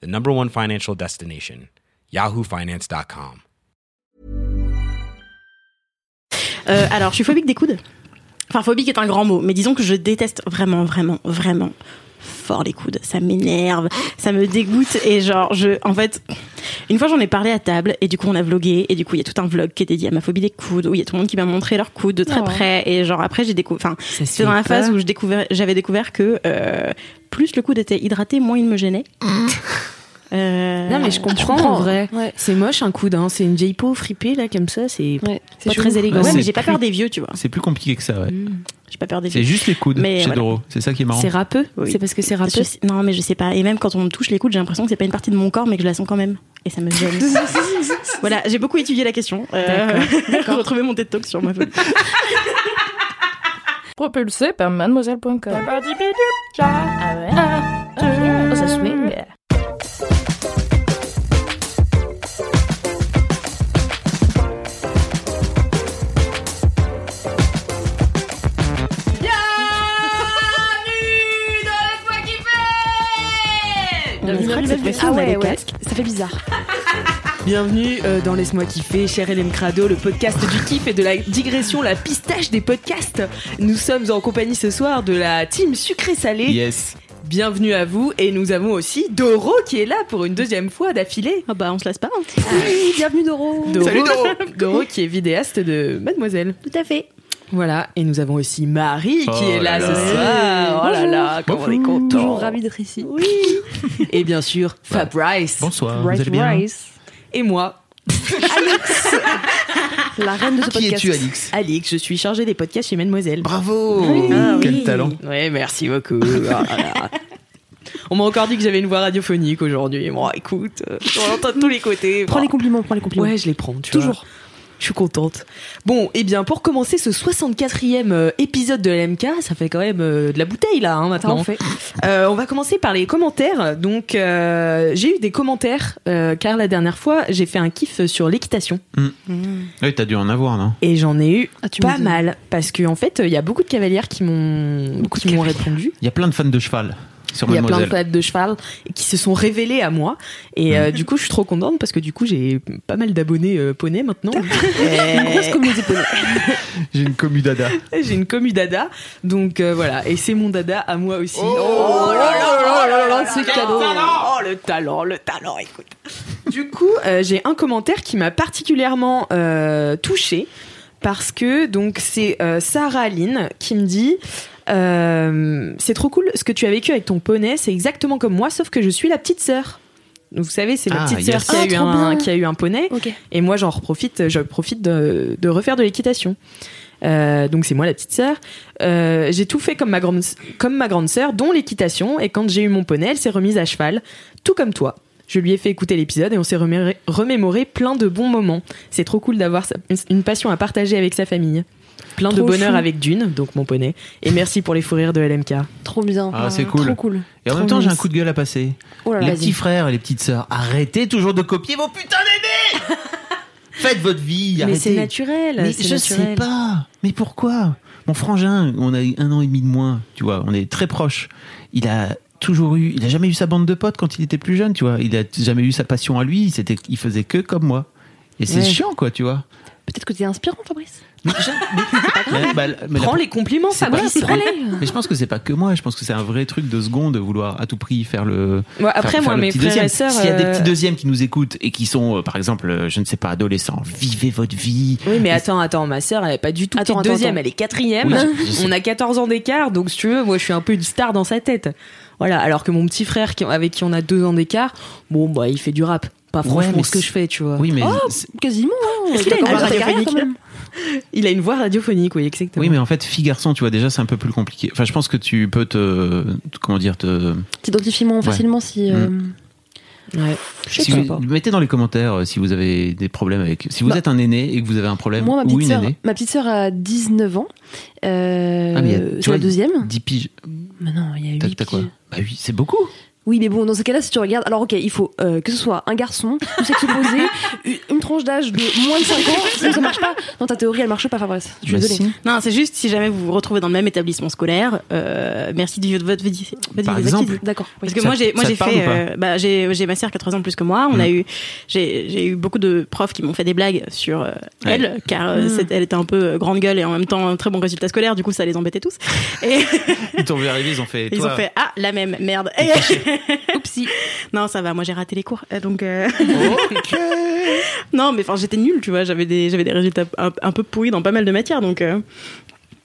the number one financial destination, yahoofinance.com. Euh, alors, je suis phobique des coudes. Enfin, phobique est un grand mot, mais disons que je déteste vraiment, vraiment, vraiment fort les coudes. Ça m'énerve, ça me dégoûte et genre, je, en fait, une fois j'en ai parlé à table et du coup on a vlogué et du coup il y a tout un vlog qui est dédié à ma phobie des coudes où il y a tout le monde qui m'a montré leurs coudes de très Oh. près et genre après j'ai découvert, enfin, c'était dans la phase où découvert, j'avais découvert que euh, plus le coude était hydraté, moins il me gênait. Euh, Non mais je comprends, en vrai. C'est moche un coude, hein. c'est une vieille peau fripée là comme ça, c'est Ouais, pas c'est très élégant. Ouais, Ouais, mais c'est j'ai pas plus- peur des vieux, tu vois. C'est plus compliqué que ça, ouais. J'ai pas peur des C'est vieux. juste les coudes Mais chez voilà. Doro. C'est ça qui est marrant. C'est râpeux Oui. C'est parce que c'est Je râpeux sais- non, mais je sais pas. Et même quand on me touche les coudes, j'ai l'impression que c'est pas une partie de mon corps, mais que je la sens quand même. Et ça me gêne. voilà, j'ai beaucoup étudié la question. Euh, Retrouvez mon TED Talk sur ma phobie. Propulsé par mademoiselle.com. Ça fait bizarre. Bienvenue euh, dans Laisse-moi kiffer, cher LM Crado, le podcast du kiff et de la digression, la pistache des podcasts. Nous sommes en compagnie ce soir de la team sucré-salé. Yes. Bienvenue à vous et nous avons aussi Doro qui est là pour une deuxième fois d'affilée. Ah bah, on se lasse pas. hein. Oui, bienvenue Doro. Doro, Salut, Doro. Doro qui est vidéaste de Mademoiselle. Tout à fait. Voilà, et nous avons aussi Marie qui Oh est là, là ce soir. Oh là là, comme on est content. Toujours ravi d'être ici. Oui. Et bien sûr, Fabrice. Bonsoir. vous Rice allez bien Rice. Et moi, La reine de ce Qui podcast. es-tu, Alix Alix, je suis chargée des podcasts chez Mademoiselle. Bravo Ah Quel oui. talent Ouais, merci beaucoup. Là. On m'a encore dit que j'avais une voix radiophonique aujourd'hui. Bon, écoute, euh, on l'entend de tous les côtés. Prends Bon. les compliments, prends les compliments. Ouais, je les prends, tu Toujours. vois. Je suis contente. Bon, et bien pour commencer ce 64e euh, épisode de LMK, ça fait quand même euh, de la bouteille là hein, maintenant. en fait. Euh, on va commencer par les commentaires. Donc euh, j'ai eu des commentaires euh, car la dernière fois j'ai fait un kiff sur l'équitation Oui, t'as dû en avoir, non? Et j'en ai eu Ah, tu pas mal parce que en fait il y a beaucoup de cavalières qui m'ont qui m'ont répondu. Il y a plein de fans de cheval sur Il y a plein de fêtes de cheval qui se sont révélées à moi et euh, du coup je suis trop contente parce que du coup j'ai pas mal d'abonnés euh, poney maintenant. Une grosse communauté poney. J'ai une commu dada. J'ai une commu dada, donc euh, voilà, et c'est mon dada à moi aussi. Oh là là là là là, ce cadeau. Oh le talent, le talent, écoute. Du coup, euh, j'ai un commentaire qui m'a particulièrement euh, touchée parce que donc c'est euh, Sarah Aline qui me dit. Euh, c'est trop cool ce que tu as vécu avec ton poney, c'est exactement comme moi, sauf que je suis la petite sœur. Donc, Vous savez, c'est la Ah, petite sœur yes. qui, a Ah, qui a eu un poney. Et moi, j'en profite, je profite de, de refaire de l'équitation. Euh, donc c'est moi la petite sœur. Euh, j'ai tout fait comme ma grande comme ma grande sœur, dont l'équitation. Et quand j'ai eu mon poney, elle s'est remise à cheval, tout comme toi. Je lui ai fait écouter l'épisode et on s'est remémoré, remémoré plein de bons moments. C'est trop cool d'avoir une passion à partager avec sa famille. Plein de bonheur chou. avec Dune, donc mon poney. Et merci pour les fous rires de LMK. Trop bien. Ah, c'est cool. Trop cool. Et en Trop même temps, j'ai un coup de gueule à passer. Oh là là, les petits frères et les petites sœurs, arrêtez toujours de copier vos putains d'aînés Faites votre vie, Mais arrêtez. c'est naturel. Mais je naturel. sais pas. Mais pourquoi? Mon frangin, on a eu un an et demi de moins, tu vois, on est très proches. Il a toujours eu, il a jamais eu sa bande de potes quand il était plus jeune, tu vois. Il a jamais eu sa passion à lui. C'était, il faisait que comme moi. Et c'est Ouais. chiant, quoi, tu vois. Peut-être que t'es inspirant, Fabrice. Mais, je- mais- mais- bah, mais la- Prends les compliments, Fabrice. pas- prends-les. Mais je pense que c'est pas que moi. Je pense que c'est un vrai truc de seconde de vouloir à tout prix faire le. Ouais, après, faire- moi, faire mes frères et sœurs. S'il y a des euh, petits deuxièmes qui nous écoutent et qui sont, euh, par exemple, euh, je ne sais pas, adolescents, vivez votre vie. Oui, mais attends, attends, ma sœur, elle est pas du tout Attends, petite attends, deuxième, attends. elle est quatrième. Oui, je- je sais. On a 14 ans d'écart, donc si tu veux, moi je suis un peu une star dans sa tête. Voilà, alors que mon petit frère, qui- avec qui on a deux ans d'écart, bon, bah, il fait du rap. Pas Ouais, franchement mais ce que je fais, tu vois. Oui, mais Oh, c'est- Quasiment. Hein. Est-ce qu'il a une radiophonique quand même. Il a une voix radiophonique, oui, exactement. oui, mais en fait, fille garçon, tu vois, déjà c'est un peu plus compliqué. Enfin, je pense que tu peux te, comment dire, te. T'identifies moins Ouais. facilement si. euh, Ouais. Je Si sais vous, pas. mettez dans les commentaires euh, si vous avez des problèmes avec. Si vous Bah, êtes un aîné et que vous avez un problème Moi, ma ou petite, une sœur, aînée, ma petite sœur a 19 ans. Euh, Ah, mais a- tu vois, la deuxième. 10 piges. Mais non, il y a T'as 8 t'as quoi Bah oui, c'est beaucoup. Oui, mais bon, dans ces cas-là, si tu regardes, alors ok, il faut euh, que ce soit un garçon, du sexe opposé, une- une tranche d'âge de moins de 5 ans, sinon ça marche pas. Non, ta théorie, elle marche pas, bref, je suis Bah désolée. si. Non, c'est juste si jamais vous vous retrouvez dans le même établissement scolaire, euh, merci de votre vie. Par exemple. D'accord. oui. Parce que Ça- moi j'ai moi j'ai fait euh, bah, j'ai j'ai ma sœur qui a 3 ans de plus que moi on a eu j'ai j'ai eu beaucoup de profs qui m'ont fait des blagues sur euh, elle car euh, Mm. c'est- elle était un peu grande gueule et en même temps un très bon résultat scolaire du coup ça les embêtait tous et Ils t'ont vu arriver, ils ont fait. ils ont fait ah la même merde Et- Oupsie. non ça va moi j'ai raté les cours euh, donc euh, Ok. non mais enfin j'étais nulle tu vois j'avais des j'avais des résultats un, un peu pourris dans pas mal de matières donc euh,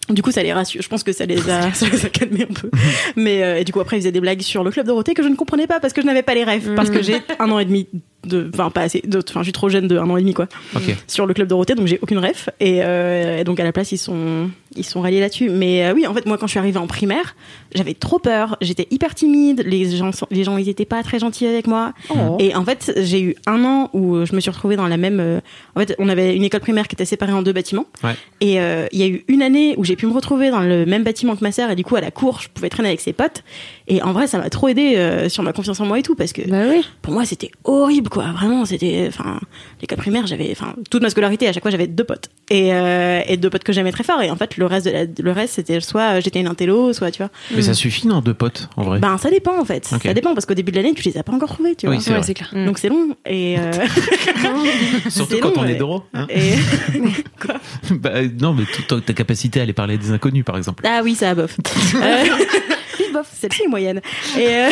du coup, ça les rassure. Je pense que ça les a, ça les a calmés un peu. Mais euh, et du coup, après, ils faisaient des blagues sur le club Dorothée que je ne comprenais pas parce que je n'avais pas les rêves. Parce que j'ai un an et demi de, enfin pas assez, de- enfin je suis trop jeune de un an et demi quoi. Sur le club Dorothée, donc j'ai aucune. Et, euh, et donc à la place, ils sont, ils sont ralliés là-dessus. Mais euh, oui, en fait, moi, quand je suis arrivée en primaire, j'avais trop peur. J'étais hyper timide. Les gens, les gens, ils étaient pas très gentils avec moi. Oh. Et en fait, j'ai eu un an où je me suis retrouvée dans la même. euh, en fait, on avait une école primaire qui était séparée en deux bâtiments. Ouais. Et euh, il y a eu une année où j'ai pu me retrouver dans le même bâtiment que ma sœur. Et du coup, à la cour, je pouvais traîner avec ses potes. Et en vrai, ça m'a trop aidé euh, sur ma confiance en moi et tout. Parce que Bah oui. pour moi, c'était horrible, quoi. Vraiment, c'était. Enfin, l'école primaire, j'avais. Enfin, toute ma scolarité, à chaque fois, j'avais deux potes. Et, euh, et deux potes que j'aimais très fort. Et en fait, le reste, de la- le reste c'était soit euh, j'étais une intello, soit, tu vois. Mais ça suffit, non, deux potes, en vrai? Ben, ça dépend, en fait. Ça dépend, parce qu'au début de l'année, tu les as pas encore trouvés, tu vois. Oui, c'est Ouais, vrai. c'est clair. Mm. Donc c'est long. Et. euh, Surtout quand long, on est ouais. drôle. hein. et... Bah, euh, non, mais ta capacité à aller parler des inconnus, par exemple. Ah oui, ça bof. Euh, bof, celle-ci est moyenne. Et, euh,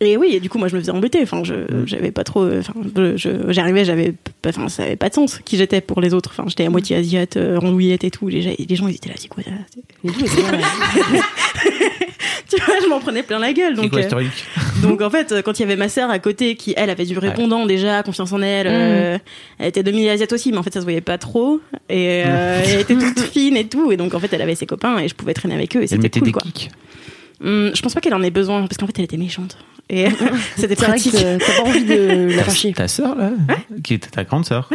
et oui, et du coup, moi, je me faisais embêter. Enfin, je, j'avais pas trop. euh, Enfin, je- j'arrivais, j'avais. Enfin, ça avait pas de sens qui j'étais pour les autres. Enfin, j'étais à moitié asiate, euh, rondouillette et tout. Les, gens- les gens, ils étaient là, c'est quoi ça? Tu vois, je m'en prenais plein la gueule. Donc, quoi euh, ce truc donc en fait, quand il y avait ma sœur à côté, qui elle avait du répondant déjà, confiance en elle, euh, elle était demi-asiate aussi, mais en fait ça se voyait pas trop. Et euh, elle était toute fine et tout. Et donc en fait, elle avait ses copains et je pouvais traîner avec eux et Elle c'était mettait cool des quoi. kicks. Hum, je pense pas qu'elle en ait besoin parce qu'en fait elle était méchante. Et c'était pratique. que t'as pas envie de la chier. ta sœur, là, qui était ta grande sœur,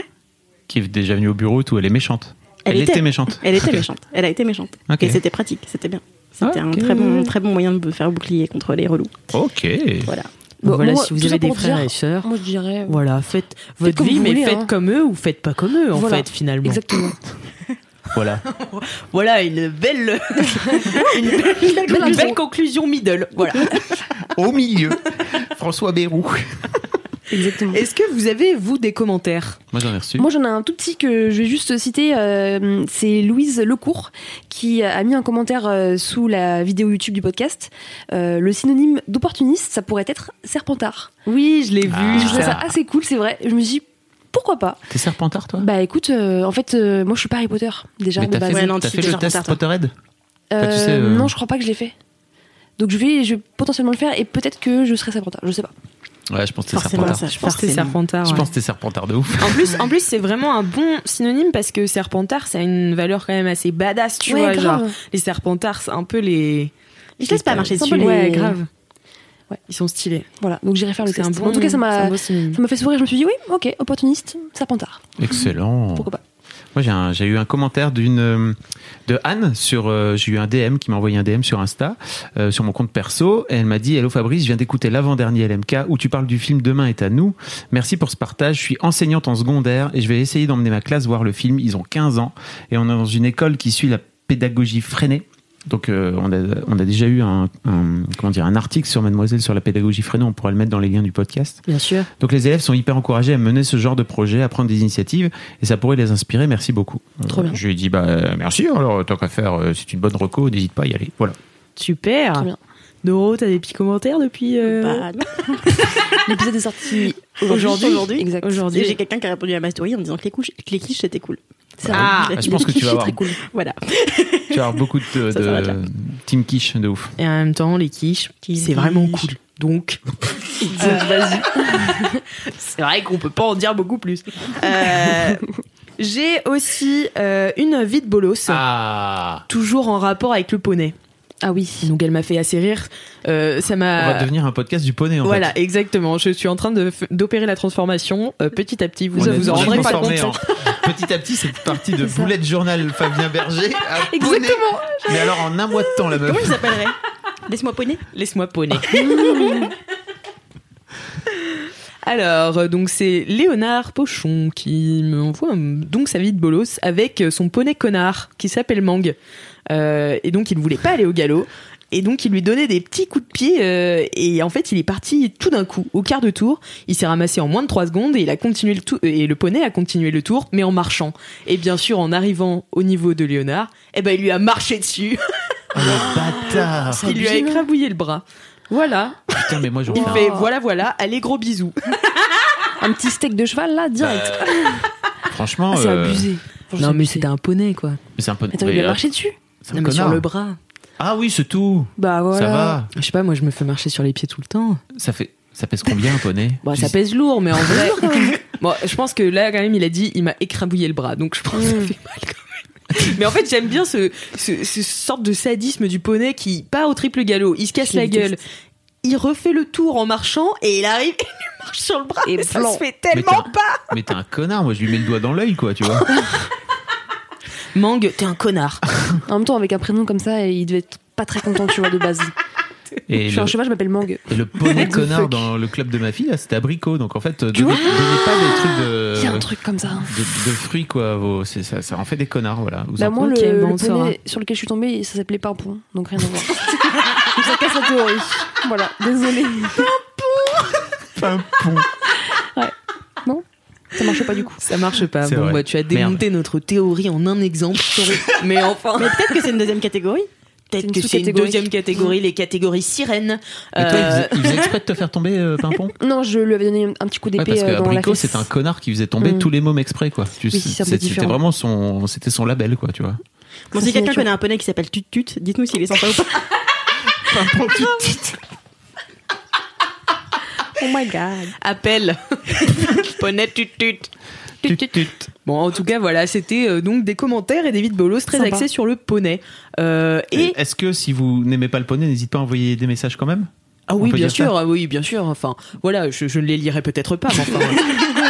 qui est déjà venue au bureau, tout, elle est méchante. Elle Elle, était- était méchante. Elle était méchante. Elle a été méchante. Ok. Et c'était pratique. C'était bien. C'était un très bon, très bon moyen de faire bouclier contre les relous. Ok. Voilà. Bon, voilà, moi, si vous avez des frères dire- et sœurs, Moi, je dirais. voilà, faites votre vie, mais voulez, faites hein. comme eux ou faites pas comme eux, en Voilà. fait, finalement. Exactement. Voilà. Voilà, une belle, une belle, une belle intro. conclusion middle. Voilà. Au milieu, François Bérou. Exactement. Est-ce que vous avez, vous, des commentaires? Moi, j'en ai reçu. Moi, j'en ai un tout petit que je vais juste citer. euh, c'est Louise Lecourt qui a mis un commentaire euh, sous la vidéo YouTube du podcast. Euh, le synonyme d'opportuniste, ça pourrait être serpentard. Oui, je l'ai vu. Ah. Je trouvais ça assez cool, c'est vrai. Je me suis dit, pourquoi pas? T'es serpentard, toi? Bah écoute, euh, en fait, euh, moi je suis pas Harry Potter déjà Mais t'as fait, Ouais, non, t'as tu fait le serpentard, test. Potterhead? Euh, tu sais, euh, Non, je crois pas que je l'ai fait. Donc je vais, je vais potentiellement le faire et peut-être que je serai serpentard. Je sais pas. Ouais, je pense que ça. Je pense que c'est serpentard. Je pense que t'es serpentard de ouf. En plus, en plus, c'est vraiment un bon synonyme parce que serpentard, ça a une valeur quand même assez badass, tu Ouais, vois. grave. Genre, les serpentards, c'est un peu les. Je laisse pas marcher C'est dessus. Ouais, les- grave. Ouais. Ils sont stylés. Voilà, donc j'irai faire le C'est test. bon. en tout cas, c'est ça m'a fait sourire. Je me suis dit oui, ok, opportuniste, serpentard. Excellent. Pourquoi pas Moi, j'ai, eu un commentaire d'une euh, de Anne sur. euh, j'ai eu un DM qui m'a envoyé un DM sur Insta, euh, sur mon compte perso. Et elle m'a dit Hello Fabrice, je viens d'écouter l'avant-dernier LMK où tu parles du film Demain est à nous. Merci pour ce partage. Je suis enseignante en secondaire et je vais essayer d'emmener ma classe voir le film. Ils ont 15 ans et on est dans une école qui suit la pédagogie freinée. Donc, euh, on, a, on a déjà eu un, un- comment dire, un article sur Mademoiselle sur la pédagogie freinée. On pourra le mettre dans les liens du podcast. Bien sûr. Donc les élèves sont hyper encouragés à mener ce genre de projet, à prendre des initiatives, et ça pourrait les inspirer. Merci beaucoup. Trop Euh, bien. Je lui ai dit, bah euh, merci, alors tant qu'à faire, euh, c'est une bonne reco, n'hésite pas à y aller. Voilà. Super. Très bien. Doro, t'as des petits commentaires depuis. euh, Bah, non. L'épisode est sorti Aujourd'hui. aujourd'hui. Exact. Aujourd'hui. J'ai quelqu'un qui a répondu à ma story en me disant que les, couches, que les quiches c'était cool. Ah, je pense que tu vas avoir- très cool. Voilà. Tu vas avoir beaucoup de, de team quiche de ouf. Et en même temps, les quiches, Qui c'est vraiment cool. Donc, euh, vas-y. c'est vrai qu'on peut pas en dire beaucoup plus. Euh, J'ai aussi euh, une vie de bolos, Ah toujours en rapport avec le poney. Ah oui. Donc elle m'a fait assez rire. Euh, ça On m'a. va devenir un podcast du poney en Voilà, fait. exactement. Je suis en train de f- d'opérer la transformation euh, petit à petit. Vous On a- vous en on rendrez pas compte. en- Petit à petit, c'est parti de Boulette Journal Fabien Berger à poney. Exactement. Mais alors en un mois de temps, la meuf. Comment il s'appellerait? Laisse-moi poney. Laisse-moi poney. Alors, euh, donc c'est Léonard Pochon qui m'envoie donc sa vie de bolos avec son poney connard qui s'appelle Mang. Euh, et donc il ne voulait pas aller au galop. Et donc il lui donnait des petits coups de pied euh, et en fait il est parti tout d'un coup au quart de tour. Il s'est ramassé en moins de 3 secondes et il a continué le tour et le poney a continué le tour mais en marchant. Et bien sûr en arrivant au niveau de Léonard, eh ben il lui a marché dessus. Oh, le bâtard. il lui a écrabouillé le bras. Voilà. Putain, mais moi j'aurais Il fait voilà voilà, allez gros bisous. Un petit steak de cheval là, direct. Franchement, Ah, c'est euh, abusé. Franchement, Non mais abusé. c'était un poney quoi. mais c'est un poney. Attends, il lui a euh, marché dessus c'est un Non, mais sur connard. le bras. Ah oui, c'est tout. Bah voilà. Ça va. Je sais pas, moi je me fais marcher sur les pieds tout le temps. Ça fait. Ça pèse combien un poney Tu ça sais- pèse lourd, mais en vrai. bon, je pense que là, quand même, il a dit, il m'a écrabouillé le bras, donc je pense que ça Mm. fait mal quand même. Mais en fait, j'aime bien ce, ce, ce sorte de sadisme du poney qui part au triple galop, il se casse Je la déteste. gueule, il refait le tour en marchant et il arrive et il marche sur le bras. Et Et ça blanc. se fait Mais tellement t'as- pas. Mais t'es un connard, moi je lui mets le doigt dans l'œil, quoi, tu vois. Mang, t'es un connard. En même temps, avec un prénom comme ça, il devait être pas très content, tu vois, de base. Et je suis le, un cheval, je m'appelle Mang. et le poney connard fuck dans le club de ma fille, là, c'était abricot. Donc en fait, euh, Tu donnez, donnez pas des trucs de. Il y a un truc comme ça. de, de fruits quoi vos- ça, ça en fait des connards voilà Vous Bah moi, le, bon, le poney sur lequel je suis tombée, ça s'appelait Pimpon, donc rien à voir. donc ça casse la théorie. Voilà, désolé. un pont Ça marche pas du coup. Ça marche pas. Bon, vrai. bah, tu as démonté notre théorie en un exemple. Mais enfin. Mais peut-être que c'est une deuxième catégorie. Peut-être que c'est une deuxième catégorie, les catégories sirènes. Et toi, il Euh, faisait, il faisait exprès de te faire tomber euh, Pimpon Non, je lui avais donné un petit coup Ouais, d'épée parce que euh, c'est un connard qui faisait tomber Mm. tous les mômes exprès quoi Oui, c'était vraiment son c'était son label quoi tu vois Bon, si quelqu'un connaît un poney qui s'appelle Tut Tut, dites-nous s'il est sympa ou pas. Oh my god. Appel. Poney tut tut. Tut, tut. Bon, en tout cas, voilà, c'était euh, donc des commentaires et des vides bolos très Sympa. axés sur le poney. Euh, et Et est-ce que si vous n'aimez pas le poney n'hésitez pas à envoyer des messages quand même? Ah on oui, peut bien dire sûr, ça ah oui, bien sûr. Enfin, voilà, je, je ne les lirai peut-être pas, mais enfin,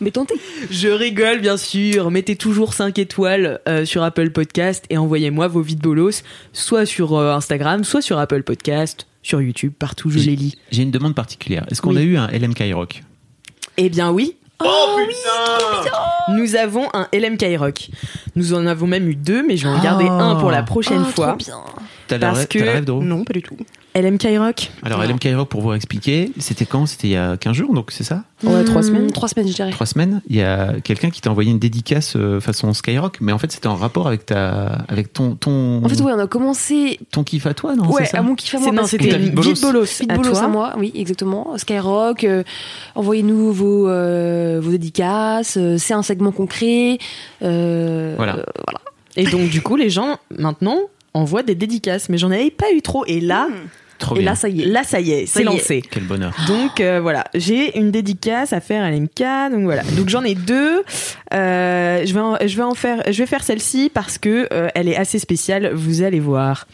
Mais tentez. je rigole, bien sûr. Mettez toujours 5 étoiles euh, sur Apple Podcast et envoyez-moi vos vides bolos, soit sur euh, Instagram, soit sur Apple Podcast, sur YouTube, partout je J'ai- les lis. J'ai une demande particulière est-ce qu'on Oui. a eu un LM Rock Eh bien oui, Oh putain nous avons un LM Rock. Nous en avons même eu deux, mais je vais en garder Oh. un pour la prochaine Oh, fois. Trop bien. T'as rêve- que- rêve, Non, pas du tout. LM Rock Alors LM Rock pour vous expliquer c'était quand? C'était il y a 15 jours donc c'est ça? Ouais, trois Hmm, semaines. Trois semaines, je dirais. trois semaines, il y a quelqu'un qui t'a envoyé une dédicace euh, façon Skyrock, mais en fait c'était en rapport avec ta, avec ton, ton, En fait, ouais, on a commencé ton kiff à toi, non? Ouais, c'est ça? à mon kiff à moi. Non, c'était une bolos. bolos. Vite à bolos à moi, oui, exactement. Skyrock, euh, envoyez-nous vos, euh, vos dédicaces, euh, c'est un segment concret. euh, Voilà. euh, voilà. Et donc, du coup, les gens, maintenant, envoient des dédicaces. Mais j'en avais pas eu trop. Et là, Trop Et bien. là, ça y est. là, ça y est, c'est lancé. Quel bonheur. Donc euh, voilà, j'ai une dédicace à faire à l'MK. Donc voilà. Donc j'en ai deux. Euh, je vais en, je vais en faire je vais faire celle-ci parce que euh, elle est assez spéciale, vous allez voir.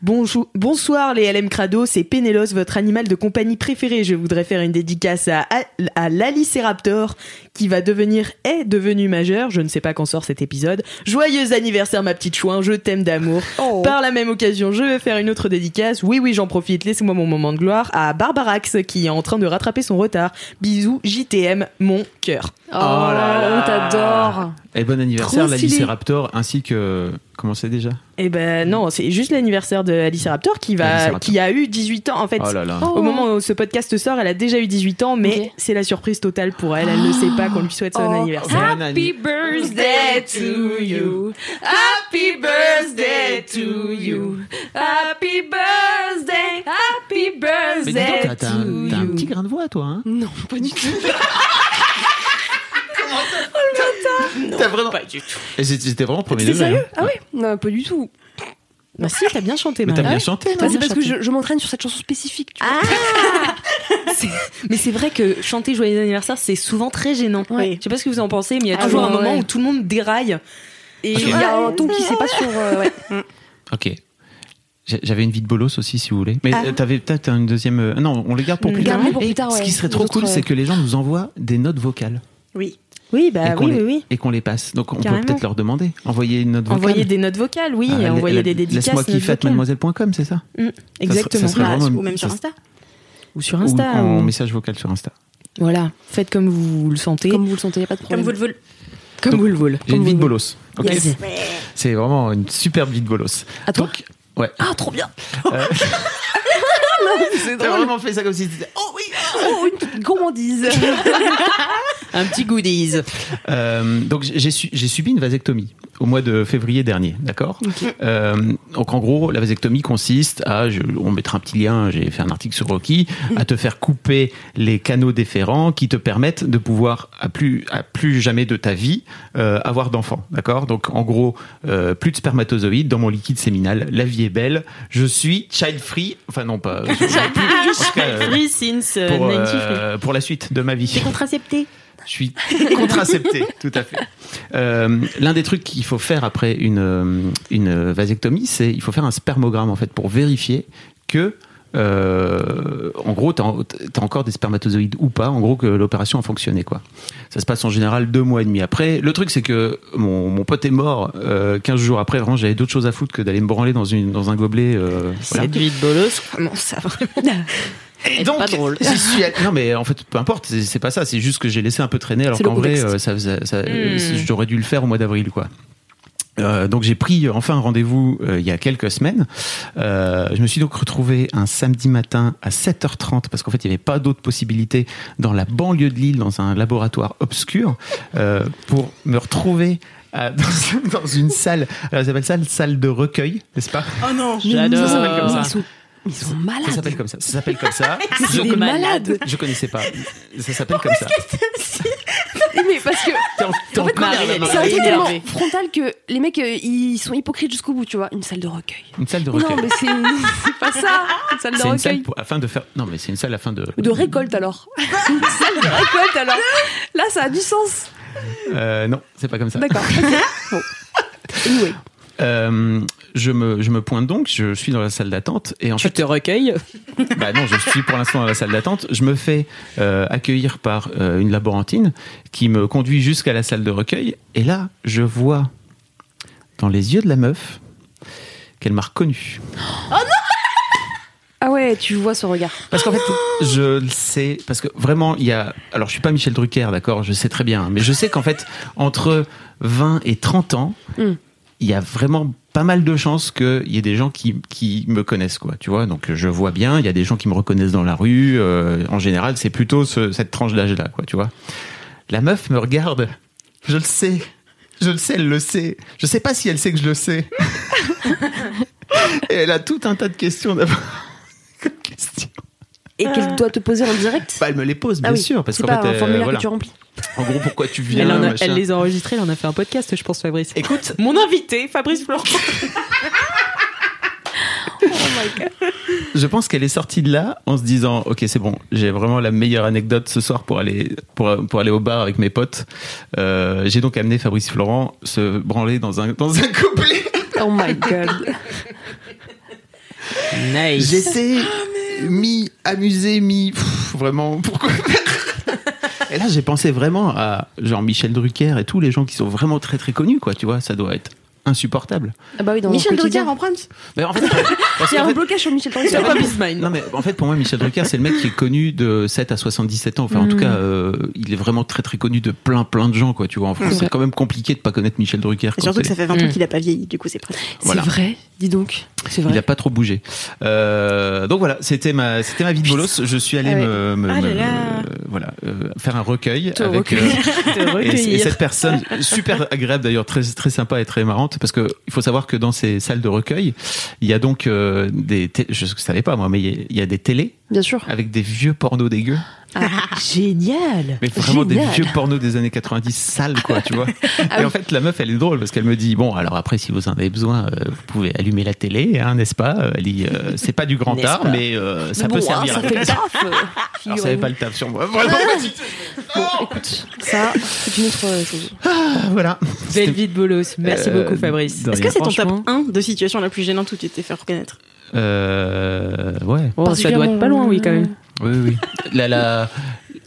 Bonjour, bonsoir les LM Crado, c'est Pénélos, votre animal de compagnie préféré. Je voudrais faire une dédicace à, à, à l'Alicéraptor qui va devenir, est devenu majeur. Je ne sais pas quand sort cet épisode. Joyeux anniversaire ma petite chouin, je t'aime d'amour. Oh. Par la même occasion, je vais faire une autre dédicace. Oui, oui, j'en profite. Laissez-moi mon moment de gloire à Barbarax qui est en train de rattraper son retard. Bisous, JTM, mon cœur. Oh, on t'adore. Et bon anniversaire, Trop stylé. Raptor, ainsi que. Comment c'est déjà? Eh ben non, c'est juste l'anniversaire de Alice Raptor qui va, Raptor. qui a eu 18 ans. En fait, Oh là là. au moment où ce podcast sort, elle a déjà eu 18 ans, mais c'est la surprise totale pour elle. Elle ne sait pas qu'on lui souhaite son Oh. anniversaire. Anni- birthday to you. Happy birthday to you. Happy birthday. Happy Mais dis donc, birthday t'as- t'as un, t'as un petit grain de voix, toi, hein? Non, pas du tout. T'as vraiment. Pas du tout. Et J'étais j'étais vraiment premier degré. sérieux? hein. Ah ouais Non, pas du tout. Bah si, t'as bien chanté, Mais t'as bien chanté, Bah, non c'est parce que je, je m'entraîne sur cette chanson spécifique. tu vois. Mais c'est vrai que chanter Joyeux anniversaire, c'est souvent très gênant. Ouais. Je sais pas ce que vous en pensez, mais il y a Ah toujours ouais, un moment ouais. où tout le monde déraille. Et. Il y a un ton qui sait pas sur. euh, ouais. Ok. J'avais une vie de bolos aussi, si vous voulez. Mais Ah. euh, t'avais peut-être une deuxième. euh, Non, on les garde pour plus tard. Pour plus tard, Ce qui serait trop cool, c'est euh, que les gens nous envoient des notes vocales Oui. Oui, bah oui, les, oui, oui. et qu'on les passe. Donc on Carrément. peut peut-être leur demander. Envoyer une note vocale. Envoyer des notes vocales, oui, Ah, envoyer la- des dédicaces. Laisse-moi vocales. mademoiselle.com, c'est ça Mm, Exactement. ça serait Bah, vraiment- ou même sur ça- Insta. Ou sur Insta. Ou en ou- message vocal sur Insta. Voilà, faites comme vous le sentez. Comme vous le sentez, y a pas de Comme problème. vous le voulez. Comme Donc, vous le voulez. J'ai une Comme vie de vous le bolos. Ok Yes. C'est vraiment une superbe vie de bolos. À toi Donc, ouais. Ah, trop bien C'est vraiment fait ça comme si c'était. Oh oui Oh, une petite gourmandise. Un petit goodies. Euh, donc j'ai su- j'ai subi une vasectomie au mois de février dernier, d'accord? Euh, Donc en gros, la vasectomie consiste à, je- on mettra un petit lien, j'ai fait un article sur Rocky, à te faire couper les canaux déférents qui te permettent de pouvoir à plus à plus jamais de ta vie euh, avoir d'enfants, d'accord? Donc en gros, euh, plus de spermatozoïdes dans mon liquide séminal, la vie est belle, je suis child free, enfin non pas, Free since euh, pour, 93. euh, pour la suite de ma vie. T'es contracepté. Je suis contracepté, tout à fait. Euh, L'un des trucs qu'il faut faire après une, une vasectomie, c'est il faut faire un spermogramme en fait pour vérifier que euh, en gros, tu as, encore des spermatozoïdes ou pas, en gros, que l'opération a fonctionné. quoi. Ça se passe en général deux mois et demi après. Le truc, c'est que mon, mon pote est mort euh, 15 jours après. Vraiment, j'avais d'autres choses à foutre que d'aller me branler dans, une, dans un gobelet. euh, voilà. De bolos, comment ça vraiment Et donc, pas drôle. suis Non, mais en fait, peu importe, c'est c'est pas ça. C'est juste que j'ai laissé un peu traîner, alors C'est qu'en vrai, euh, ça, faisait- ça- euh, Hmm. j'aurais dû le faire au mois d'avril, quoi. Euh, donc j'ai pris euh, enfin un rendez-vous euh, il y a quelques semaines. Euh, je me suis donc retrouvé un samedi matin à 7h30 parce qu'en fait il n'y avait pas d'autre possibilité dans la banlieue de Lille dans un laboratoire obscur euh, pour me retrouver à- dans, dans une salle. Alors, ils appellent ça la salle de recueil, n'est-ce pas? Oh non. J'adore. Ça s'appelle comme ça. Ils sont, sont Ça malades s'appelle comme ça. Ça s'appelle comme ça. Je, des malades je connaissais pas. Ça s'appelle comme ça. Mais parce que T'es en, fait, c'est un truc tellement frontal que les mecs, euh, ils sont hypocrites jusqu'au bout, tu vois. Une salle de recueil. Une salle de Non, recueil. mais c'est c'est pas ça. Une salle de C'est une salle recueil. pour- afin de faire. Non, mais c'est une salle afin de. De récolte alors. Une salle de récolte alors. Là, ça a du sens. Euh, non, c'est pas comme ça. D'accord. Bon. Anyway. Euh, je me je me pointe donc. Je suis dans la salle d'attente et en Tu fait, te recueilles? Bah non, je suis pour l'instant dans la salle d'attente. Je me fais euh, accueillir par euh, une laborantine qui me conduit jusqu'à la salle de recueil et là, je vois dans les yeux de la meuf qu'elle m'a reconnu. Ah ouais, tu vois ce regard. Parce qu'en fait, je le sais, parce que vraiment, il y a. Alors, je suis pas Michel Drucker, d'accord, je sais très bien, mais je sais qu'en fait, entre 20 et 30 ans, Mm. Il y a vraiment pas mal de chances qu'il y ait des gens qui, qui me connaissent, quoi, tu vois. Donc, je vois bien, il y a des gens qui me reconnaissent dans la rue. euh, en général, c'est plutôt ce- cette tranche d'âge-là, quoi, tu vois. La meuf me regarde, je le sais. Je le sais, elle le sait. Je sais pas si elle sait que je le sais. et elle a tout un tas de questions d'abord. Comme question. Et qu'elle doit te poser en direct. Bah, elle me les pose, bien ah oui, sûr, parce c'est qu'en pas fait, un euh, formulaire voilà. que tu remplis. En gros, pourquoi tu viens elle, en a- machin. elle les a enregistrés, elle en a fait un podcast, je pense, Fabrice. Écoute, Mon invité, Fabrice Florent. je pense qu'elle est sortie de là en se disant, ok, c'est bon, j'ai vraiment la meilleure anecdote ce soir pour aller pour, pour aller au bar avec mes potes. Euh, j'ai donc amené Fabrice Florent se branler dans un dans un couplet. Oh my god. Nice. J'étais mi amusé, mi pff, vraiment pourquoi faire? Et là, j'ai pensé vraiment à genre Michel Drucker et tous les gens qui sont vraiment très très connus, quoi. Tu vois, ça doit être insupportable. Ah bah oui, dans Michel Drucker en prime. Mais en fait, parce Il y a un fait- blocage sur Michel Drucker. C'est pas Mine. Non mais en fait pour moi Michel Drucker c'est le mec qui est connu de 7 à 77 ans enfin en tout Mm. cas euh, il est vraiment très très connu de plein plein de gens quoi tu vois en France c'est quand même compliqué de pas connaître Michel Drucker Et surtout que ça fait 20 ans Mm. qu'il a pas vieilli, du coup c'est pratique. Voilà. C'est vrai, dis donc. C'est il vrai. a pas trop bougé euh, donc voilà c'était ma c'était ma vie de bolos je suis allé Ah ouais. me, me- Ah là me- là. euh, voilà euh, faire un recueil Te avec euh, et, cette personne super agréable d'ailleurs très très sympa et très marrante parce que il faut savoir que dans ces salles de recueil il y a donc euh, des je savais pas moi mais il y a- il y a des télés Bien sûr. avec des vieux pornos dégueux Génial. Mais vraiment des vieux pornos des années 90 sales, quoi, tu vois. Ah et en fait, la meuf, elle est drôle parce qu'elle me dit Bon, alors après, si vous en avez besoin, euh, vous pouvez allumer la télé, hein, n'est-ce pas Elle dit euh, C'est pas du grand art, pas mais euh, ça Mais peut bon, hein, servir. ça fait le taf. euh, alors, ça avait pas le taf sur moi. Vraiment. Bon, écoute, ça, c'est une autre euh, chose. Ah, voilà. Belle vie de bolos. Merci Euh, beaucoup, Fabrice. Est-ce que c'est ton top 1 de situation la plus gênante où tu t'es fait reconnaître? Euh, ouais. Oh, ça doit être pas loin, oui, quand même. Oui, oui. La, la,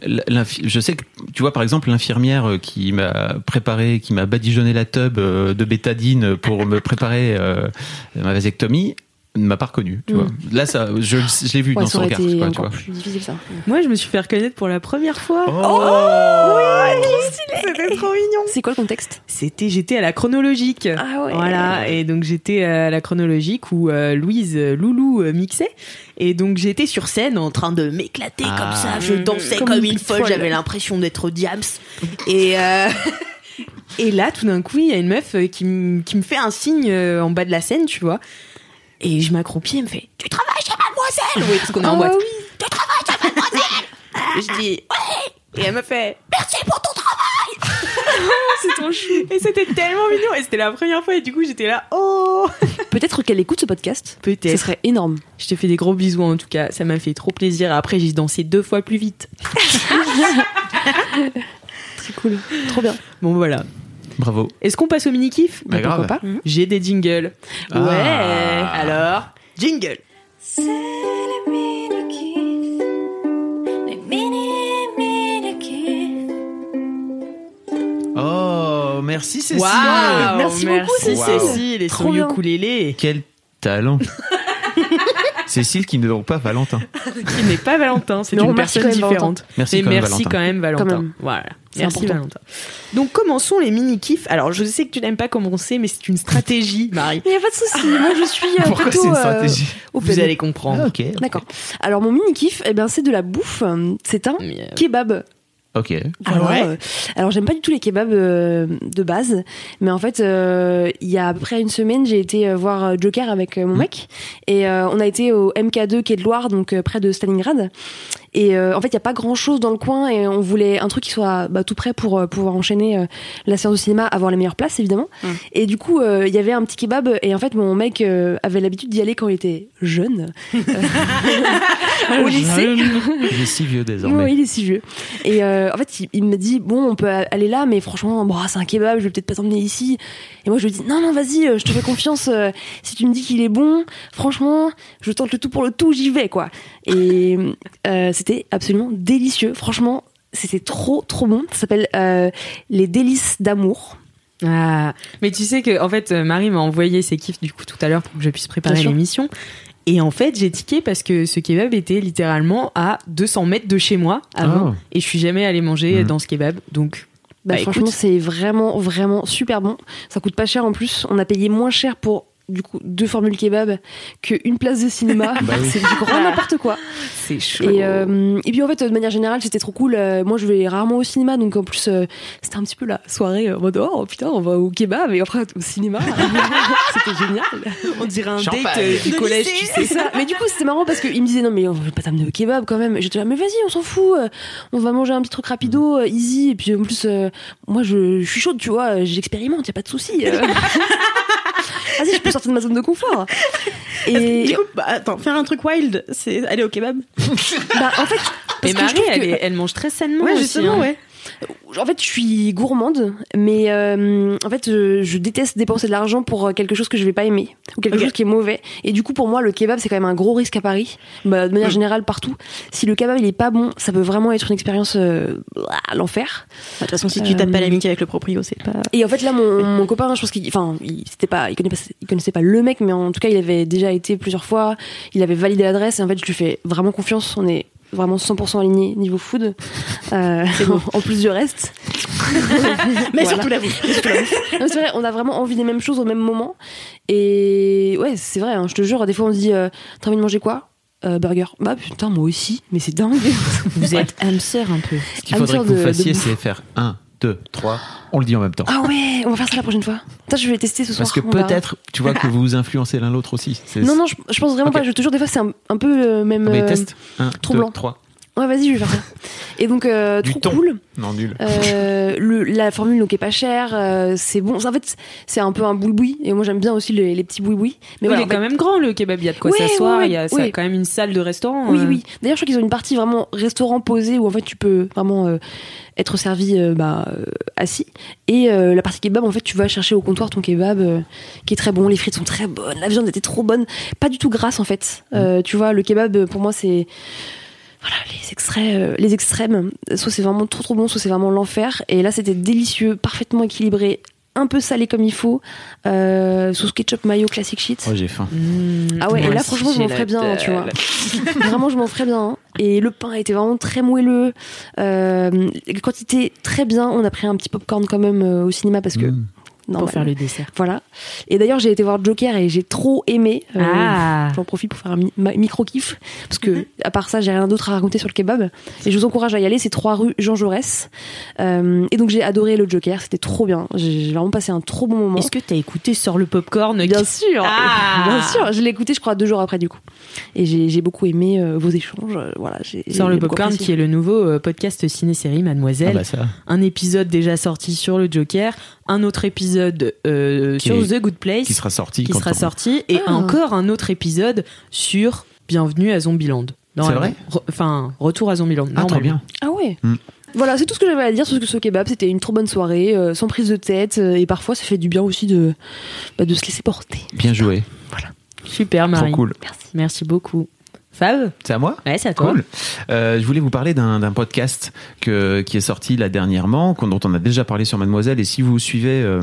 la- l'infi- je sais que, tu vois, par exemple, l'infirmière euh, qui m'a préparé, qui m'a badigeonné la tube euh, de bétadine pour me préparer euh, ma vasectomie, ne m'a pas reconnu, tu Mm. vois. Là, ça, je, je l'ai vu Ouais, dans son regard, quoi, tu vois. plus difficile ça. Moi, je me suis fait reconnaître pour la première fois. Oh, C'était trop mignon. C'est quoi le contexte? C'était, j'étais à la chronologique. Ah ouais. Voilà, et donc j'étais à la chronologique où euh, Louise euh, Loulou euh, mixait. Et donc j'étais sur scène en train de m'éclater Ah. comme ça. Je dansais Comme comme, une une folle, j'avais l'impression d'être Diams. Et, euh, et là, tout d'un coup, il y a une meuf euh, qui, me- qui me fait un signe euh, en bas de la scène, tu vois. Et je m'accroupis, elle me fait Tu travailles chez Mademoiselle? Oui, parce qu'on est en Ah boîte. oui. Tu travailles chez Mademoiselle? Et je dis Ouais Et elle me fait Merci pour ton travail C'est ton chou. Et c'était tellement mignon. Et c'était la première fois. Et du coup, j'étais là Oh Peut-être qu'elle écoute ce podcast. Ce Peut-être. serait énorme. Je te fais des gros bisous en tout cas, ça m'a fait trop plaisir. Après, j'ai dansé deux fois plus vite. C'est cool. Trop bien. Bon voilà. Bravo. Est-ce qu'on passe au mini kiff Bah, grave. Pourquoi pas J'ai des jingles. Ah. Ouais. Alors, jingle. C'est les mini-kiffs, les mini-mini-kiffs. Oh, merci Cécile. Waouh, Merci beaucoup, merci Cécile. Cécile et Trop son ukulélé Quel talent. Cécile qui ne donc pas Valentin. qui n'est pas Valentin, c'est une personne différente. Merci Mais quand même, merci Valentin. quand même Valentin. Quand même. Voilà. C'est Merci important. Valentin. Donc commençons les mini kiffs. Alors je sais que tu n'aimes pas commencer, mais c'est une stratégie, Marie. Il n'y a pas de souci. Moi, je suis euh, Pourquoi plutôt c'est une euh, stratégie. Vous allez comprendre. Ah, ok. D'accord. Alors, mon mini kiff, eh ben, c'est de la bouffe. C'est un euh, kebab. Ok. Alors, ouais. euh, alors j'aime pas du tout les kebabs euh, de base, mais en fait, euh, il y a à peu près une semaine, j'ai été voir Joker avec mon mec, et euh, on a été au MK2 quai de Loire, donc euh, près de Stalingrad. Et euh, en fait, il y a pas grand chose dans le coin, et on voulait un truc qui soit bah, tout prêt pour euh, pouvoir enchaîner euh, la séance de cinéma, avoir les meilleures places évidemment. Mm. Et du coup, euh, il y avait un petit kebab, et en fait, mon mec euh, avait l'habitude d'y aller quand il était jeune, au lycée. Il est si vieux désormais. Oui, il est si vieux. Et euh, en fait, il, il me dit bon, on peut aller là, mais franchement, bon, c'est un kebab, je vais peut-être pas t'emmener ici. Et moi, je lui dis non, non, vas-y, euh, je te fais confiance. euh, si tu me dis qu'il est bon, franchement, je tente le tout pour le tout, j'y vais, quoi. Et euh, c'était absolument délicieux. Franchement, c'était trop, trop bon. Ça s'appelle euh, les délices d'amour. Ah, mais tu sais que en fait euh, Marie m'a envoyé ses kiffs du coup tout à l'heure pour que je puisse préparer l'émission. Et en fait, j'ai tiqué parce que ce kebab était littéralement à 200 mètres de chez moi avant. Oh. Et je suis jamais allée manger Mhm. dans ce kebab. Donc, Bah, Bah, franchement, c'est vraiment, vraiment super bon. Ça coûte pas cher en plus. On a payé moins cher pour du coup deux formules kebab qu'une place de cinéma. Bah oui. C'est du grand n'importe quoi. c'est chaud. Et, euh, et puis en fait, de manière générale, c'était trop cool. Euh, moi, je vais rarement au cinéma, donc en plus, euh, c'était un petit peu la soirée en mode oh putain, on va au kebab et après au cinéma. c'était génial. on dirait un Champagne. date du De collège, tu sais. C'est ça. Mais du coup, c'était marrant parce qu'il me disait non, mais on va pas t'amener au kebab quand même. Et J'étais là, mais vas-y, on s'en fout. On va manger un petit truc rapido, easy. Et puis en plus, euh, moi, je, je suis chaude, tu vois. J'expérimente, y a pas de souci. Vas-y, je peux sortir de ma zone de confort. Et Du coup, bah, attends, faire un truc wild, c'est aller au kebab. bah, en fait, Mais parce que je Marie, elle, que- est- elle mange très sainement Ouais, aussi. justement, hein. ouais. En fait, je suis gourmande, mais euh, en fait, je, je déteste dépenser de l'argent pour quelque chose que je vais pas aimer ou quelque chose qui est mauvais. Et du coup, pour moi, le kebab, c'est quand même un gros risque à Paris, bah, de manière Mm. générale partout. Si le kebab il est pas bon, ça peut vraiment être une expérience euh, à l'enfer. De toute façon, si tu tapes Euh, pas l'amitié avec le proprio, c'est pas. Et en fait, là, mon, mon copain, je pense qu'il, enfin, il, c'était pas, il connaissait pas, il connaissait pas le mec, mais en tout cas, il avait déjà été plusieurs fois. Il avait validé l'adresse et en fait, je lui fais vraiment confiance. On est vraiment 100% alignés niveau food. Euh, en plus du reste. Mais Voilà. surtout la bouffe. C'est vrai, on a vraiment envie des mêmes choses au même moment. Et ouais, c'est vrai, hein, je te jure, des fois on se dit euh, T'as envie de manger quoi? Euh, Burger. Bah putain, moi aussi, mais c'est dingue. Vous êtes hamster un peu. Ce qu'il faudrait que vous fassiez, c'est faire 1, 2, 3. On le dit en même temps. ah ouais, on va faire ça la prochaine fois. Putain, je vais tester ce soir. Parce que verra. peut-être, tu vois, que vous vous influencez l'un l'autre aussi. Non, non, je, je pense vraiment Ok. pas. Je te jure, des fois c'est un, un peu le même. Mais euh, teste. 1, trop 2, blanc. 3. Ouais, vas-y, je vais faire ça. Et donc, euh, Du trop thon. cool. Non, nul. Euh, le, la formule donc est pas chère, euh, c'est bon. En fait, c'est un peu un boui-boui. Et moi, j'aime bien aussi les, les petits boui-boui. Mais Mais voilà, il est fait- quand même grand le kebab, il y a de quoi s'asseoir, ouais, il y a ça quand même une salle de restaurant. Oui, euh. oui. D'ailleurs, je crois qu'ils ont une partie vraiment restaurant posé où en fait tu peux vraiment euh, être servi euh, bah, euh, assis. Et euh, la partie kebab, en fait, tu vas chercher au comptoir ton kebab qui est très bon. Les frites sont très bonnes. La viande était trop bonne. Pas du tout grasse en fait. Euh, tu vois, le kebab, pour moi, c'est. Voilà, les extraits, euh, les extrêmes. Soit c'est vraiment trop trop bon, soit c'est vraiment l'enfer. Et là, c'était délicieux, parfaitement équilibré, un peu salé comme il faut, euh, sauce ketchup mayo classique shit. Oh, j'ai faim. Mmh, Ah ouais, et là, franchement, je m'en ferais bien, tu vois. Vraiment, je m'en ferais bien. hein. Et le pain était vraiment très moelleux. Euh, quantité très bien. On a pris un petit popcorn quand même euh, au cinéma parce que. Mm. Normal. Pour faire le dessert. Voilà. Et d'ailleurs, j'ai été voir Joker et j'ai trop aimé. Euh, Ah J'en profite pour faire un mi- micro-kiff. Parce que, à part ça, j'ai rien d'autre à raconter sur le kebab. Et je vous encourage à y aller. C'est 3 rue Jean Jaurès. Euh, et donc, j'ai adoré le Joker. C'était trop bien. J'ai vraiment passé un trop bon moment. Est-ce que t'as écouté sur le popcorn Bien sûr, Ah bien sûr. Je l'ai écouté, je crois, deux jours après du coup. Et j'ai j'ai beaucoup aimé euh, vos échanges. Voilà, j'ai le popcorn, apprécié. qui est le nouveau euh, podcast ciné-série Ah Mademoiselle. bah ça. Un épisode déjà sorti sur le Joker, un autre épisode euh, sur est- The Good Place Qui sera sorti. qui sera on- sorti, et Ah. encore un autre épisode sur Bienvenue à Zombieland. C'est vrai Re- Enfin, retour à Zombieland. Ah, trop normalement. bien. Ah ouais. Hmm. Voilà, c'est tout ce que j'avais à dire sur ce, ce kebab. C'était une trop bonne soirée, euh, sans prise de tête, euh, et parfois ça fait du bien aussi de, bah, de se laisser porter. Bien joué. Super, Trop Marie. cool. Merci. Merci beaucoup. Fab C'est à moi Ouais, c'est à toi. Cool. Euh, je voulais vous parler d'un podcast que, qui est sorti là dernièrement, dont on a déjà parlé sur Mademoiselle. Et si vous suivez euh,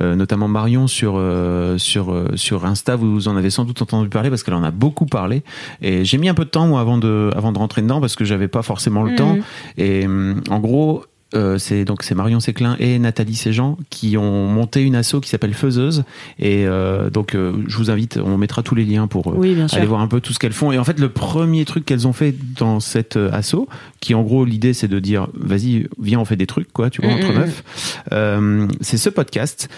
euh, notamment Marion sur euh, sur euh, sur Insta, vous en avez sans doute entendu parler parce qu'elle en a beaucoup parlé. Et j'ai mis un peu de temps moi avant de avant de rentrer dedans parce que j'avais pas forcément le Mhm. temps. Et hum, en gros. Euh, c'est donc c'est Marion Séclin et Nathalie Séjean qui ont monté une asso qui s'appelle Faiseuse et euh, donc euh, je vous invite on mettra tous les liens pour euh, Oui, bien sûr. aller voir un peu tout ce qu'elles font. Et en fait, le premier truc qu'elles ont fait dans cette euh, asso, qui en gros l'idée c'est de dire, vas-y, viens, on fait des trucs, quoi, tu vois, Mm, entre mm, meufs. Euh, c'est ce podcast.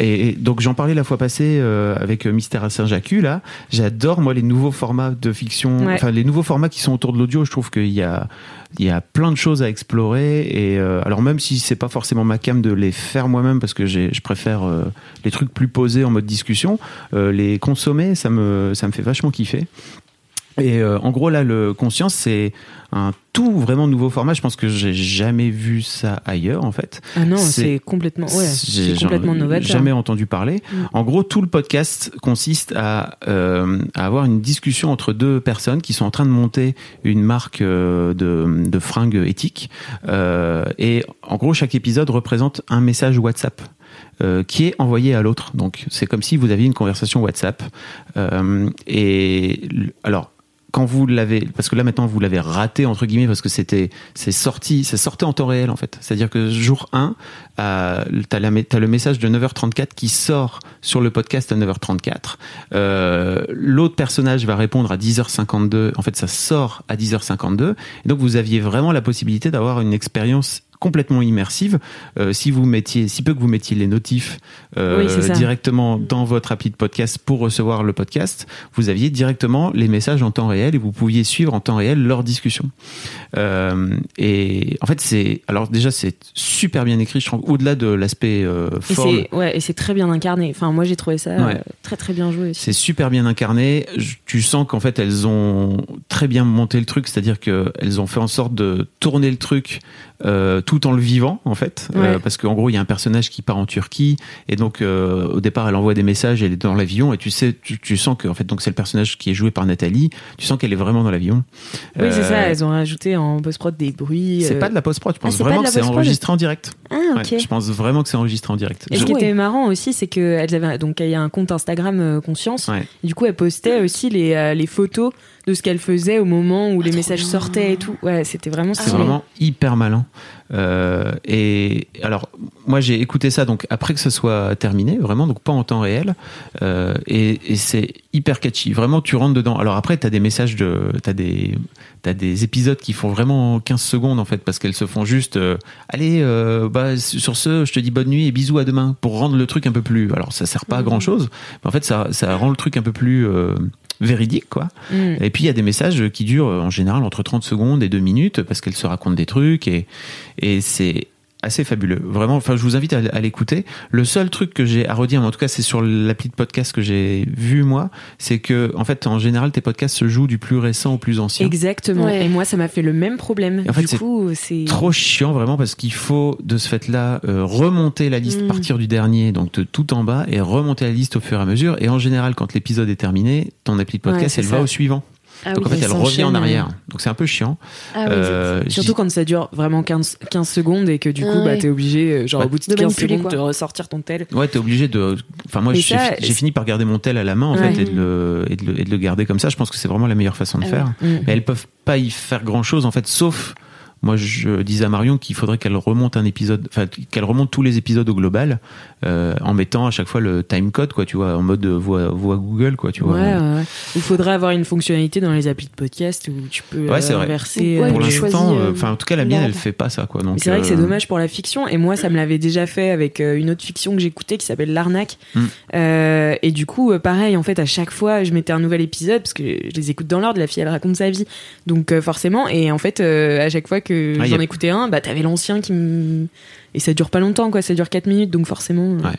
Et, et donc j'en parlais la fois passée euh, avec euh, Mystère à Saint-Jacques là. J'adore moi les nouveaux formats de fiction, Ouais. enfin les nouveaux formats qui sont autour de l'audio. Je trouve qu'il y a il y a plein de choses à explorer et euh, alors même si c'est pas forcément ma cam de les faire moi-même parce que j'ai- je préfère euh, les trucs plus posés en mode discussion, euh, les consommer ça me ça me fait vachement kiffer. Et euh, en gros là le conscience c'est un tout vraiment nouveau format. Je pense que j'ai jamais vu ça ailleurs en fait. Ah non, C'est- complètement, ouais, J'ai complètement novateur. Jamais entendu parler. Mm. En gros, tout le podcast consiste à, euh, à avoir une discussion entre deux personnes qui sont en train de monter une marque euh, de, de fringues éthiques. Et en gros, chaque épisode représente un message WhatsApp. euh, qui est envoyé à l'autre. Donc c'est comme si vous aviez une conversation WhatsApp. Euh, et alors quand vous l'avez, parce que là maintenant vous l'avez raté entre guillemets parce que c'était, c'est sorti, ça sortait en temps réel en fait. C'est-à-dire que jour 1, euh, t'as, le message de 9h34 qui sort sur le podcast à 9h34. Euh, l'autre personnage va répondre à 10h52. En fait, ça sort à 10h52. Et donc vous aviez vraiment la possibilité d'avoir une expérience complètement immersive euh, si vous mettiez si peu que vous mettiez les notifs euh, Oui, directement dans votre appli de podcast pour recevoir le podcast vous aviez directement les messages en temps réel et vous pouviez suivre en temps réel leur discussion euh, et en fait c'est alors déjà c'est super bien écrit je trouve au-delà de l'aspect Et forme c'est ouais, et c'est très bien incarné. Enfin, moi j'ai trouvé ça Ouais. très très bien joué c'est super bien incarné. Je- Tu sens qu'en fait elles ont très bien monté le truc, c'est-à-dire que elles ont fait en sorte de tourner le truc euh, tout en le vivant en fait, Euh, parce qu'en gros il y a un personnage qui part en Turquie et donc euh, au départ elle envoie des messages, elle est dans l'avion et tu sais, tu, tu sens que en fait donc c'est le personnage qui est joué par Nathalie. Tu sens qu'elle est vraiment dans l'avion. Oui, c'est Euh, ça. Elles ont rajouté en post-prod des bruits. C'est euh, pas de la post-prod, je pense c'est pas vraiment que c'est enregistré en direct. Ah, Ouais, ok. je pense vraiment que c'est enregistré en direct. Et ce Je- qui Ouais. était marrant aussi, c'est qu'elles avaient donc il y a un compte Instagram euh, Conscience. Et du coup, elles postaient aussi les, euh, les photos de ce qu'elles faisaient au moment où les messages sortaient et tout. Ouais, c'était vraiment C'est stylé. vraiment hyper malin. Euh, et alors, moi, j'ai écouté ça donc après que ce soit terminé, vraiment, donc pas en temps réel. Euh, et et c'est hyper catchy. Vraiment, tu rentres dedans. Alors après, t'as des messages de, t'as des, t'as des épisodes qui font vraiment 15 secondes en fait parce qu'elles se font juste, euh, allez, euh, bah sur ce, je te dis bonne nuit et bisous à demain pour rendre le truc un peu plus. Alors ça sert pas à grand chose, mais en fait ça, ça rend le truc un peu plus, véridiques, quoi. Mm. Et puis il y a des messages qui durent en général entre 30 secondes et 2 minutes parce qu'elle se raconte des trucs et, et c'est assez fabuleux. Vraiment, enfin, je vous invite à, à l'écouter. Le seul truc que j'ai à redire, mais en tout cas, c'est sur l'appli de podcast que j'ai vu moi, c'est que, en fait, en général, tes podcasts se jouent du plus récent au plus ancien. Exactement. Ouais. Et moi, ça m'a fait le même problème. Et en fait, du c'est coup, c'est Trop chiant vraiment parce qu'il faut de ce fait-là euh, remonter la liste, Mm. partir du dernier, donc de tout en bas, et remonter la liste au fur et à mesure. Et en général, quand l'épisode est terminé, ton appli de podcast, Ouais, elle va au suivant. Ah donc oui. en fait, elle revient en s'enchaînent, arrière. Donc c'est un peu chiant. Ah oui, Euh, Surtout quand ça dure vraiment 15, 15 secondes et que du coup, Ah bah, ouais. t'es obligé, euh, genre Bah, au bout de de 15 manipuler, secondes, quoi. de ressortir ton tel. Ouais, t'es obligé de. Enfin, moi, j'ai fini par garder mon tel à la main, en Ouais. fait, et de, le, et, de le, et de le garder comme ça. Je pense que c'est vraiment la meilleure façon de Ah faire. Mm. Mais elles peuvent pas y faire grand chose, en fait, sauf. Moi, je disais à Marion qu'il faudrait qu'elle remonte un épisode, enfin, qu'elle remonte tous les épisodes au global, euh, en mettant à chaque fois le timecode, quoi, tu vois, en mode voix, voix Google, quoi, tu vois. Ouais, ouais, ouais. Il faudrait avoir une fonctionnalité dans les applis de podcast où tu peux Ouais, c'est euh, vrai. inverser. Ouais, Pour l'instant, euh, euh, enfin, en tout cas, la mienne, elle fait pas ça, quoi. Donc, c'est vrai que c'est dommage pour la fiction. Et moi, ça me l'avait déjà fait avec une autre fiction que j'écoutais qui s'appelle L'Arnaque. Mm. Euh, et du coup, pareil, en fait, à chaque fois, je mettais un nouvel épisode parce que je les écoute dans l'ordre. La fille, elle raconte sa vie. Donc, euh, forcément. Et en fait, euh, à chaque fois que Ah, y j'en a- écoutais un, bah, t'avais l'ancien qui me. Et ça dure pas longtemps, quoi. Ça dure 4 minutes. Donc, forcément, euh, Ouais.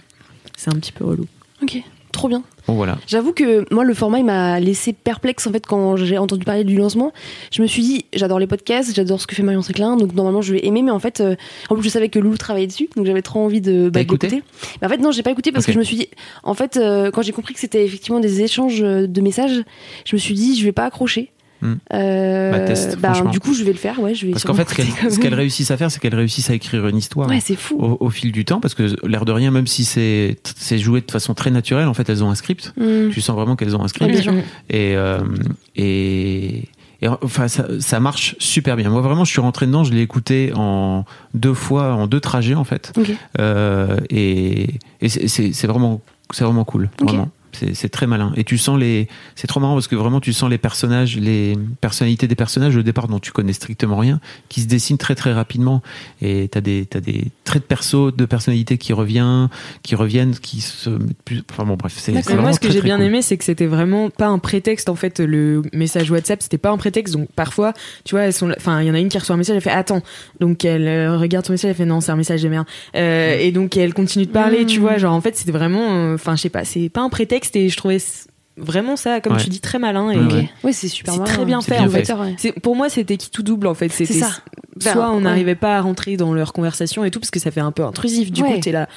c'est un petit peu relou. Ok, trop bien. Bon, voilà. J'avoue que moi, le format, il m'a laissé perplexe en fait quand j'ai entendu parler du lancement. Je me suis dit, j'adore les podcasts, j'adore ce que fait Marion Séclin, donc normalement je vais aimer, mais en fait, euh, en plus je savais que Loulou travaillait dessus, donc j'avais trop envie de, bah, d'écouter. Mais en fait, non, j'ai pas écouté parce que je me suis dit, en fait, euh, quand j'ai compris que c'était effectivement des échanges de messages, je me suis dit, je vais pas accrocher. Hmm. Euh, Bah, bah, du coup, je vais le faire, ouais, je vais. Parce qu'en fait, ce qu'elles réussissent à faire, c'est qu'elles réussissent à écrire une histoire. Ouais, c'est fou. au, au fil du temps, parce que l'air de rien, même si c'est joué de façon très naturelle, en fait, elles ont un script. Hmm. Tu sens vraiment qu'elles ont un script. Et, euh, et, et enfin, ça, ça marche super bien. Moi, vraiment, je suis rentré dedans, je l'ai écouté en deux fois, en deux trajets, en fait. Euh, et et c'est- vraiment, vraiment cool. Vraiment. C'est très malin. Et tu sens les. C'est trop marrant parce que vraiment, tu sens les personnages, les personnalités des personnages au départ dont tu connais strictement rien, qui se dessinent très très rapidement. Et t'as des, t'as des traits de perso, de personnalité qui revient, qui reviennent, qui se mettent plus. Enfin bon, bref, c'est. Moi, vraiment ce que j'ai bien cool. aimé, c'est que c'était vraiment pas un prétexte. En fait, le message WhatsApp, c'était pas un prétexte. Donc, parfois, tu vois, elles sont, enfin, il y en a une qui reçoit un message, elle fait attends. Donc, elle euh, regarde son message, elle fait non, c'est un message de merde. Euh, Et donc, elle continue de parler, Mm. tu vois. Genre, en fait, c'était vraiment, euh, enfin, je sais pas, c'est pas un prétexte. Et je trouvais vraiment ça, comme Ouais. tu dis, très malin. Et Ouais, ouais. C'est super C'est marrant. très bien C'est fait, bien en fait. Pour moi, c'était qui tout double en fait. C'est C'était ça. soit Ben, on ouais. n'arrivait pas à rentrer dans leur conversation et tout parce que ça fait un peu intrusif. Du Ouais. coup, t'es là.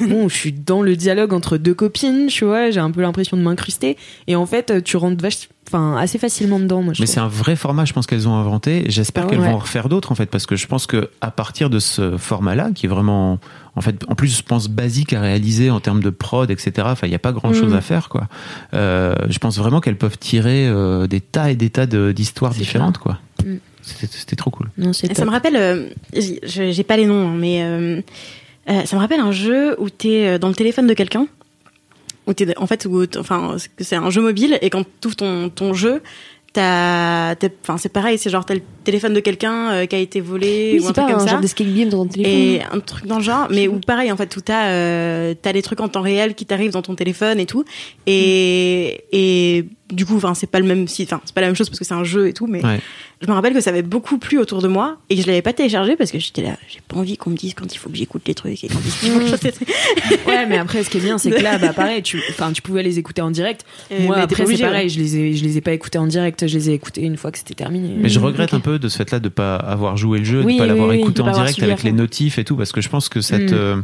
Bon, je suis dans le dialogue entre deux copines, tu vois. J'ai un peu l'impression de m'incruster et en fait, tu rentres vache, enfin, assez facilement dedans. Moi, je Mais c'est un vrai format, je pense qu'elles ont inventé. J'espère Ah qu'elles ouais. vont en refaire d'autres, en fait, parce que je pense que à partir de ce format-là, qui est vraiment, en fait, en plus, je pense basique à réaliser en termes de prod, etc. Enfin, il n'y a pas grand-chose Mm. à faire, quoi. Euh, je pense vraiment qu'elles peuvent tirer euh, des tas et des tas de- d'histoires différentes, quoi. Mm. C'était c'était trop cool. Non, ça top. me rappelle, euh, j'ai- pas les noms, hein, mais euh, euh, ça me rappelle un jeu où t'es euh, dans le téléphone de quelqu'un, où t'es, en fait, où, enfin, c'est que c'est un jeu mobile et quand tu ouvres ton, ton jeu, t'as, enfin, c'est pareil, c'est genre t'as le téléphone de quelqu'un euh, qui a été volé Oui, ou un truc comme un ça. genre d'escape game dans ton téléphone. Et un truc dans le genre, mais où pareil en fait, où t'as euh, t'as des trucs en temps réel qui t'arrivent dans ton téléphone et tout, et et du coup, enfin c'est pas le même site, enfin c'est pas la même chose parce que c'est un jeu et tout, mais Ouais. je me rappelle que ça avait beaucoup plu autour de moi et que je l'avais pas téléchargé parce que j'étais là, j'ai pas envie qu'on me dise quand il faut que j'écoute les trucs et quand il faut que je trucs. Ouais, mais après, ce qui est bien, c'est que là, bah, pareil, tu, enfin, tu pouvais les écouter en direct. Euh, Moi, après, c'est pareil, je les ai, je les ai pas écoutés en direct. Je les ai écoutés une fois que c'était terminé. Mais je Mm, regrette un peu de ce fait-là de pas avoir joué le jeu, Oui, de pas l'avoir oui, écouté en direct avec les notifs et tout, parce que je pense que cette, Mm. euh,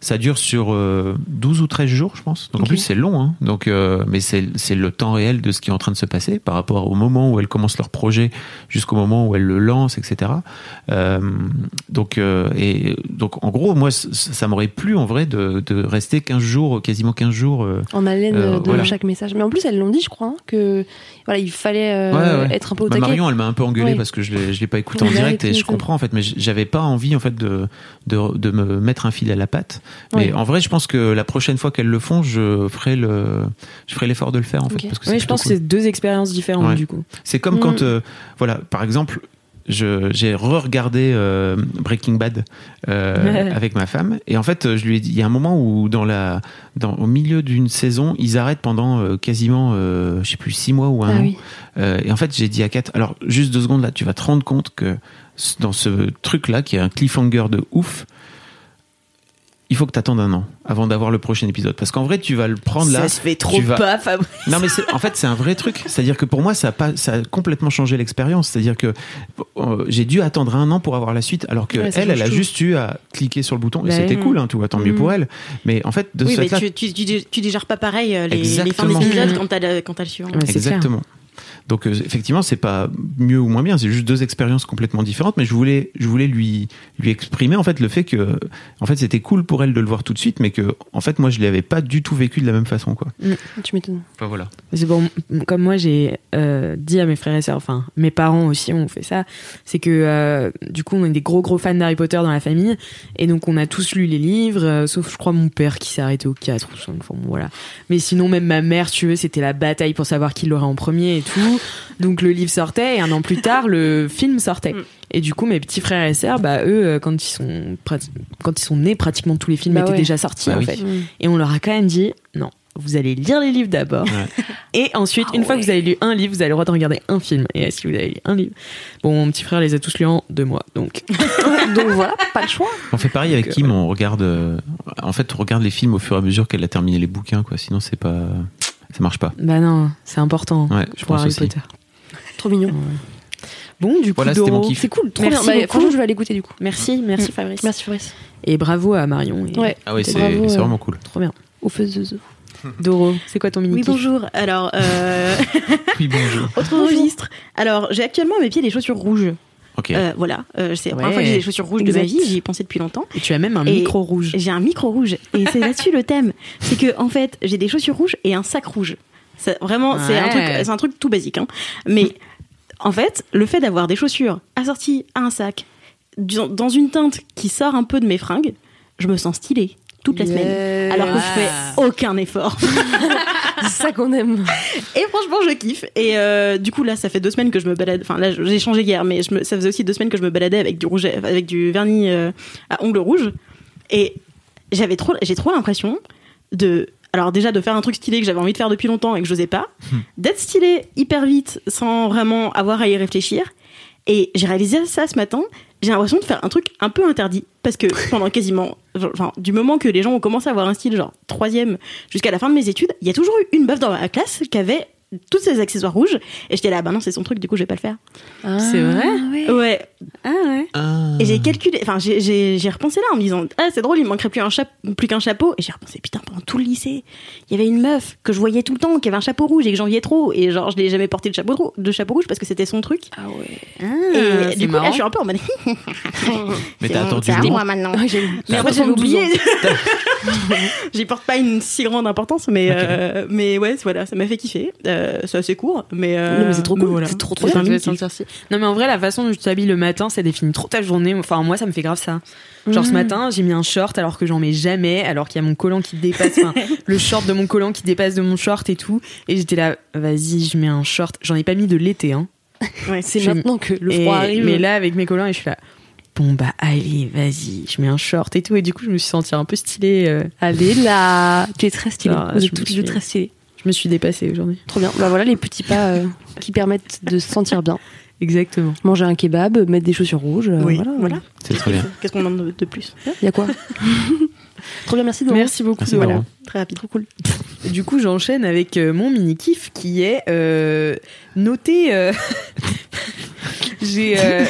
ça dure sur euh, 12 ou 13 jours, je pense. Donc en plus c'est long, hein. Donc, euh, mais c'est le temps réel de ce qui est en train de se passer par rapport au moment où elles commencent leur projet jusqu'au moment où elles le lancent, etc. Euh, donc, euh, et donc en gros, moi, ça m'aurait plu en vrai de, de rester 15 jours, quasiment 15 jours. euh, En haleine de voilà. chaque message. Mais en plus, elles l'ont dit, je crois, hein, que voilà, il fallait Ouais, ouais. être un peu au Bah, taquet. Marion, elle m'a un peu engueulé Ouais. parce que je je l'ai pas écouté en direct et je comprends en fait, mais j'avais pas envie en fait de, de, de me mettre un fil à la patte. Mais en vrai, je pense que la prochaine fois qu'elles le font, je ferai le, l'effort de le faire en fait. Ok. Parce que Pense que c'est deux expériences différentes Ouais. du coup. c'est comme Mm. quand, euh, voilà, par exemple, j'ai re-regardé euh, Breaking Bad euh, avec ma femme. Et en fait, je lui ai dit, il y a un moment où, dans la, dans, au milieu d'une saison, ils arrêtent pendant euh, quasiment, euh, je sais plus, six mois ou un Ah an. oui. Euh, et en fait, j'ai dit à Kat, alors juste deux secondes là, tu vas te rendre compte que dans ce truc-là, qui est un cliffhanger de ouf, il faut que tu attendes un an avant d'avoir le prochain épisode. Parce qu'en vrai, tu vas le prendre là. ça se fait trop vas- pas, Fabrice. Non, mais en fait, c'est un vrai truc. C'est-à-dire que pour moi, ça a, pas, ça a complètement changé l'expérience. C'est-à-dire que euh, j'ai dû attendre un an pour avoir la suite, alors que Ouais, elle, elle a tout. juste eu à cliquer sur le bouton. Et c'était cool, hein, tu vois, tant mieux pour elle. Mais en fait, de Oui, ce mais fait-là, tu, tu, tu, tu digères pas pareil euh, les, les fins Exactement. d'épisode Mhm. quand t'as le, le suivant. Ouais, clair. Donc euh, effectivement, c'est pas mieux ou moins bien, c'est juste deux expériences complètement différentes. Mais je voulais, je voulais lui lui exprimer en fait le fait que, en fait, c'était cool pour elle de le voir tout de suite, mais que en fait, moi, je l'avais pas du tout vécu de la même façon, quoi. Tu m'étonnes. Enfin voilà. C'est bon, comme moi j'ai euh, dit à mes frères et sœurs, enfin mes parents aussi ont fait ça, c'est que euh, du coup on est des gros gros fans d'Harry Potter dans la famille et donc on a tous lu les livres, euh, sauf je crois mon père qui s'est arrêté au 4 ou 5, enfin bon, voilà. Mais sinon même ma mère, tu veux, c'était la bataille pour savoir qui l'aurait en premier et tout. Donc le livre sortait et un an plus tard le film sortait. Mm. Et du coup mes petits frères et sœurs, bah eux euh, quand ils sont quand ils sont nés pratiquement tous les films Bah étaient ouais. déjà sortis Bah en oui. fait. Et on leur a quand même dit non, vous allez lire les livres d'abord. Ouais. Et ensuite, une fois que vous avez lu un livre, vous avez le droit de regarder un film. Et si vous avez lu un livre, bon, mon petit frère les a tous lus en deux mois, donc Donc voilà, pas le choix. On fait pareil avec Kim, on regarde, euh, en fait, on regarde les films au fur et à mesure qu'elle a terminé les bouquins, quoi. Sinon, c'est pas, ça marche pas. bah non, c'est important Ouais, je pour pense Harry aussi. Potter. Trop mignon. Bon, du coup, Voilà, c'était mon kiff. C'est cool, trop Merci bien. Bah, franchement, je vais aller goûter du coup. Merci, merci Mm. Fabrice. Merci Fabrice. Et bravo à Marion. Et Ouais. Ah oui, c'est euh, vraiment cool. Trop bien. Aux faiseuses. Doro, c'est quoi ton mini Oui, bonjour. Alors, euh, Oui, bonjour. autre registre. Alors, j'ai actuellement à mes pieds des chaussures rouges. Euh, voilà, euh, c'est la première fois que j'ai des chaussures rouges de ma vie. J'y ai pensé depuis longtemps. Et tu as même un Et- micro rouge. J'ai un micro rouge. Et c'est là-dessus le thème. C'est que, en fait, j'ai des chaussures rouges et un sac rouge. C'est vraiment, c'est un Ouais. truc, c'est un truc tout basique, hein. Mais, en fait, le fait d'avoir des chaussures assorties à un sac, dans dans une teinte qui sort un peu de mes fringues, je me sens stylée toute la semaine. Alors que je fais aucun effort. C'est ça qu'on aime. Et franchement, je kiffe. Et euh, du coup, là, ça fait deux semaines que je me balade. Enfin, là, j'ai changé hier, mais je me- ça faisait aussi deux semaines que je me baladais avec du rouge, avec du vernis euh, à ongles rouges. Et j'avais trop, j'ai trop l'impression de, alors déjà de faire un truc stylé que j'avais envie de faire depuis longtemps et que j'osais pas, d'être stylé hyper vite sans vraiment avoir à y réfléchir. Et j'ai réalisé ça ce matin. J'ai l'impression de faire un truc un peu interdit. Parce que pendant quasiment, enfin, du moment que les gens ont commencé à avoir un style genre troisième jusqu'à la fin de mes études, il y a toujours eu une meuf dans ma classe qui avait tous ces accessoires rouges. Et j'étais là bah non c'est son truc du coup je vais pas le faire. C'est vrai ouais. ouais. Ah ouais. Ah. et j'ai calculé enfin j'ai- repensé là en me disant ah c'est drôle il me manquerait plus un chapeau plus qu'un chapeau. Et j'ai repensé putain pendant tout le lycée il y avait une meuf que je voyais tout le temps qui avait un chapeau rouge et que j'enviais trop. Et genre je l'ai jamais porté de chapeau, rou- de chapeau rouge parce que c'était son truc. Ah ouais. Ah, et du coup là je suis un peu en mode Mais c'est t'as attendu c'est moi maintenant. Ah, mais après J'ai j'avais 12 oublié. J'y porte pas une si grande importance mais euh, mais ouais voilà ça m'a fait kiffer. Euh, c'est assez court mais, euh, Non, mais c'est trop cool. voilà. C'est trop, trop si- Non mais en vrai la façon dont tu t'habilles le matin ça définit trop ta journée. Enfin moi ça me fait grave ça. Genre ce Mhm. matin j'ai mis un short alors que j'en mets jamais alors qu'il y a mon collant qui dépasse, enfin, le short de mon collant qui dépasse de mon short et tout. Et j'étais là vas-y je mets un short. J'en ai pas mis de l'été hein. Ouais, C'est Je- maintenant que le Et- froid arrive. Mais là avec mes collants et je suis là bon bah allez vas-y je mets un short et tout et du coup je me suis sentie un peu stylée. euh, Allez là, tu es très stylée. Ah, Vous êtes toutes les suis- deux très stylées. Je me suis dépassée aujourd'hui. Trop bien. Bah voilà les petits pas euh, qui permettent de se sentir bien. Exactement. Manger un kebab, mettre des chaussures rouges. euh, oui voilà. voilà C'est très bien. qu'est-ce qu'on demande de- de plus? Il y a quoi? Trop bien, merci. Doro. Merci beaucoup. Merci. Laurent. très rapide trop cool Du coup, j'enchaîne avec euh, mon mini kiff qui est euh, noté. euh, J'ai euh,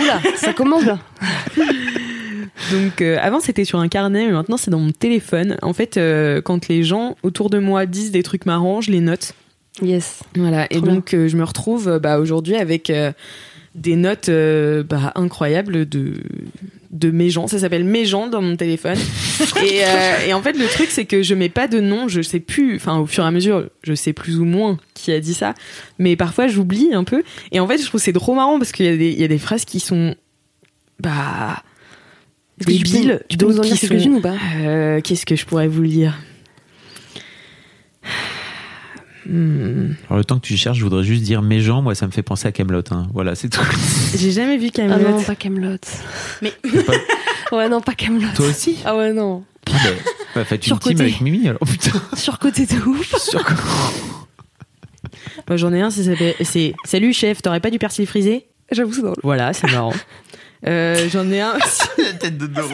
Oula, ça commence bien. Donc euh, avant c'était sur un carnet, mais maintenant c'est dans mon téléphone. En fait, euh, quand les gens autour de moi disent des trucs marrants, je les note. Yes. Voilà. Et donc euh, je me retrouve bah, aujourd'hui avec des notes bah, incroyables de de mes gens. Ça s'appelle mes gens dans mon téléphone. et, et en fait le truc c'est que je mets pas de nom. Je sais plus. Enfin au fur et à mesure, je sais plus ou moins qui a dit ça. Mais parfois j'oublie un peu. Et en fait je trouve c'est trop marrant parce qu'il y a des il y a des phrases qui sont bah Est-ce que tu peux, nous en dire sont- quelques-unes ou pas euh, Qu'est-ce que je pourrais vous lire Hmm. Alors, le temps que tu cherches, je voudrais juste dire mes gens, moi, ça me fait penser à Camelot. Hein. Voilà, c'est tout. J'ai jamais vu Ah Camelot. non, pas Camelot. Mais- Ouais, non, pas Camelot. Toi aussi Ah ouais, non. Ah bah, bah, Faites une Surcoté. team avec Mimi, alors. Oh, putain. Surcoté de ouf. Sur- Moi, j'en ai un, c'est Salut chef, t'aurais pas du persil frisé? J'avoue, c'est drôle. Voilà, c'est marrant. Euh, j'en ai un. La tête de Doro.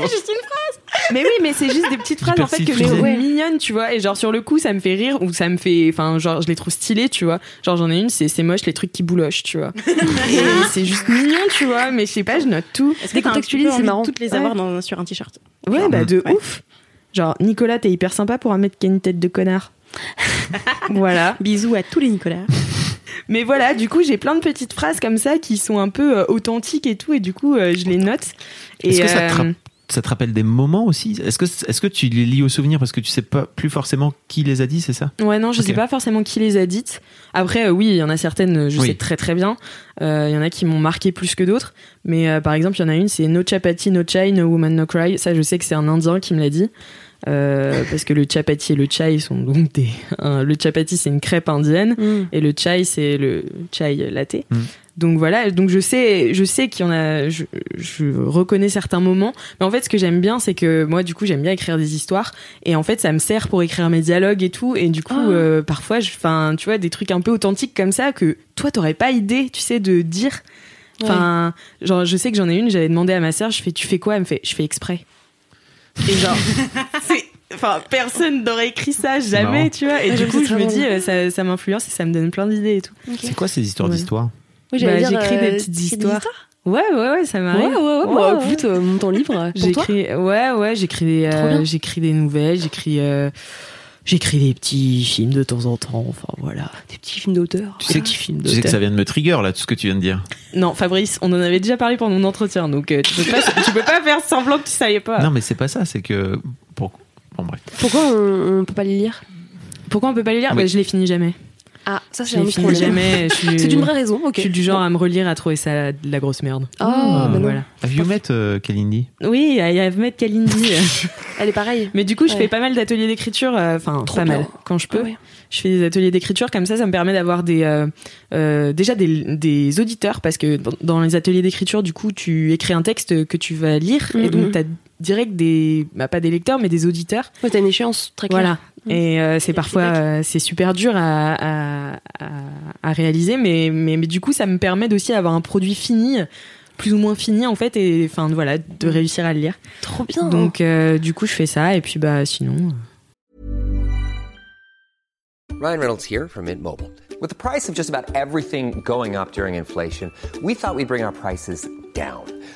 mais oui, mais c'est juste des petites phrases en fait que je trouve frisé. mignonnes, tu vois. Et genre sur le coup, ça me fait rire ou ça me fait, enfin genre je les trouve stylées, tu vois. Genre j'en ai une, c'est c'est moche les trucs qui boulochent, tu vois. Et c'est juste mignon, tu vois. Mais je sais pas, je note tout. Est-ce que Décontextualise, peu c'est marrant. de toutes les Ouais. avoir dans, sur un t-shirt Ouais, bah de Ouais. ouf. Genre Nicolas, t'es hyper sympa pour un mec qui a une tête de connard. voilà. Bisous à tous les Nicolas. Mais voilà, du coup, j'ai plein de petites phrases comme ça qui sont un peu euh, authentiques et tout, et du coup, euh, je les note. Est-ce que ça te, euh, ça te rappelle des moments aussi? Est-ce que, est-ce que tu les lis au souvenir parce que tu sais pas plus forcément qui les a dit, c'est ça? Ouais, non, je Ok. sais pas forcément qui les a dites. Après, oui, il y en a certaines, je Oui. sais très très bien. Il y en a qui m'ont marqué plus que d'autres. Mais par exemple, il y en a une, c'est No chapati, no chai, no woman, no cry. Ça, je sais que c'est un Indien qui me l'a dit. Euh, parce que le chapati et le chai sont donc des. le chapati, c'est une crêpe indienne. et le chai c'est le chai latte. Mm. Donc voilà, donc je sais, je sais qu'il y en a, je, je reconnais certains moments, mais en fait ce que j'aime bien c'est que moi du coup j'aime bien écrire des histoires et en fait ça me sert pour écrire mes dialogues et tout et du coup Ah. euh, parfois je, enfin tu vois des trucs un peu authentiques comme ça que toi t'aurais pas idée, tu sais de dire. Enfin, genre je sais que j'en ai une, j'avais demandé à ma sœur, je fais tu fais quoi? Elle me fait je fais exprès. Et genre c'est Enfin, personne n'aurait écrit ça, jamais, tu vois. Et Ouais, du coup, je me dis, euh, ça, ça m'influence et ça me donne plein d'idées et tout. C'est quoi ces histoires Ouais. d'histoire? Oui, Bah, j'écris des euh, petites t'écris histoires. Ouais, ouais, ouais, ça Ouais, m'arrive. ouais, ouais. Ouais, Bah, ouais. écoute, euh, mon temps libre. J'écris, ouais, ouais, j'écris des, euh, j'écris des nouvelles, j'écris, euh, j'écris des petits films de temps en temps. Enfin voilà, Des petits films d'auteur. Tu sais, tu sais que ça vient de me trigger là, tout ce que tu viens de dire. Non, Fabrice, on en avait déjà parlé pendant mon entretien, donc euh, tu peux pas, tu peux pas faire semblant que tu savais pas. Non, mais c'est pas ça, c'est que. Pour... Bon, bref. Pourquoi on, on peut pas les lire? Pourquoi on peut pas les lire? Oui. Bah, Je les finis jamais. Ah, ça Je c'est un autre problème. jamais. suis- C'est une vraie raison, ok. Je suis du genre à me relire, à trouver ça de la grosse merde. Ah, bah non. voilà. Have you met euh, Kalindi? Oui, y a Ahmed Kalindi. Elle est pareille. Mais du coup, je Ouais. fais pas mal d'ateliers d'écriture, euh, enfin pas bien. mal quand je peux. Ah ouais. Je fais des ateliers d'écriture comme ça, ça me permet d'avoir des euh, euh, déjà des, des auditeurs parce que dans, dans les ateliers d'écriture, du coup, tu écris un texte que tu vas lire et Mhm. donc t'as direct des bah, pas des lecteurs mais des auditeurs. Ouais, t'as une échéance très claire. Voilà. Mm. Et euh, c'est parfois euh, c'est super dur à, à, à, à réaliser, mais, mais mais du coup, ça me permet aussi d'avoir un produit fini plus ou moins fini en fait et enfin voilà de réussir à le lire Trop bien. donc euh, du coup je fais ça et puis bah sinon euh, Ryan Reynolds here from Mint Mobile. With the price of just about everything going up during inflation, we thought we'd bring our prices down.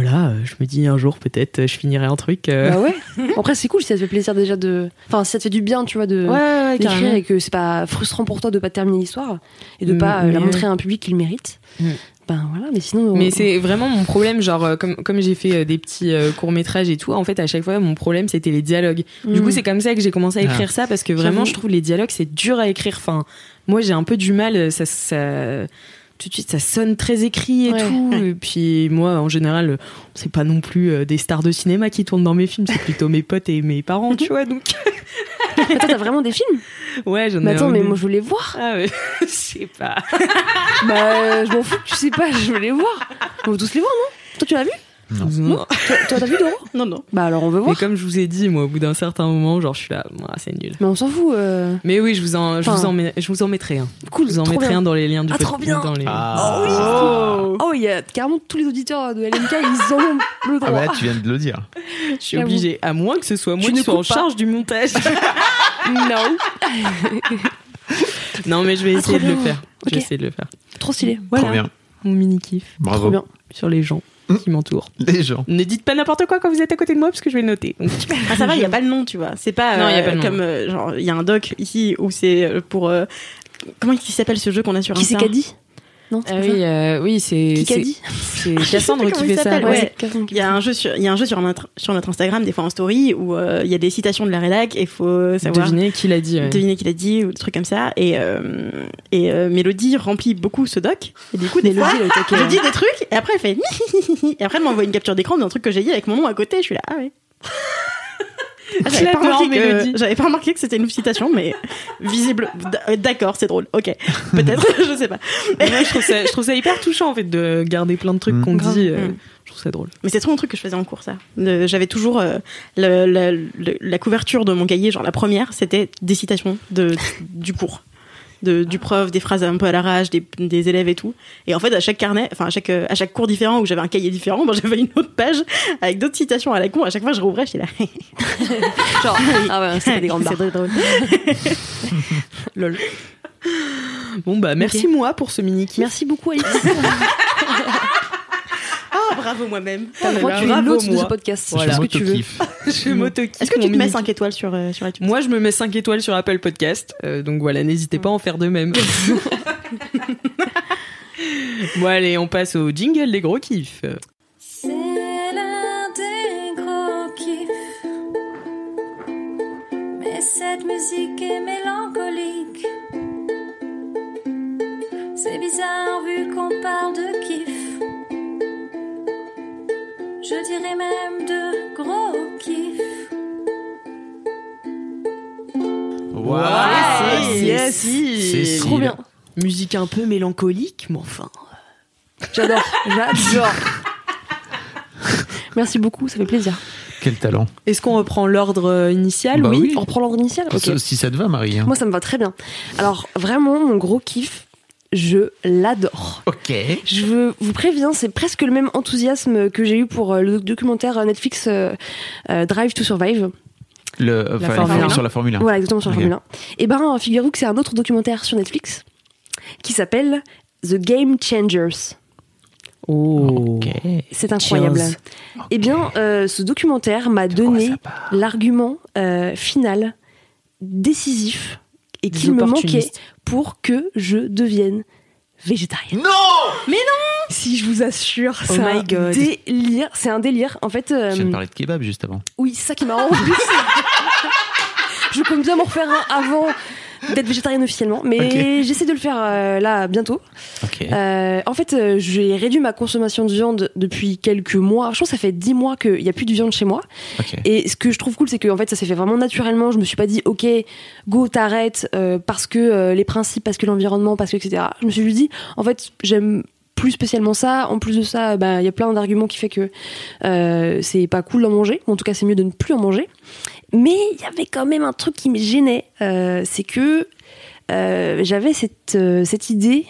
voilà euh, je me dis un jour peut-être euh, je finirai un truc euh, Bah ouais. Après, c'est cool si ça te fait plaisir déjà de. Enfin, si ça te fait du bien, tu vois, de. ouais, ouais, d'écrire et que c'est pas frustrant pour toi de pas terminer l'histoire et de Mm, pas la montrer à un public qui le mérite. Mm. Ben voilà, mais sinon. Mais on- c'est vraiment mon problème, genre comme comme j'ai fait des petits courts métrages et tout. En fait, à chaque fois, mon problème c'était les dialogues. Du Mm. coup, c'est comme ça que j'ai commencé à écrire ça parce que vraiment, je trouve les dialogues c'est dur à écrire. Enfin, moi, j'ai un peu du mal. Ça, ça tout de suite, ça sonne très écrit et Ouais. tout. Et puis moi, en général, c'est pas non plus euh, des stars de cinéma qui tournent dans mes films. C'est plutôt mes potes et mes parents, tu vois. Donc Attends, t'as vraiment des films? Ouais, j'en ai. Mais attends, un mais moi je les voir. Ah ouais, je sais pas. bah, je m'en fous tu sais pas, je veux les voir. On veut tous les voir, non? Toi, tu l'as vu? Non. Toi, toi, t'as vu Doro Non, non. Bah alors, on veut Mais voir. comme je vous ai dit, moi, au bout d'un certain moment, genre, je suis là, Moi, c'est nul. Mais on s'en fout. euh. Mais oui, je vous en, je Enfin, vous en, je vous en mettrai un. Cool, Je vous en mettrai bien. un dans les liens du Ah, trop bien. Dans les... Ah, Oh, il y a carrément tous les auditeurs de LMK, ils ont le Ah droit. bah là, tu viens de le dire. Je suis obligée, à moins que ce soit moi Tu qui ne sois en pas. charge du montage. non. non, mais je vais Ah, essayer trop de le faire. Je Ok. vais essayer de le faire. Trop stylé. Voilà, Trop bien. mon mini kiff Bravo. Trop bien. sur les gens qui m'entourent. Les gens. Ne dites pas n'importe quoi quand vous êtes à côté de moi parce que je vais noter. Donc, Ah, ça va, il y a pas le nom, tu vois. C'est pas Non, y a euh, pas le nom. comme euh, genre il y a un doc ici où c'est euh, pour euh, comment il s'appelle ce jeu qu'on a sur Qui c'est Insta qu'a dit? Non Ah oui, euh, oui, c'est. C'est- dit C'est Cassandre qui fait il ça. s'appelle, ouais. Il y a un jeu sur, il y a un jeu sur notre, sur notre Instagram, des fois en story, où euh, il y a des citations de la rédac et il faut savoir Deviner qui l'a dit. ouais. deviner qui l'a dit ou des trucs comme ça. Et, euh, et euh, Mélodie remplit beaucoup ce doc. Et du coup, des fois, je hein. dis des trucs et après elle fait et après elle m'envoie une capture d'écran d'un truc que j'ai dit avec mon nom à côté. Je suis là, ah ouais. Ah, J'avais pas, remarqué que, j'avais pas remarqué que c'était une citation, mais visible. d- D'accord, c'est drôle. Ok, peut-être, je sais pas. Moi, je trouve, ça, je trouve ça hyper touchant en fait de garder plein de trucs Mm. qu'on dit. euh, Mm. Je trouve ça drôle. Mais c'est trop un truc que je faisais en cours, ça. J'avais toujours euh, le- le- le- la couverture de mon cahier, genre la première, c'était des citations de, du cours. De, du prof, des phrases un peu à l'arrache, des, des élèves et tout. Et en fait, à chaque carnet, enfin à chaque, à chaque cours différent où j'avais un cahier différent, ben, j'avais une autre page avec d'autres citations à la con. À chaque fois, je rouvrais, j'étais là. Genre, ah ouais, c'est des grandes. C'est drôle. Lol. Bon bah merci moi pour ce mini kiff. Merci beaucoup, Alice. Ah, bravo moi-même. T'as le droit, tu es Bravo, l'hôte de ce podcast. Voilà. C'est ce que tu veux. Kiff. Je m'auto-kiffe Est-ce que tu te mets mini 5 étoiles sur, euh, sur iTunes? Moi, je me mets 5 étoiles sur Apple Podcast. euh, donc voilà, n'hésitez pas à en faire de même. bon, allez, on passe au jingle des gros kiffs. C'est l'un des gros kiffs. Mais cette musique est mélancolique. C'est bizarre vu qu'on parle de Je dirais même de gros kiff. Waouh. yes, Cécile. Trop bien. Musique un peu mélancolique, mais enfin. J'adore. J'adore. Merci beaucoup, ça fait plaisir. Quel talent. Est-ce qu'on reprend l'ordre euh, initial? Bah oui. On reprend l'ordre initial Si ça te va, Marie. hein. Moi, ça me va très bien. Alors, vraiment, mon gros kiff, je l'adore. Ok. Je vous préviens, c'est presque le même enthousiasme que j'ai eu pour euh, le documentaire euh, Netflix euh, euh, Drive to Survive. Le, enfin, Formule les- 1. sur la Formule 1. Voilà, exactement sur la. Formule 1. Et ben, figurez-vous que c'est un autre documentaire sur Netflix qui s'appelle The Game Changers. Oh. C'est incroyable. Cheers. Eh bien, euh, ce documentaire m'a donné l'argument euh, final, décisif, et qu'il me manquait. Pour que je devienne végétarienne. Non Si je vous assure, Oh c'est my un God. délire. C'est un délire. En fait, euh, Je viens de parler de kebab juste avant. oui, c'est ça qui m'a en plus. je compte bien m'en refaire un avant d'être végétarienne officiellement, mais j'essaie de le faire euh, là bientôt. Euh, en fait, euh, j'ai réduit ma consommation de viande depuis quelques mois. Je pense que ça fait 10 mois qu'il n'y a plus de viande chez moi. Et ce que je trouve cool, c'est que en fait, ça s'est fait vraiment naturellement. Je me suis pas dit, ok, go, t'arrêtes parce que les principes, parce que l'environnement, parce que etc. Je me suis juste dit, en fait, j'aime plus spécialement ça. En plus de ça, bah, il y a plein d'arguments qui fait que euh, c'est pas cool d'en manger. En tout cas, c'est mieux de ne plus en manger. Mais il y avait quand même un truc qui me gênait, euh, c'est que euh, j'avais cette, euh, cette idée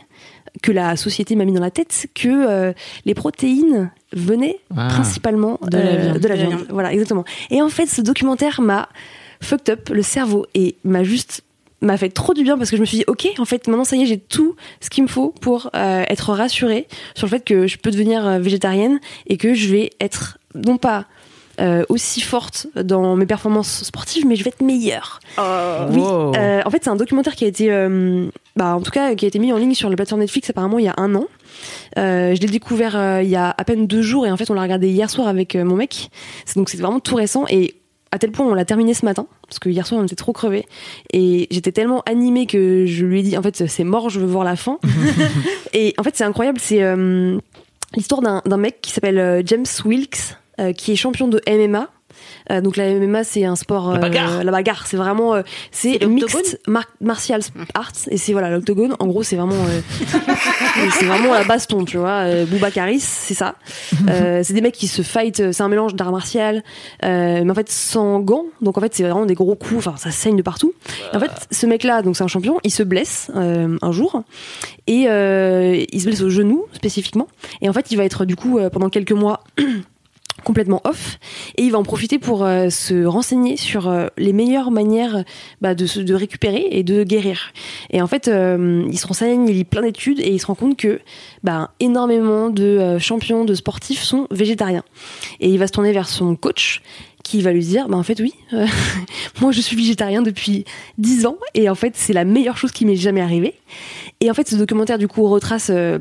que la société m'a mis dans la tête que euh, les protéines venaient Ah. principalement De la euh, viande. de la De la viande. Voilà, exactement. Et en fait, ce documentaire m'a fucked up le cerveau et m'a juste m'a fait trop du bien parce que je me suis dit ok en fait maintenant ça y est j'ai tout ce qu'il me faut pour euh, être rassurée sur le fait que je peux devenir végétarienne et que je vais être non pas euh, aussi forte dans mes performances sportives mais je vais être meilleure oui, Wow. euh, en fait, c'est un documentaire qui a été, euh, bah, en tout cas, qui a été mis en ligne sur la plateforme Netflix apparemment il y a un an. Euh, je l'ai découvert euh, il y a à peine deux jours et en fait, on l'a regardé hier soir avec euh, mon mec. C'est- Donc, c'est vraiment tout récent et à tel point on l'a terminé ce matin parce que hier soir on était trop crevés et j'étais tellement animée que je lui ai dit en fait c'est mort je veux voir la fin et en fait c'est incroyable c'est euh, l'histoire d'un d'un mec qui s'appelle James Wilkes qui est champion de MMA Euh, donc la MMA c'est un sport La bagarre. euh, la bagarre c'est vraiment euh, c'est mixed mar- martial arts et c'est voilà l'octogone. En gros c'est vraiment euh, c'est vraiment la baston tu vois euh, Boubacaris c'est ça. Euh, c'est des mecs qui se fight euh, c'est un mélange d'art martial euh, mais en fait sans gants. Donc en fait c'est vraiment des gros coups enfin ça saigne de partout. Et en fait ce mec là donc c'est un champion il se blesse euh, un jour et euh, il se blesse au genou spécifiquement. Et en fait il va être du coup euh, pendant quelques mois complètement off. Et il va en profiter pour euh, se renseigner sur euh, les meilleures manières bah, de, se- de récupérer et de guérir. Et en fait euh, il se renseigne il lit plein d'études et il se rend compte que bah, énormément de champions de sportifs sont végétariens. Et il va se tourner vers son coach qui va lui dire bah en fait oui moi je suis végétarien depuis 10 ans et en fait c'est la meilleure chose qui m'est jamais arrivée et en fait ce documentaire du coup retrace euh,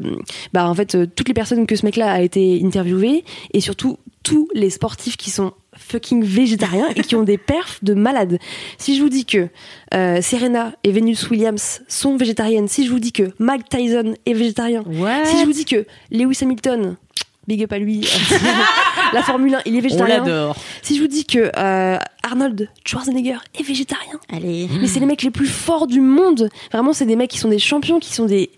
bah en fait euh, toutes les personnes que ce mec là a été interviewé et surtout tous les sportifs qui sont fucking végétariens et qui ont des perfs de malades. Si je vous dis que euh, Serena et Venus Williams sont végétariennes, si je vous dis que Mike Tyson est végétarien, si je vous dis que Lewis Hamilton, big up à lui, la Formule 1, il est On végétarien. l'adore. Si je vous dis que euh, Arnold Schwarzenegger est végétarien, Allez. mais c'est les mecs les plus forts du monde. Vraiment, c'est des mecs qui sont des champions, qui sont des.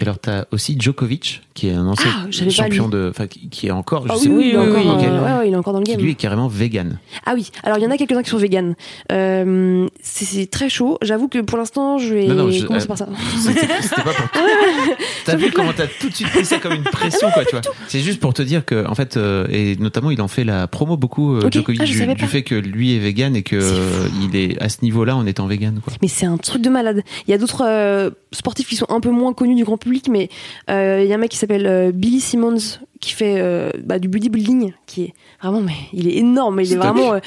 Et alors, t'as aussi Djokovic, qui est un ancien Ah, champion de. Enfin, qui qui est encore. Je Ah sais oui, oui, il est pas encore, dans euh, ouais, il est encore dans le qui game. lui est carrément vegan. Ah oui, alors il y en a quelques-uns qui sont véganes. Euh, c'est très chaud. J'avoue que pour l'instant, je vais Non, non, je- commencer euh, par ça. C'était pas pour. T'as vu comment t'as tout de suite pris ça comme une pression, quoi, tu vois. C'est juste pour te dire que, en fait, euh, et notamment, il en fait la promo beaucoup, Ok. Djokovic, Ah, du, fait que lui est vegan et que il est à ce niveau-là en étant vegan, quoi. Mais c'est un truc de malade. Il y a d'autres sportifs qui sont un peu moins connus du grand public, mais euh, il y a un mec qui s'appelle euh, Billy Simmons qui fait euh, bah, du bodybuilding, qui est vraiment, mais il est énorme. Il est vraiment, euh,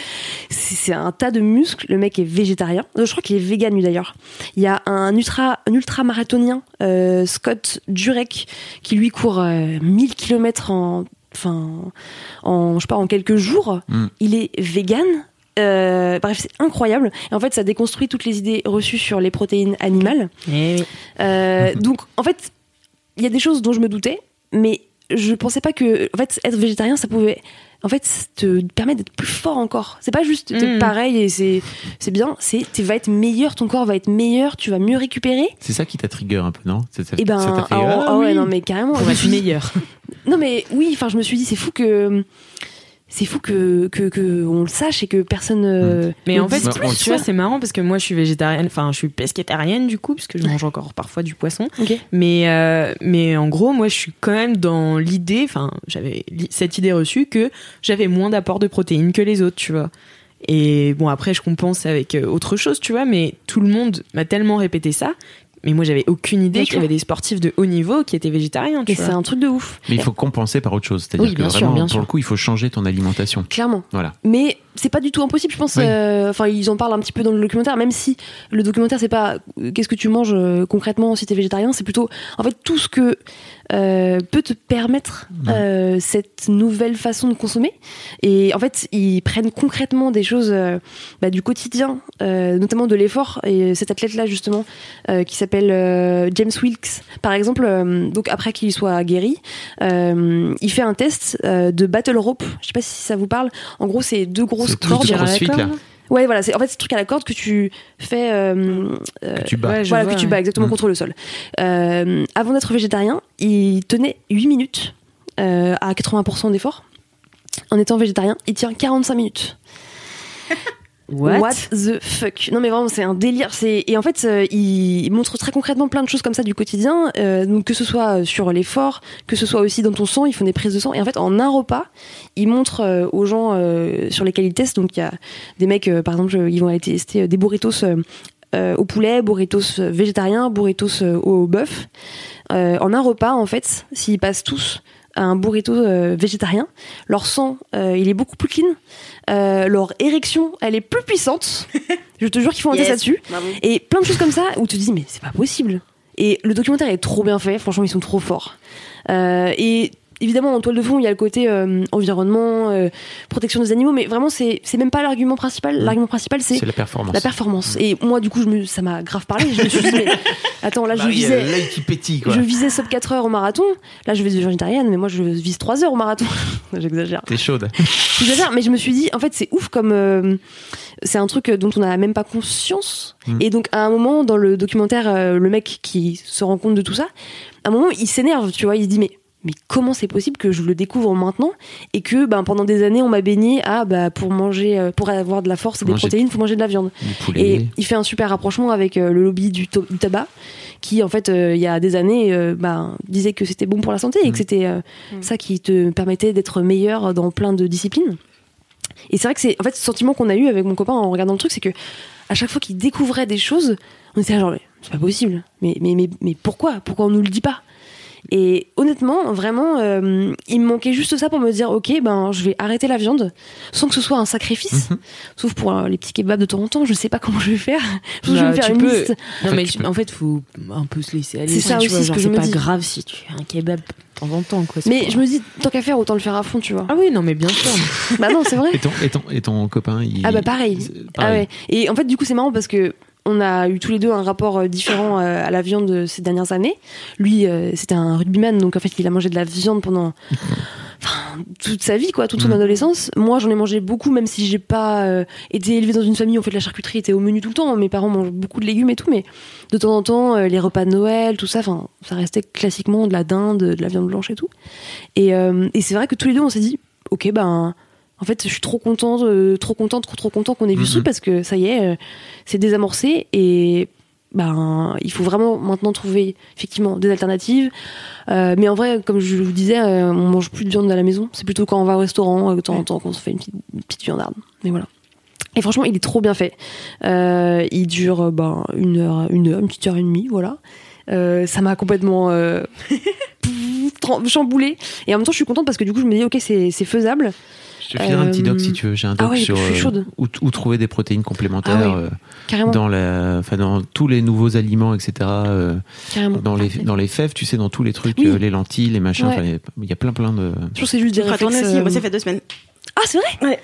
c'est un tas de muscles. Le mec est végétarien. Euh, Je crois qu'il est vegan lui d'ailleurs. Il y a un ultra, un ultra marathonien, euh, Scott Jurek, qui lui court euh, 1000 km en, enfin, en, je sais pas, en quelques jours. Mm. Il est vegan. Euh, bref, c'est incroyable. Et en fait, ça déconstruit toutes les idées reçues sur les protéines animales. Eh oui. Euh, donc, en fait, il y a des choses dont je me doutais, mais je pensais pas que, en fait, être végétarien, ça pouvait, en fait, te permettre d'être plus fort encore. C'est pas juste Mm. pareil et c'est, c'est bien. C'est, tu vas être meilleur, ton corps va être meilleur, tu vas mieux récupérer. C'est ça qui t'a trigger un peu, non? Et ben, ça t'a fait, ah, ah ah ouais, oui. non, mais carrément. Je suis meilleur. non, mais oui, enfin, je me suis dit, c'est fou que, c'est fou que, que, que on le sache et que personne. euh, Mais le en fait, Bah, plus, tu vois, c'est marrant parce que moi, je suis végétarienne, enfin, je suis pescétarienne du coup, parce que je mange encore parfois du poisson. Mais, euh, mais en gros, moi, je suis quand même dans l'idée, enfin, j'avais cette idée reçue que j'avais moins d'apport de protéines que les autres, tu vois. Et bon, après, je compense avec euh, autre chose, tu vois, mais tout le monde m'a tellement répété ça. Mais moi, j'avais aucune idée qu'il y avait des sportifs de haut niveau qui étaient végétariens, tu Et c'est un truc de ouf. Mais il faut compenser par autre chose. C'est-à-dire Oui, que bien sûr, vraiment, bien pour sûr. le coup, il faut changer ton alimentation. Clairement. Voilà. Mais c'est pas du tout impossible, je pense. Oui. euh, Enfin, ils en parlent un petit peu dans le documentaire, même si le documentaire c'est pas euh, qu'est-ce que tu manges euh, concrètement si t'es végétarien, c'est plutôt en fait tout ce que euh, peut te permettre euh, cette nouvelle façon de consommer. Et en fait, ils prennent concrètement des choses euh, bah, du quotidien, euh, notamment de l'effort. Et cet athlète-là justement, euh, qui s'appelle euh, James Wilkes, par exemple, euh, donc après qu'il soit guéri, euh, il fait un test euh, de battle rope. Je sais pas si ça vous parle. En gros, c'est deux grosses cordes. là. Ouais, voilà. C'est en fait ce truc à la corde que tu fais. euh, euh, Que tu bats. Ouais, voilà, vois, que tu bats exactement Mm. contre le sol. Euh, avant d'être végétarien, il tenait 8 minutes euh, à 80% d'effort. En étant végétarien, il tient 45 minutes. What, the fuck? Non mais vraiment c'est un délire. Et en fait euh, il montre très concrètement plein de choses comme ça du quotidien. euh, donc que ce soit sur l'effort, que ce soit aussi dans ton sang, ils font des prises de sang. Et en fait en un repas, ils montrent euh, aux gens euh, sur lesquels ils testent. Donc il y a des mecs euh, par exemple euh, ils vont aller tester euh, des burritos. euh, euh, au poulet, burritos euh, végétariens, burritos euh, au bœuf. Euh, en un repas, en fait, s'ils passent tous à un burrito euh, végétarien, leur sang, euh, il est beaucoup plus clean. Euh, leur érection, elle est plus puissante. Je te jure qu'ils font un test là-dessus. Et plein de choses comme ça où tu te dis, mais c'est pas possible. Et le documentaire est trop bien fait, franchement, ils sont trop forts. Et évidemment, en toile de fond, il y a le côté euh, environnement, euh, protection des animaux, mais vraiment, c'est c'est même pas l'argument principal. L'argument principal, c'est C'est la performance. la performance. Et moi, du coup, je me, ça m'a grave parlé. Je me suis dit, mais attends, là, je visais. l'œil qui pétille, quoi. Je visais sub 4 heures au marathon. Là, je vais devenir végétarienne, mais moi, je vise 3 heures au marathon. J'exagère. T'es chaude. J'exagère, mais je me suis dit, en fait, c'est ouf comme. euh, c'est un truc dont on n'a même pas conscience. Mm. Et donc, à un moment, dans le documentaire, le mec qui se rend compte de tout ça, à un moment, il s'énerve, tu vois. Il se dit, mais. Mais comment c'est possible que je le découvre maintenant et que ben, pendant des années on m'a baigné à bah, pour manger euh, pour avoir de la force et des Manger- protéines faut manger de la viande et il fait un super rapprochement avec euh, le lobby du, tabac, qui en fait, euh, il y a des années, euh, bah, disait que c'était bon pour la santé et Mm. que c'était euh, ça qui te permettait d'être meilleur dans plein de disciplines. Et c'est vrai que c'est en fait ce sentiment qu'on a eu avec mon copain en regardant le truc, c'est que à chaque fois qu'il découvrait des choses, on était là genre mais c'est pas possible. Mais mais mais mais pourquoi? Pourquoi on nous le dit pas? Et honnêtement, vraiment, euh, il me manquait juste ça pour me dire, ok, ben je vais arrêter la viande sans que ce soit un sacrifice. Mhm. Sauf pour euh, les petits kebabs de temps en temps, je sais pas comment je vais faire. Je vais Bah, me faire une peux- liste. Non, mais tu en fait, faut un peu se laisser aller. C'est ça tu aussi vois, ce genre, que je c'est me pas dis. grave si tu fais un kebab de temps en temps, quoi. Mais je me dis, tant qu'à faire, autant le faire à fond, tu vois. Ah oui, non, mais bien sûr. bah non, c'est vrai. Et ton, et ton, et ton copain, il. Ah bah pareil. Ah pareil. ouais. Et en fait, du coup, c'est marrant parce que on a eu tous les deux un rapport euh, différent euh, à la viande euh, ces dernières années. Lui, c'était un rugbyman, donc en fait, il a mangé de la viande pendant enfin, toute sa vie, quoi, toute son Mhm. adolescence. Moi, j'en ai mangé beaucoup, même si j'ai pas euh, été élevée dans une famille où en fait la charcuterie était au menu tout le temps. Mes parents mangent beaucoup de légumes et tout, mais de temps en temps, euh, les repas de Noël, tout ça, enfin, ça restait classiquement de la dinde, de la viande blanche et tout. Et, euh, et c'est vrai que tous les deux, on s'est dit, ok, ben. En fait, je suis trop contente, euh, trop contente, trop trop content qu'on ait vu Mhm. ce truc parce que ça y est, euh, c'est désamorcé et ben il faut vraiment maintenant trouver effectivement des alternatives. Euh, mais en vrai, comme je vous disais, on mange plus de viande à la maison. C'est plutôt quand on va au restaurant, de temps en temps, qu'on se fait une petite, une petite viandarde. Mais voilà. Et franchement, il est trop bien fait. Il dure ben, une heure, une heure, une petite heure et demie, voilà. Ça m'a complètement chamboulé. Et en même temps, je suis contente parce que du coup, je me dis, ok, c'est faisable. Je te filerai un petit doc si tu veux. J'ai un ah doc ouais, sur euh, où, où trouver des protéines complémentaires Ah ouais, euh, Carrément. dans, la, enfin, dans tous les nouveaux aliments, etc. euh, carrément. dans, les, dans les fèves, tu sais, dans tous les trucs, Oui. euh, les lentilles, les machins. Il y a- il y a plein, plein de. Je trouve que c'est juste des réflexes. aussi. Moi, ça fait deux semaines. Ah, c'est vrai? Ouais.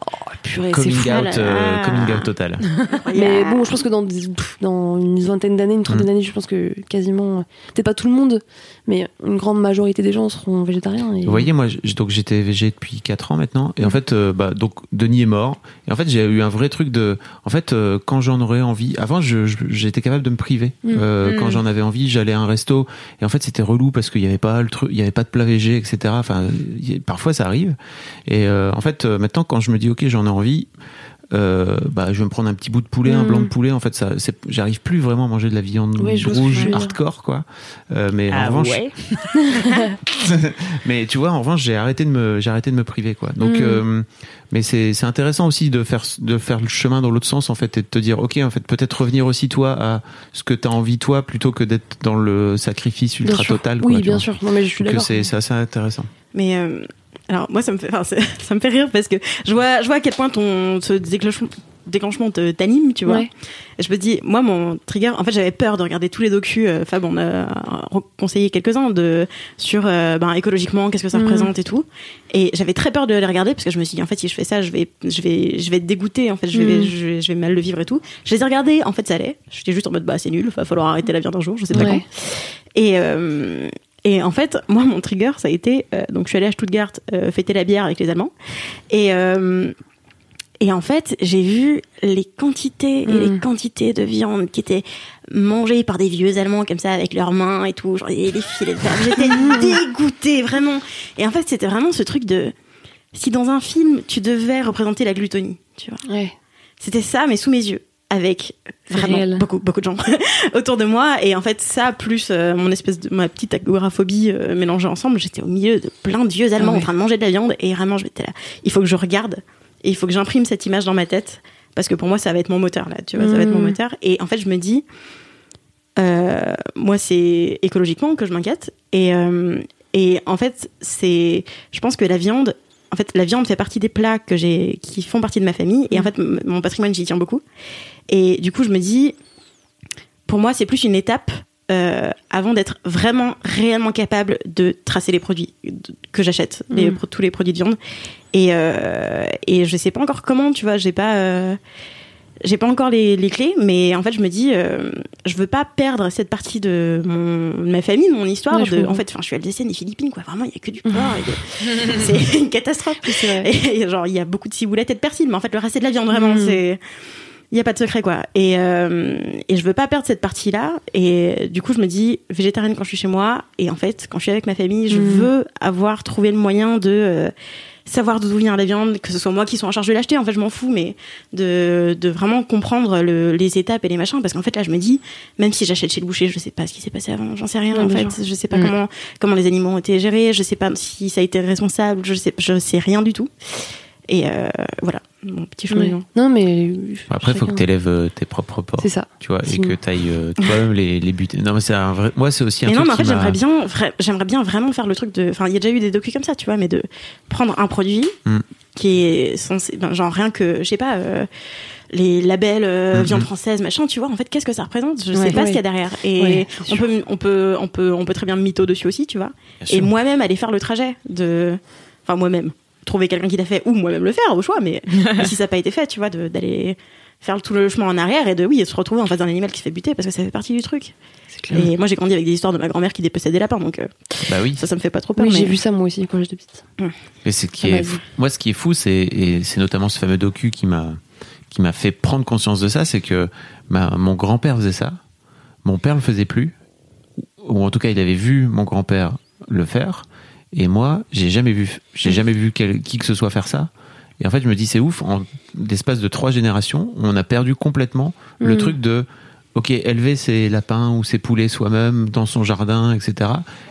Oh, purée, c'est Coming fou. out, euh, coming out total. Mais bon, je pense que dans, une vingtaine d'années, une trentaine Mm. d'années, je pense que quasiment, peut-être pas tout le monde, mais une grande majorité des gens seront végétariens. Et... Vous voyez, moi, donc j'étais végé depuis 4 ans maintenant, et en fait, euh, bah, donc Denis est mort, et en fait, j'ai eu un vrai truc de, en fait, euh, quand j'en aurais envie, avant, je- je- j'étais capable de me priver. Mm. Euh, Mm. Quand j'en avais envie, j'allais à un resto, et en fait, c'était relou parce qu'il y avait pas le truc, il y avait pas de plat végé, etc. Enfin, y parfois, ça arrive. Et euh, en fait, euh, maintenant, quand je me dis, ok, j'en ai envie. Euh, bah, je vais me prendre un petit bout de poulet, un Mm. blanc de poulet. En fait, ça, c'est- j'arrive plus vraiment à manger de la viande rouge hardcore, quoi. Euh, mais en Ah revanche, ouais. mais tu vois, en revanche, j'ai arrêté de me, j'ai arrêté de me priver, quoi. Donc, Mm. euh, mais c'est, c'est intéressant aussi de faire, de faire le chemin dans l'autre sens, en fait, et de te dire, ok, en fait, peut-être revenir aussi toi à ce que t'as envie toi, plutôt que d'être dans le sacrifice ultra total. Quoi, Oui, bien sûr. Non, mais je suis Donc, d'accord. c'est, c'est assez intéressant. Mais euh, alors moi ça me fait, enfin, ça me fait rire parce que je vois, je vois à quel point ton ce déclenchement, t'anime, tu vois. Ouais. Et je me dis, moi mon trigger, en fait j'avais peur de regarder tous les docus. euh, Fab on a conseillé quelques uns de sur euh, ben, écologiquement qu'est-ce que ça Mhm. représente et tout. Et j'avais très peur de les regarder parce que je me suis dit en fait si je fais ça je vais je vais je vais être dégoûtée en fait je vais, Mhm. je vais je vais mal le vivre et tout. Je les ai regardés en fait ça allait. J'étais juste en mode bah c'est nul, va falloir arrêter la viande un jour, je sais pas Ouais. quand. Et, euh, et en fait, moi, mon trigger, ça a été. euh, donc, je suis allée à Stuttgart euh, fêter la bière avec les Allemands. Et. euh, et en fait, j'ai vu les quantités et les quantités de viande qui étaient mangées par des vieux Allemands comme ça avec leurs mains et tout, genre des filets de viande. J'étais dégoûtée vraiment. Et en fait, c'était vraiment ce truc de si dans un film tu devais représenter la glutonie, tu vois. Ouais. C'était ça, mais sous mes yeux, avec vraiment réel. beaucoup, beaucoup de gens autour de moi. Et en fait, ça, plus euh, mon espèce de ma petite agoraphobie euh, mélangée ensemble, j'étais au milieu de plein de vieux Allemands Ah ouais. en train de manger de la viande. Et vraiment, je m'étais là. Il faut que je regarde et il faut que j'imprime cette image dans ma tête parce que pour moi, ça va être mon moteur là. Tu vois, ça va être mon Mhm. moteur. Et en fait, je me dis, euh, moi, c'est écologiquement que je m'inquiète. Et, euh, et en fait, c'est, je pense que la viande, en fait, la viande fait partie des plats que j'ai, qui font partie de ma famille. Et en fait, m- mon patrimoine, j'y tiens beaucoup. Et du coup, je me dis, pour moi, c'est plus une étape euh, avant d'être vraiment, réellement capable de tracer les produits que j'achète, Mm. tous les produits de viande. Et, euh, et je sais pas encore comment, tu vois, j'ai pas. euh, j'ai pas encore les, les clés, mais en fait, je me dis, euh, je veux pas perdre cette partie de, mon, de ma famille, de mon histoire. De, en fait, enfin, je suis alsacienne et philippine, quoi. Vraiment, il y a que du porc. de- c'est une catastrophe. Et, genre, il y a beaucoup de ciboulettes et de persil, mais en fait, le reste, c'est de la viande, vraiment. Mm. C'est. Il n'y a pas de secret, quoi. Et, euh, et je veux pas perdre cette partie-là. Et du coup, je me dis, végétarienne quand je suis chez moi. Et en fait, quand je suis avec ma famille, je Mm. veux avoir trouvé le moyen de euh, savoir d'où vient la viande, que ce soit moi qui soit en charge de l'acheter. En fait, je m'en fous, mais de, de vraiment comprendre le- les étapes et les machins. Parce qu'en fait, là, je me dis, même si j'achète chez le boucher, je sais pas ce qui s'est passé avant. J'en sais rien, Ouais, en fait. Je sais pas Mm. comment, comment les animaux ont été gérés. Je sais pas si ça a été responsable. Je sais, je sais rien du tout. Et euh, voilà, mon petit Ouais. cheminement. Non, mais. Après, il faut que tu élèves tes propres porcs. C'est ça. Tu vois, et que tu ailles toi-même les, les buter. Non, mais c'est un vrai. Moi, c'est aussi un Mais non, mais en fait, j'aimerais bien, vra- j'aimerais bien vraiment faire le truc de. Enfin, il y a déjà eu des docus comme ça, tu vois, mais de prendre un produit Mm. qui est censé. ben, genre rien que, je sais pas, euh, les labels euh, Mhm. viande française, machin, tu vois, en fait, qu'est-ce que ça représente? Je Ouais. sais pas Ouais. ce qu'il y a derrière. Et Ouais, on, sûr. peut, on, peut, on, peut, on peut très bien mytho dessus aussi, tu vois. Bien Et moi-même aller faire le trajet de. Enfin, moi-même. Trouver quelqu'un qui l'a fait ou moi-même le faire, au choix, mais, mais si ça n'a pas été fait, tu vois, d'aller faire tout le chemin en arrière et de, oui, et se retrouver en face d'un animal qui se fait buter parce que ça fait partie du truc. Clair. Et moi, j'ai grandi avec des histoires de ma grand-mère qui dépeçait des lapins, donc euh, Bah oui. ça, ça me fait pas trop peur. Oui, mais- j'ai vu ça moi aussi quand j'étais petite. Et c'est qui est fou- moi ce qui est fou c'est et c'est notamment ce fameux docu qui m'a qui m'a fait prendre conscience de ça c'est que ma, mon grand-père faisait ça mon père le faisait plus ou en tout cas il avait vu mon grand-père le faire et moi j'ai jamais vu j'ai jamais vu quel- qui que ce soit faire ça et en fait je me dis c'est ouf en l'espace de trois générations on a perdu complètement le Mm. truc de ok élever ses lapins ou ses poulets soi-même dans son jardin etc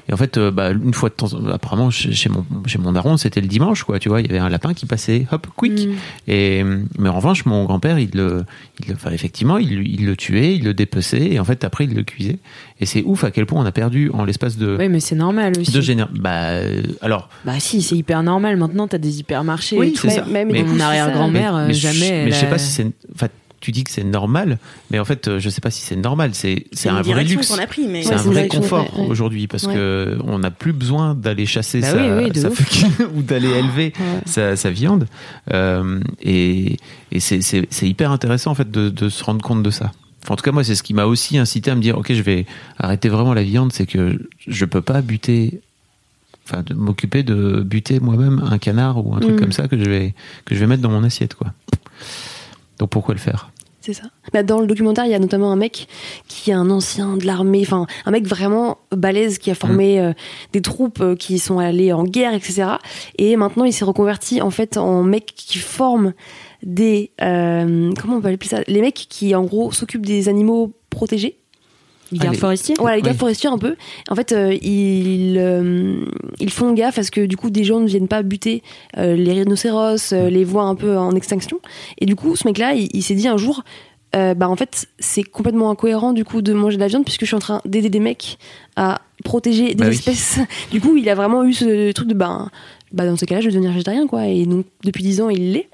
et en fait euh, bah, une fois de temps apparemment chez, chez mon chez mon daron c'était le dimanche quoi tu vois il y avait un lapin qui passait hop quick Mm. et mais en revanche mon grand-père il le il enfin effectivement il, il le tuait il le dépeçait et en fait après il le cuisait et c'est ouf à quel point on a perdu en l'espace de Oui, mais c'est normal aussi. de génér bah euh, alors Bah si, c'est hyper normal. Maintenant, t'as des hypermarchés. Oui, et tout. c'est ça. Même, Mais- Mon arrière-grand-mère, euh, mais je- jamais. mais je sais a- pas si c'est enfin tu dis que c'est normal mais en fait euh, je sais pas si c'est normal c'est un vrai luxe mais c'est Ouais, un vrai confort ouais, ouais. aujourd'hui parce que on n'a plus besoin d'aller chasser Bah sa, oui, sa ou d'aller élever Ouais. sa, sa viande Euh, et, et c'est, hyper intéressant en fait de, de se rendre compte de ça en tout cas moi c'est ce qui m'a aussi incité à me dire ok je vais arrêter vraiment la viande c'est que je peux pas buter enfin de m'occuper de buter moi-même un canard ou un truc Mm. comme ça que je vais que je vais mettre dans mon assiette quoi donc pourquoi le faire? C'est ça. Bah, dans le documentaire, il y a notamment un mec qui est un ancien de l'armée, enfin un mec vraiment balèze qui a formé euh, des troupes euh, qui sont allées en guerre, etc. Et maintenant, il s'est reconverti en fait en mec qui forme des euh, comment on peut appeler ça? Les mecs qui en gros s'occupent des animaux protégés. Les gardes forestiers? Voilà, les gars Oui. forestiers un peu. En fait, euh, ils, euh, ils font gaffe à ce que du coup des gens ne viennent pas buter euh, les rhinocéros, euh, les voient un peu en extinction. Et du coup, ce mec-là, il, il s'est dit un jour, euh, bah en fait, c'est complètement incohérent du coup de manger de la viande puisque je suis en train d'aider des mecs à protéger des Bah oui. espèces. Du coup, il a vraiment eu ce truc de bah, bah dans ces cas-là, je vais devenir végétarien quoi. Et donc depuis 10 ans, il l'est.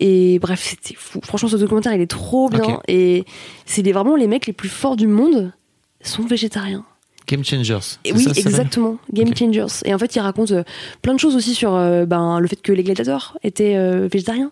Et bref, c'était fou. Franchement, ce documentaire, il est trop bien. Et c'est les- vraiment les mecs les plus forts du monde sont végétariens. Game Changers Et oui, ça, exactement. Game. Changers. Et en fait, il raconte euh, plein de choses aussi sur euh, ben, le fait que les gladiateurs étaient euh, végétariens.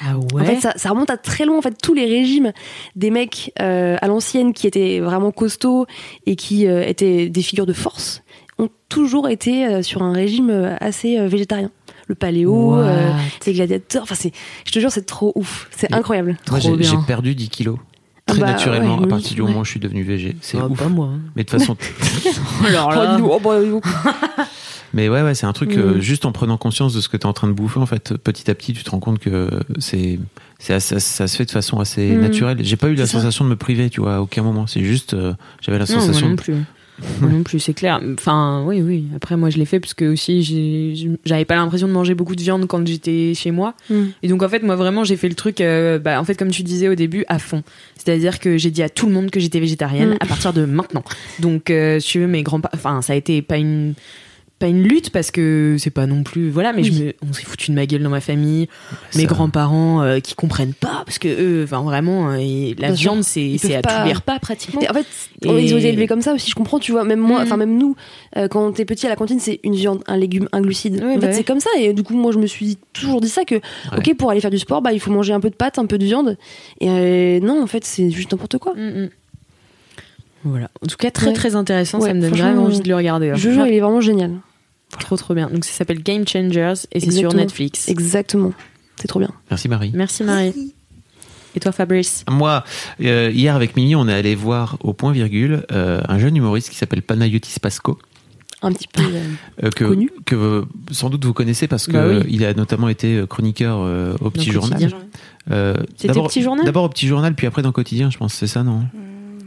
Ah ouais. En fait, ça, ça remonte à très loin. En fait, tous les régimes des mecs euh, à l'ancienne qui étaient vraiment costauds et qui euh, étaient des figures de force ont toujours été euh, sur un régime assez euh, végétarien. Le paléo, euh, les gladiateurs. Enfin, c'est, je te jure, c'est trop ouf. C'est incroyable. moi j'ai, perdu 10 kilos Ah très bah, naturellement ouais, à partir du ouais. moment où je suis devenu végé c'est Ah, ouf pas moi. hein. mais de toute façon Alors Oh, là. oh, bah. Mais ouais, ouais, c'est un truc, Mm. euh, juste en prenant conscience de ce que tu es en train de bouffer, en fait, petit à petit, tu te rends compte que c'est, c'est ça, se fait de façon assez Mm. naturelle. J'ai pas eu la ça. sensation de me priver, tu vois, à aucun moment. C'est juste, euh, j'avais la Non, moi sensation de. Moi non plus, c'est clair. Enfin, oui, oui. Après, moi, je l'ai fait parce que aussi, j'avais pas l'impression de manger beaucoup de viande quand j'étais chez moi. Mm. Et donc, en fait, moi, vraiment, j'ai fait le truc, euh, bah, en fait, comme tu disais au début, à fond. C'est-à-dire que j'ai dit à tout le monde que j'étais végétarienne Mm. à partir de maintenant. Donc, euh, si tu veux, mes grands enfin, ça a été pas une pas une lutte parce que c'est pas non plus voilà mais je me, on s'est foutu de ma gueule dans ma famille mes grands-parents euh, qui comprennent pas parce que eux enfin vraiment euh, et la Bien viande c'est c'est à pas- tous les repas pratiquement en fait, Et- ils ont été élevés comme ça aussi, je comprends, tu vois. Même moi, Mm. enfin, même nous, euh, quand t'es petit à la cantine, c'est une viande, un légume, un glucide. En bah fait, ouais. c'est comme ça. Et du coup, moi, je me suis toujours dit ça que, ok, pour aller faire du sport, bah, il faut manger un peu de pâtes, un peu de viande. Et euh, non, en fait, c'est juste n'importe quoi. Mm, mm. Voilà. En tout cas, très Ouais. très intéressant. Ouais, ça me donne vraiment envie de le regarder. hein. Je jure, il est vraiment génial. Trop trop bien. Donc ça s'appelle Game Changers et c'est sur. Netflix. Exactement. C'est trop bien. Merci Marie. Merci Marie. Et toi Fabrice Moi, euh, hier avec Mimi, on est allé voir au point virgule euh, un jeune humoriste qui s'appelle Panayotis Pasco. Un petit peu. euh, euh, que, Connu. que sans doute vous connaissez parce que Bah oui. il a notamment été chroniqueur euh, au Petit Dans Journal. Euh, C'était d'abord- Petit Journal D'abord au Petit Journal, puis après dans Quotidien, je pense, c'est ça, non?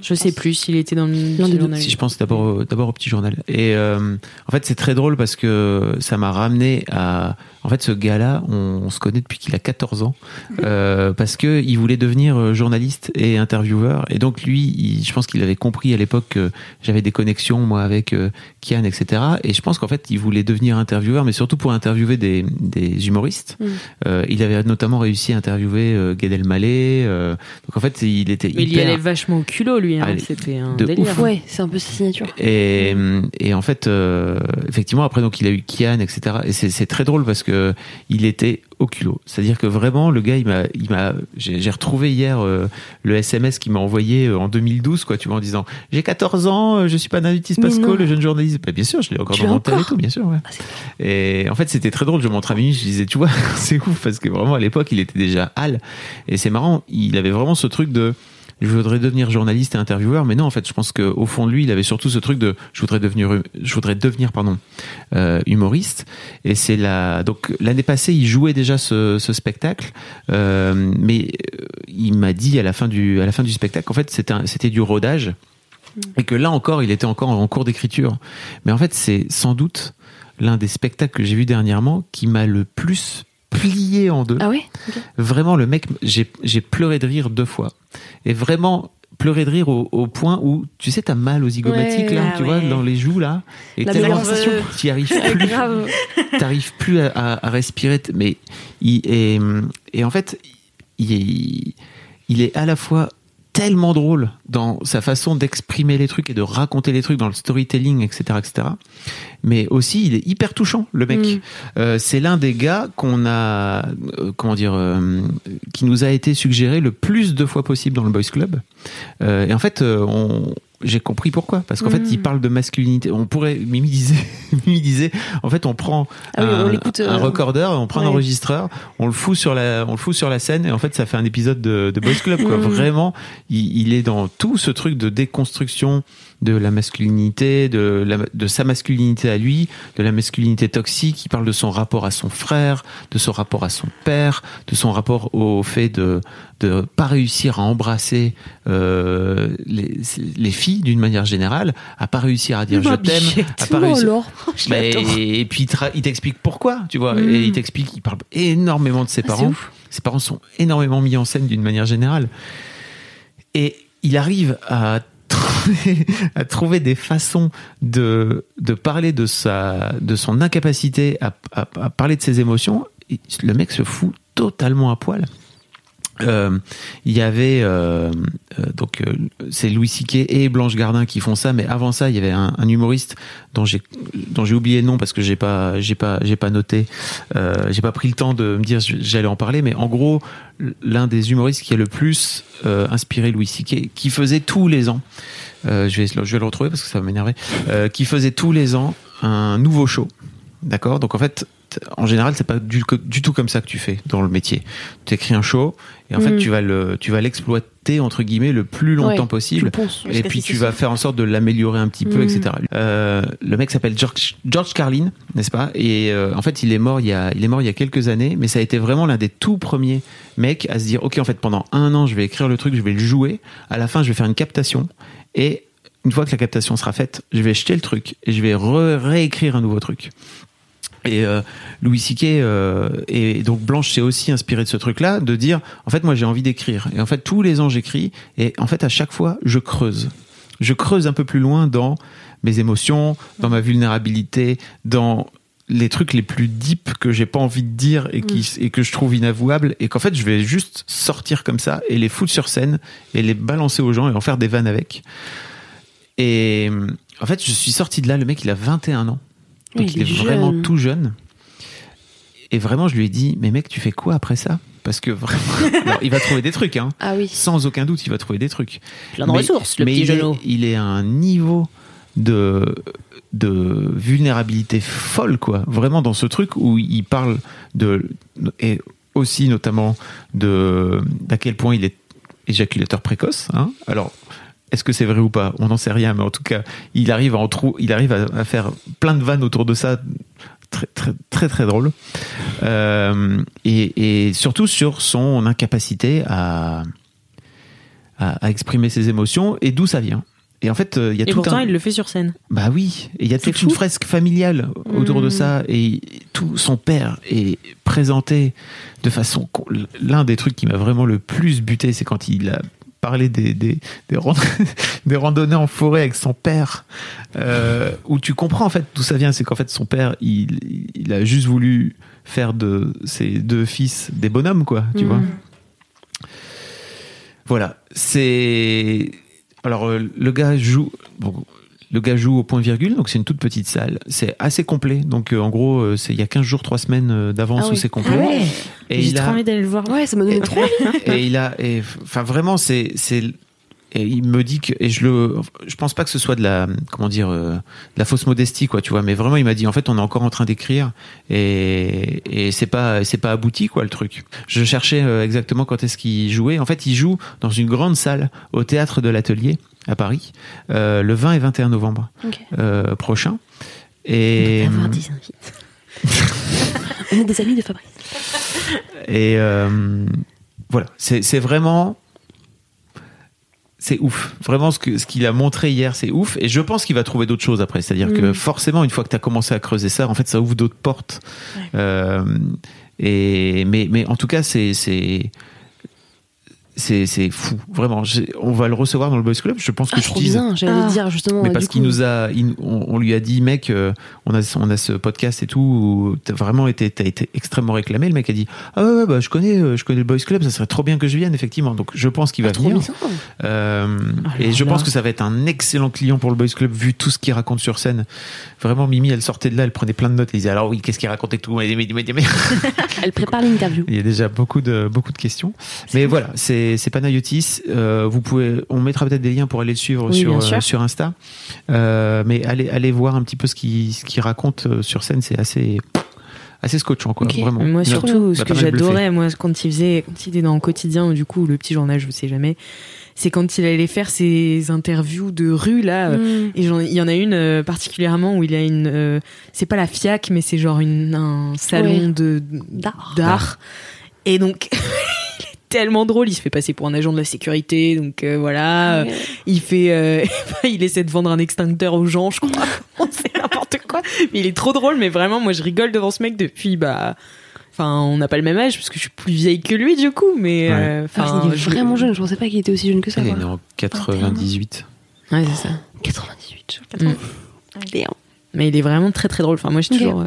Je sais plus s'il était dans le L'un des deux. journal. Si je pense d'abord au- d'abord au petit journal. Et euh, en fait, c'est très drôle parce que ça m'a ramené à. En fait, ce gars-là, on, on se connaît depuis qu'il a 14 ans euh, parce que il voulait devenir euh, journaliste et intervieweur. Et donc lui, il- je pense qu'il avait compris à l'époque que j'avais des connexions moi avec euh, Kian, etc. Et je pense qu'en fait, il voulait devenir intervieweur, mais surtout pour interviewer des, des humoristes. Mm. Euh, il avait notamment réussi à interviewer euh, Gad Elmaleh. euh, donc en fait, il était Mais il y allait vachement au culot, lui. hein. C'était un de délire. ouf. Ouais, c'est un peu sa signature. Et, et en fait, euh, effectivement, après, donc, il a eu Kian, etc. Et c'est c'est très drôle parce que il était au culot. C'est-à-dire que vraiment, le gars, il m'a, il m'a, j'ai retrouvé hier euh, le SMS qu'il m'a envoyé euh, en 2012, quoi, tu vois, en disant, j'ai 14 ans, euh, je suis pas Mais Pasco, le jeune journaliste. Bah, bien sûr, je l'ai encore Tu dans mon tel et encore tout, bien sûr, ouais. Ah, Et en fait, c'était très drôle. Je montre à Mimi, je disais, tu vois, c'est ouf parce que vraiment à l'époque, il était déjà Hal. Et c'est marrant, il avait vraiment ce truc de je voudrais devenir journaliste et intervieweur, mais non, en fait, je pense qu'au fond de lui, il avait surtout ce truc de je voudrais devenir, je voudrais devenir, pardon, euh, humoriste. Et c'est la, donc l'année passée, il jouait déjà ce, ce spectacle, euh, mais euh, il m'a dit à la fin du, à la fin du spectacle, en fait, c'était du rodage. Et que là encore, il était encore en cours d'écriture. Mais en fait, c'est sans doute l'un des spectacles que j'ai vu dernièrement qui m'a le plus plié en deux. Ah ouais Vraiment, le mec, j'ai pleuré de rire deux fois. Et vraiment, pleuré de rire au, au point où, tu sais, t'as mal aux zygomatiques, Ouais. là, tu ouais. vois, dans les joues, là. Et La tellement- sensation. t'y arrives plus. T'arrives plus à, à- à respirer. Mais il est, et en fait, il est, il est à la fois tellement drôle dans sa façon d'exprimer les trucs et de raconter les trucs dans le storytelling, etc., etc. Mais aussi, il est hyper touchant, le mec. Mm. Euh, c'est l'un des gars qu'on a, euh, comment dire, euh, qui nous a été suggéré le plus de fois possible dans le Boys Club. Et en fait, on, j'ai compris pourquoi. Parce qu'en fait, Mm. il parle de masculinité. On pourrait, Mimi disait, Mimi disait, en fait, on prend Ah oui, on un, l'écoute, euh, un recorder, on prend un enregistreur, on le fout sur la, on le fout sur la scène, et en fait, ça fait un épisode de, de Boys Club. Quoi. Mm. Vraiment, il, il est dans tout ce truc de déconstruction de la masculinité, de, la, de sa masculinité à lui, de la masculinité toxique. Il parle de son rapport à son frère, de son rapport à son père, de son rapport au fait de de pas réussir à embrasser euh, les, les filles d'une manière générale, à pas réussir à dire je t'aime, à pas réussir. alors. Je et puis il, t'explique pourquoi, tu vois. Et il t'explique, il parle énormément de ses Ah, parents. Ses parents sont énormément mis en scène d'une manière générale. Et il arrive à à trouver des façons de, parler de, sa, de son incapacité à, parler de ses émotions. Le mec se fout totalement à poil. Euh, il y avait euh, euh, donc euh, c'est Louis Siquet et Blanche Gardin qui font ça, mais avant ça il y avait un, humoriste dont j'ai dont j'ai oublié le nom parce que j'ai pas j'ai pas j'ai pas noté, j'ai pas pris le temps de me dire j'allais en parler, mais en gros l'un des humoristes qui a le plus inspiré Louis Siquet, qui faisait tous les ans, je vais je vais le retrouver parce que ça va m'énerver, qui faisait tous les ans un nouveau show, d'accord? Donc en fait en général, c'est pas du, du tout comme ça que tu fais dans le métier. Tu écris un show et en fait, Mm. tu vas le, tu vas l'exploiter entre guillemets le plus longtemps Ouais, possible. Et puis tu vas faire en sorte de l'améliorer un petit peu, Mm. etc. Euh, le mec s'appelle George, George Carlin, n'est-ce pas? Et euh, en fait, il est mort il y a, il est mort il y a quelques années, mais ça a été vraiment l'un des tout premiers mecs à se dire, ok, en fait, pendant un an, je vais écrire le truc, je vais le jouer. À la fin, je vais faire une captation et une fois que la captation sera faite, je vais jeter le truc et je vais re- réécrire un nouveau truc. Et euh, Louis Siquet euh, et donc Blanche s'est aussi inspiré de ce truc-là, de dire en fait moi j'ai envie d'écrire et en fait tous les ans j'écris et en fait à chaque fois je creuse, je creuse un peu plus loin dans mes émotions, dans ma vulnérabilité, dans les trucs les plus deep que j'ai pas envie de dire et, qui, et que je trouve inavouables et qu'en fait je vais juste sortir comme ça et les foutre sur scène et les balancer aux gens et en faire des vannes avec. Et en fait je suis sorti de là, le mec il a 21 ans. Oui, Donc il il est est vraiment jeune. tout jeune. Et vraiment, je lui ai dit, mais mec, tu fais quoi après ça? Parce que vraiment, alors, il va trouver des trucs, hein. Ah oui. Sans aucun doute, il va trouver des trucs. Plein de Mais- ressources, le mais petit il est, il est à un niveau de de vulnérabilité folle, quoi. Vraiment dans ce truc où il parle de et aussi notamment de d'à quel point il est éjaculateur précoce. Hein. Alors, est-ce que c'est vrai ou pas? On n'en sait rien, mais en tout cas, il arrive à en trou, il arrive à, à faire plein de vannes autour de ça, très très très très drôle. Euh, et, et surtout sur son incapacité à à, à exprimer ses émotions et d'où ça vient. Et en fait, euh, il y a Et tout pourtant, un... il le fait sur scène. Bah oui, il y a toute une fresque familiale autour de Mm. ça et tout son père est présenté de façon l'un des trucs qui m'a vraiment le plus buté, c'est quand il a parlé des des, des, rand- des randonnées en forêt avec son père euh, où tu comprends en fait d'où ça vient, c'est qu'en fait son père il, il a juste voulu faire de ses deux fils des bonhommes quoi, tu Mm. vois. Voilà, c'est alors euh, le gars joue bon, le gars joue au point virgule, donc c'est une toute petite salle. C'est assez complet, donc euh, en gros, euh, c'est il y a 15 jours, 3 semaines euh, d'avance Ah où c'est complet. Ah ouais. Et J'ai trop a, envie d'aller le voir. Ouais, ça m'a donné trop envie. et il a, enfin vraiment, c'est, c'est, et il me dit que, et je le, je pense pas que ce soit de la, comment dire, de la fausse modestie, quoi, tu vois, mais vraiment, il m'a dit, en fait, on est encore en train d'écrire, et, et c'est pas, c'est pas abouti, quoi, le truc. Je cherchais exactement quand est-ce qu'il jouait. En fait, il joue dans une grande salle au théâtre de l'Atelier à Paris, euh, le 20 et 21 novembre euh, prochain. Et, Avoir des invités. On est des amis de Fabrice. Et euh, voilà, c'est vraiment. C'est ouf. Vraiment, ce que- ce qu'il a montré hier, c'est ouf. Et je pense qu'il va trouver d'autres choses après. C'est-à-dire que Mm. forcément, une fois que tu as commencé à creuser ça, en fait, ça ouvre d'autres portes. Euh, et, mais, mais en tout cas, c'est. C'est c'est fou vraiment on va le recevoir dans le boys club je pense que Ah, je trop tease bien, j'allais Ah. dire justement. mais euh, parce qu'il nous a, il- on, on lui a dit, mec, euh, on a, on a ce podcast et tout, où t'as vraiment été, t'as été extrêmement réclamé. Le mec a dit, ah ouais, ouais, bah, je connais, euh, je connais le Boys Club, ça serait trop bien que je vienne, effectivement. Donc, je pense qu'il va Ah, trop venir. Euh, Alors et je là. pense que ça va être un excellent client pour le Boys Club, vu tout ce qu'il raconte sur scène. Vraiment, Mimi, elle sortait de là, elle prenait plein de notes, elle disait, alors oui, qu'est-ce qu'il racontait tout? Mais- mais- mais- mais- Elle prépare l'interview. il y a déjà beaucoup de, beaucoup de questions. Mais voilà, c'est, c'est Panayotis. Euh, vous pouvez, on mettra peut-être des liens pour aller le suivre Oui, sur, euh, sur Insta. Euh, mais allez, allez voir un petit peu ce qu'il, ce qu'il raconte sur scène. C'est assez, assez scotchant, quoi. Vraiment. Moi, surtout, ce que j'adorais, moi, quand il faisait, quand il était dans le quotidien, ou du coup, le petit journal, je sais jamais, c'est quand il allait faire ses interviews de rue, là. Mm. Et il y en a une euh, particulièrement où il a une. euh, c'est pas la FIAC, mais c'est genre une, un salon Ouais. de D'art. Et donc, tellement drôle. Il se fait passer pour un agent de la sécurité. Donc euh, voilà. Ouais. Il fait. euh, il essaie de vendre un extincteur aux gens, je crois. c'est n'importe quoi. Mais il est trop drôle. Mais vraiment, moi, je rigole devant ce mec depuis. Bah. Enfin, on n'a pas le même âge parce que je suis plus vieille que lui, du coup. Mais. Ouais. euh, Ah, Enfin, il est je- vraiment jeune, je pensais pas qu'il était aussi jeune que ça. Il est quoi. né en 98. Ouais, c'est ça. 98. Mm. Bien. Mais il est vraiment très très drôle. Enfin, moi, j'ai Ok. toujours euh,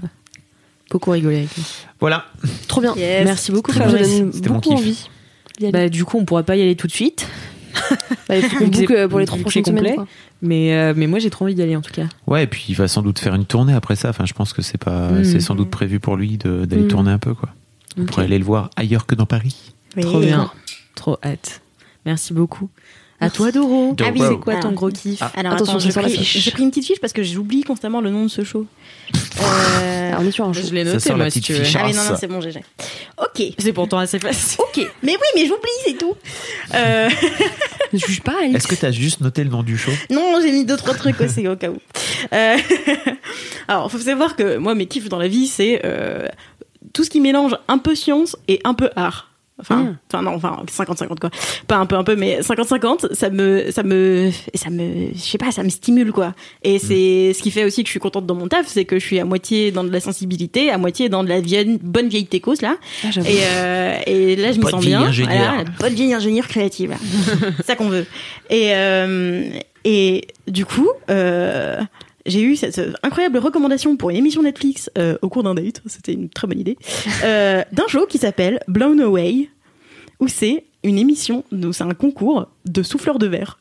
beaucoup rigolé avec lui. Voilà. Trop bien. Yes. Merci beaucoup, Ça me Fabrice. donne C'était mon beaucoup kiff. envie. D'y aller. Bah, du coup, on pourra pas y aller tout de suite. Bah, il faut qu'on euh, pour les trois prochaines semaines. quoi. Mais, euh, mais moi, j'ai trop envie d'y aller en tout cas. Ouais, et puis il va sans doute faire une tournée après ça. Enfin, je pense que c'est pas, Mm. c'est sans doute prévu pour lui de- d'aller Mm. tourner un peu, quoi. On Ok. pourrait aller le voir ailleurs que dans Paris. Trop bien. Trop hâte. Merci beaucoup. À toi, Doro. Ah oui. C'est quoi ton gros kiff Alors, Attention, j'ai pris, fiche. j'ai pris une petite fiche parce que j'oublie constamment le nom de ce show. Euh, Alors, on est sur un show. Je l'ai Ça noté, sort la moi, si tu veux. fiche. ah oui, non, non, c'est bon, GG. Ok. C'est pourtant assez facile. Ok. Mais oui, mais j'oublie, c'est tout. Euh, Ne juge pas. Est-ce que t'as juste noté le nom du show? Non, j'ai mis deux, trois trucs aussi au cas où. Euh, Alors, faut savoir que moi, mes kiffs dans la vie, c'est euh, tout ce qui mélange un peu science et un peu art. Enfin, Mm. enfin non, enfin 50-50 quoi. Pas un peu un peu, mais 50-50, ça me, ça me, ça me, je sais pas, ça me stimule quoi. Et c'est ce qui fait aussi que je suis contente dans mon taf, c'est que je suis à moitié dans de la sensibilité, à moitié dans de la vieille, bonne vieille techos là. Ah. Et, euh, et là, je me sens bien. Voilà, la bonne vieille ingénieure créative. C'est ça qu'on veut. Et, euh, et du coup, euh, j'ai eu cette euh, incroyable recommandation pour une émission Netflix euh, au cours d'un date. C'était une très bonne idée. Euh, d'un show qui s'appelle Blown Away, où c'est une émission, c'est un concours de souffleurs de verre.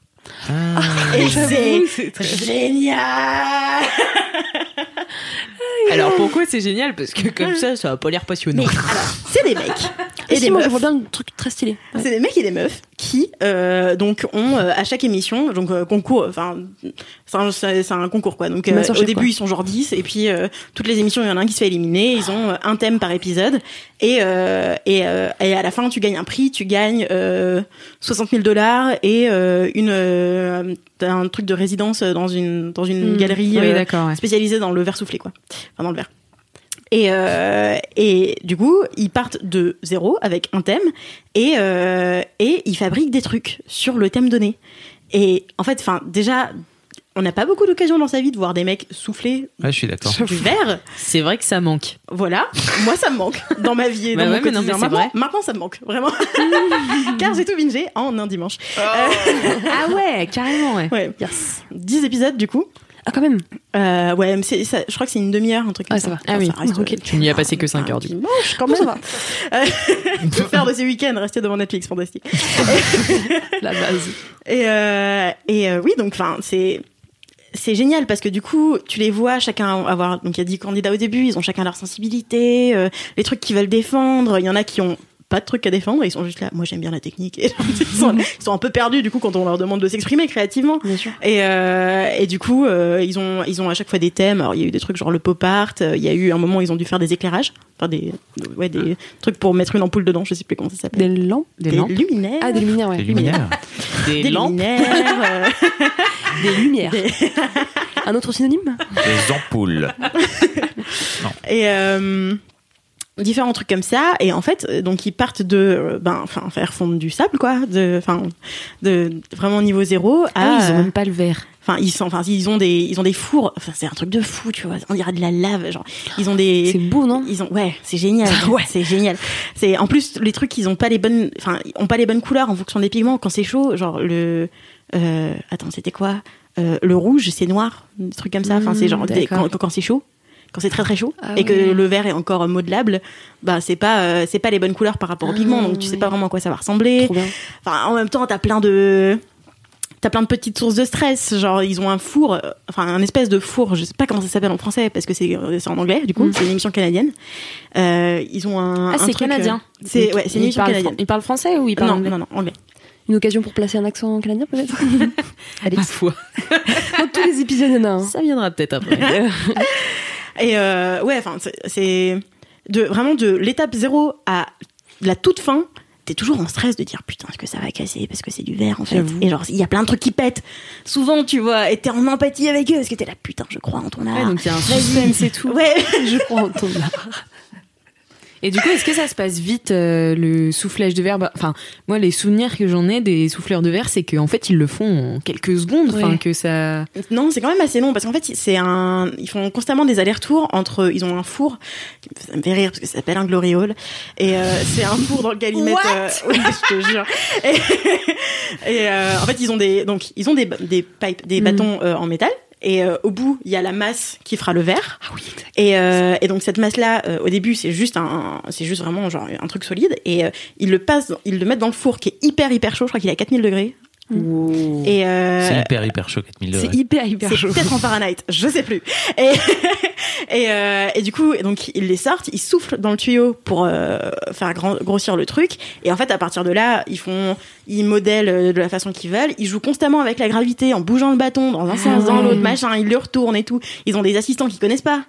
Et c'est génial Alors pourquoi c'est génial? Parce que comme ça, ça va pas l'air passionnant. Mais alors, c'est des mecs Et si, des moi, je vois bien un truc très stylé. C'est des mecs et des meufs qui euh, donc ont euh, à chaque émission donc euh, concours enfin c'est un, un concours quoi donc euh, au début quoi. ils sont genre 10 et puis euh, toutes les émissions il y en a un qui se fait éliminer ils ont euh, un thème par épisode et euh, et, euh, et à la fin tu gagnes un prix tu gagnes euh, 60 000 dollars et euh, une euh, un truc de résidence dans une dans une Hmm. galerie Oui, euh, ouais. spécialisée dans le verre soufflé quoi enfin dans le verre Et, euh, et du coup, ils partent de zéro avec un thème et, euh, et ils fabriquent des trucs sur le thème donné. Et en fait, enfin, déjà, on n'a pas beaucoup d'occasions dans sa vie de voir des mecs souffler Ouais, je suis d'accord. du verre. C'est vrai que ça manque. Voilà, moi ça me manque dans ma vie et Bah dans ouais, mon mais non, quotidien. mais c'est maintenant, vrai. maintenant, ça me manque, vraiment. Car j'ai tout bingé en un dimanche. Ah ouais, carrément, ouais. Ouais. 10 épisodes du coup. Ah, quand même. Euh, ouais, mais c'est- ça- je crois que c'est une demi-heure, un truc comme Ah, ça. ça va. Ah oui, reste, euh, Tu n'y as passé que 5 heures, du coup. dimanche, quand même. Euh, que faire de ces week-ends Rester devant Netflix, fantastique. La base. Et, euh, et euh, oui, donc, enfin, c'est. C'est génial parce que du coup, tu les vois chacun avoir. Donc, il y a 10 candidats au début, ils ont chacun leur sensibilité, euh, les trucs qu'ils veulent défendre. Il y en a qui ont pas de trucs à défendre, ils sont juste là. Moi, j'aime bien la technique. Et ils, sont, ils sont un peu perdus du coup quand on leur demande de s'exprimer créativement. Bien sûr. Et, euh, et du coup, euh, ils ont ils ont à chaque fois des thèmes. Alors il y a eu des trucs genre le pop art. euh, Il y a eu un moment où ils ont dû faire des éclairages, enfin des ouais des trucs pour mettre une ampoule dedans. Je sais plus comment ça s'appelle. Des lampes. Des lampes. luminaires. Ah, des luminaires, ouais. C'est luminaire. Des, Des lampes. luminaires. euh, Des lumières. Des- Un autre synonyme? Des ampoules. et euh, différents trucs comme ça. Et en fait, euh, donc ils partent de euh, ben enfin faire fondre du sable quoi, de enfin de vraiment niveau zéro à Ah, ils ont même pas le verre. Enfin, ils sont, enfin, ils ont des, ils ont des fours. Enfin, c'est un truc de fou, tu vois. On dirait de la lave, genre. Ils ont des. C'est beau, non? Ils ont, ouais, c'est génial. ouais, c'est génial. C'est, en plus, les trucs, ils ont pas les bonnes, enfin, ont pas les bonnes couleurs en fonction des pigments. Quand c'est chaud, genre le, euh, attends, c'était quoi? Euh, Le rouge, c'est noir, des trucs comme ça. Enfin, c'est genre des- d'accord. quand, quand c'est chaud. Quand c'est très très chaud Ah et que le vert est encore modelable, bah c'est pas euh, c'est pas les bonnes couleurs par rapport aux pigments, donc tu sais pas vraiment à quoi ça va ressembler. Trop bien. Enfin, en même temps, t'as plein de t'as plein de petites sources de stress. Genre, ils ont un four, euh, enfin un espèce de four. Je sais pas comment ça s'appelle en français parce que c'est euh, c'est en anglais. Du coup, Mm. c'est une émission canadienne. Euh, ils ont un. Ah, c'est canadien. C'est ouais, c'est une émission parle, canadienne. il parle français ou il parle Non, anglais non, non, anglais. Une occasion pour placer un accent canadien, peut-être Allez, Ma foi. dans tous les épisodes, il y en a un. Ça viendra peut-être après. Et euh, ouais, enfin, c'est- de vraiment de l'étape zéro à la toute fin. T'es toujours en stress de dire putain, est-ce que ça va casser parce que c'est du verre en fait. Et genre, il y a plein de trucs qui pètent. Souvent, tu vois, et t'es en empathie avec eux parce que t'es là putain, je crois en ton art. Ouais, donc il y a un suspense et tout. Ouais. Je crois en ton art. Et du coup, est-ce que ça se passe vite euh, le soufflage de verre? Bah, Enfin, moi, les souvenirs que j'en ai des souffleurs de verre, c'est qu'en fait, ils le font en quelques secondes. Enfin, Ouais. que ça. Non, c'est quand même assez long parce qu'en fait, c'est un, ils font constamment des allers-retours entre, ils ont un four, ça me fait rire parce que ça s'appelle un glory hole et euh, c'est un four dans lequel ils mettent, euh, ouais, je te jure. Et, et, euh, en fait, ils ont des, donc ils ont des, des pipes, des bâtons euh, en métal. Et euh, au bout, il y a la masse qui fera le verre. Ah oui. Et, euh, et donc cette masse-là, euh, au début, c'est juste un, c'est juste vraiment genre un truc solide. Et euh, ils le passent, ils le mettent dans le four qui est hyper hyper chaud. Je crois qu'il est à 4000 degrés. Et euh, C'est hyper, hyper chaud, 4000 C'est degrés. hyper, hyper c'est chaud. peut-être en Fahrenheit, je sais plus. Et, et, euh, et du coup, donc ils les sortent, ils soufflent dans le tuyau pour euh, faire grand- grossir le truc. Et en fait, à partir de là, ils font, ils modèlent de la façon qu'ils veulent. Ils jouent constamment avec la gravité en bougeant le bâton dans un sens, dans l'autre, machin. Ils le retournent et tout. Ils ont des assistants qu'ils connaissent pas.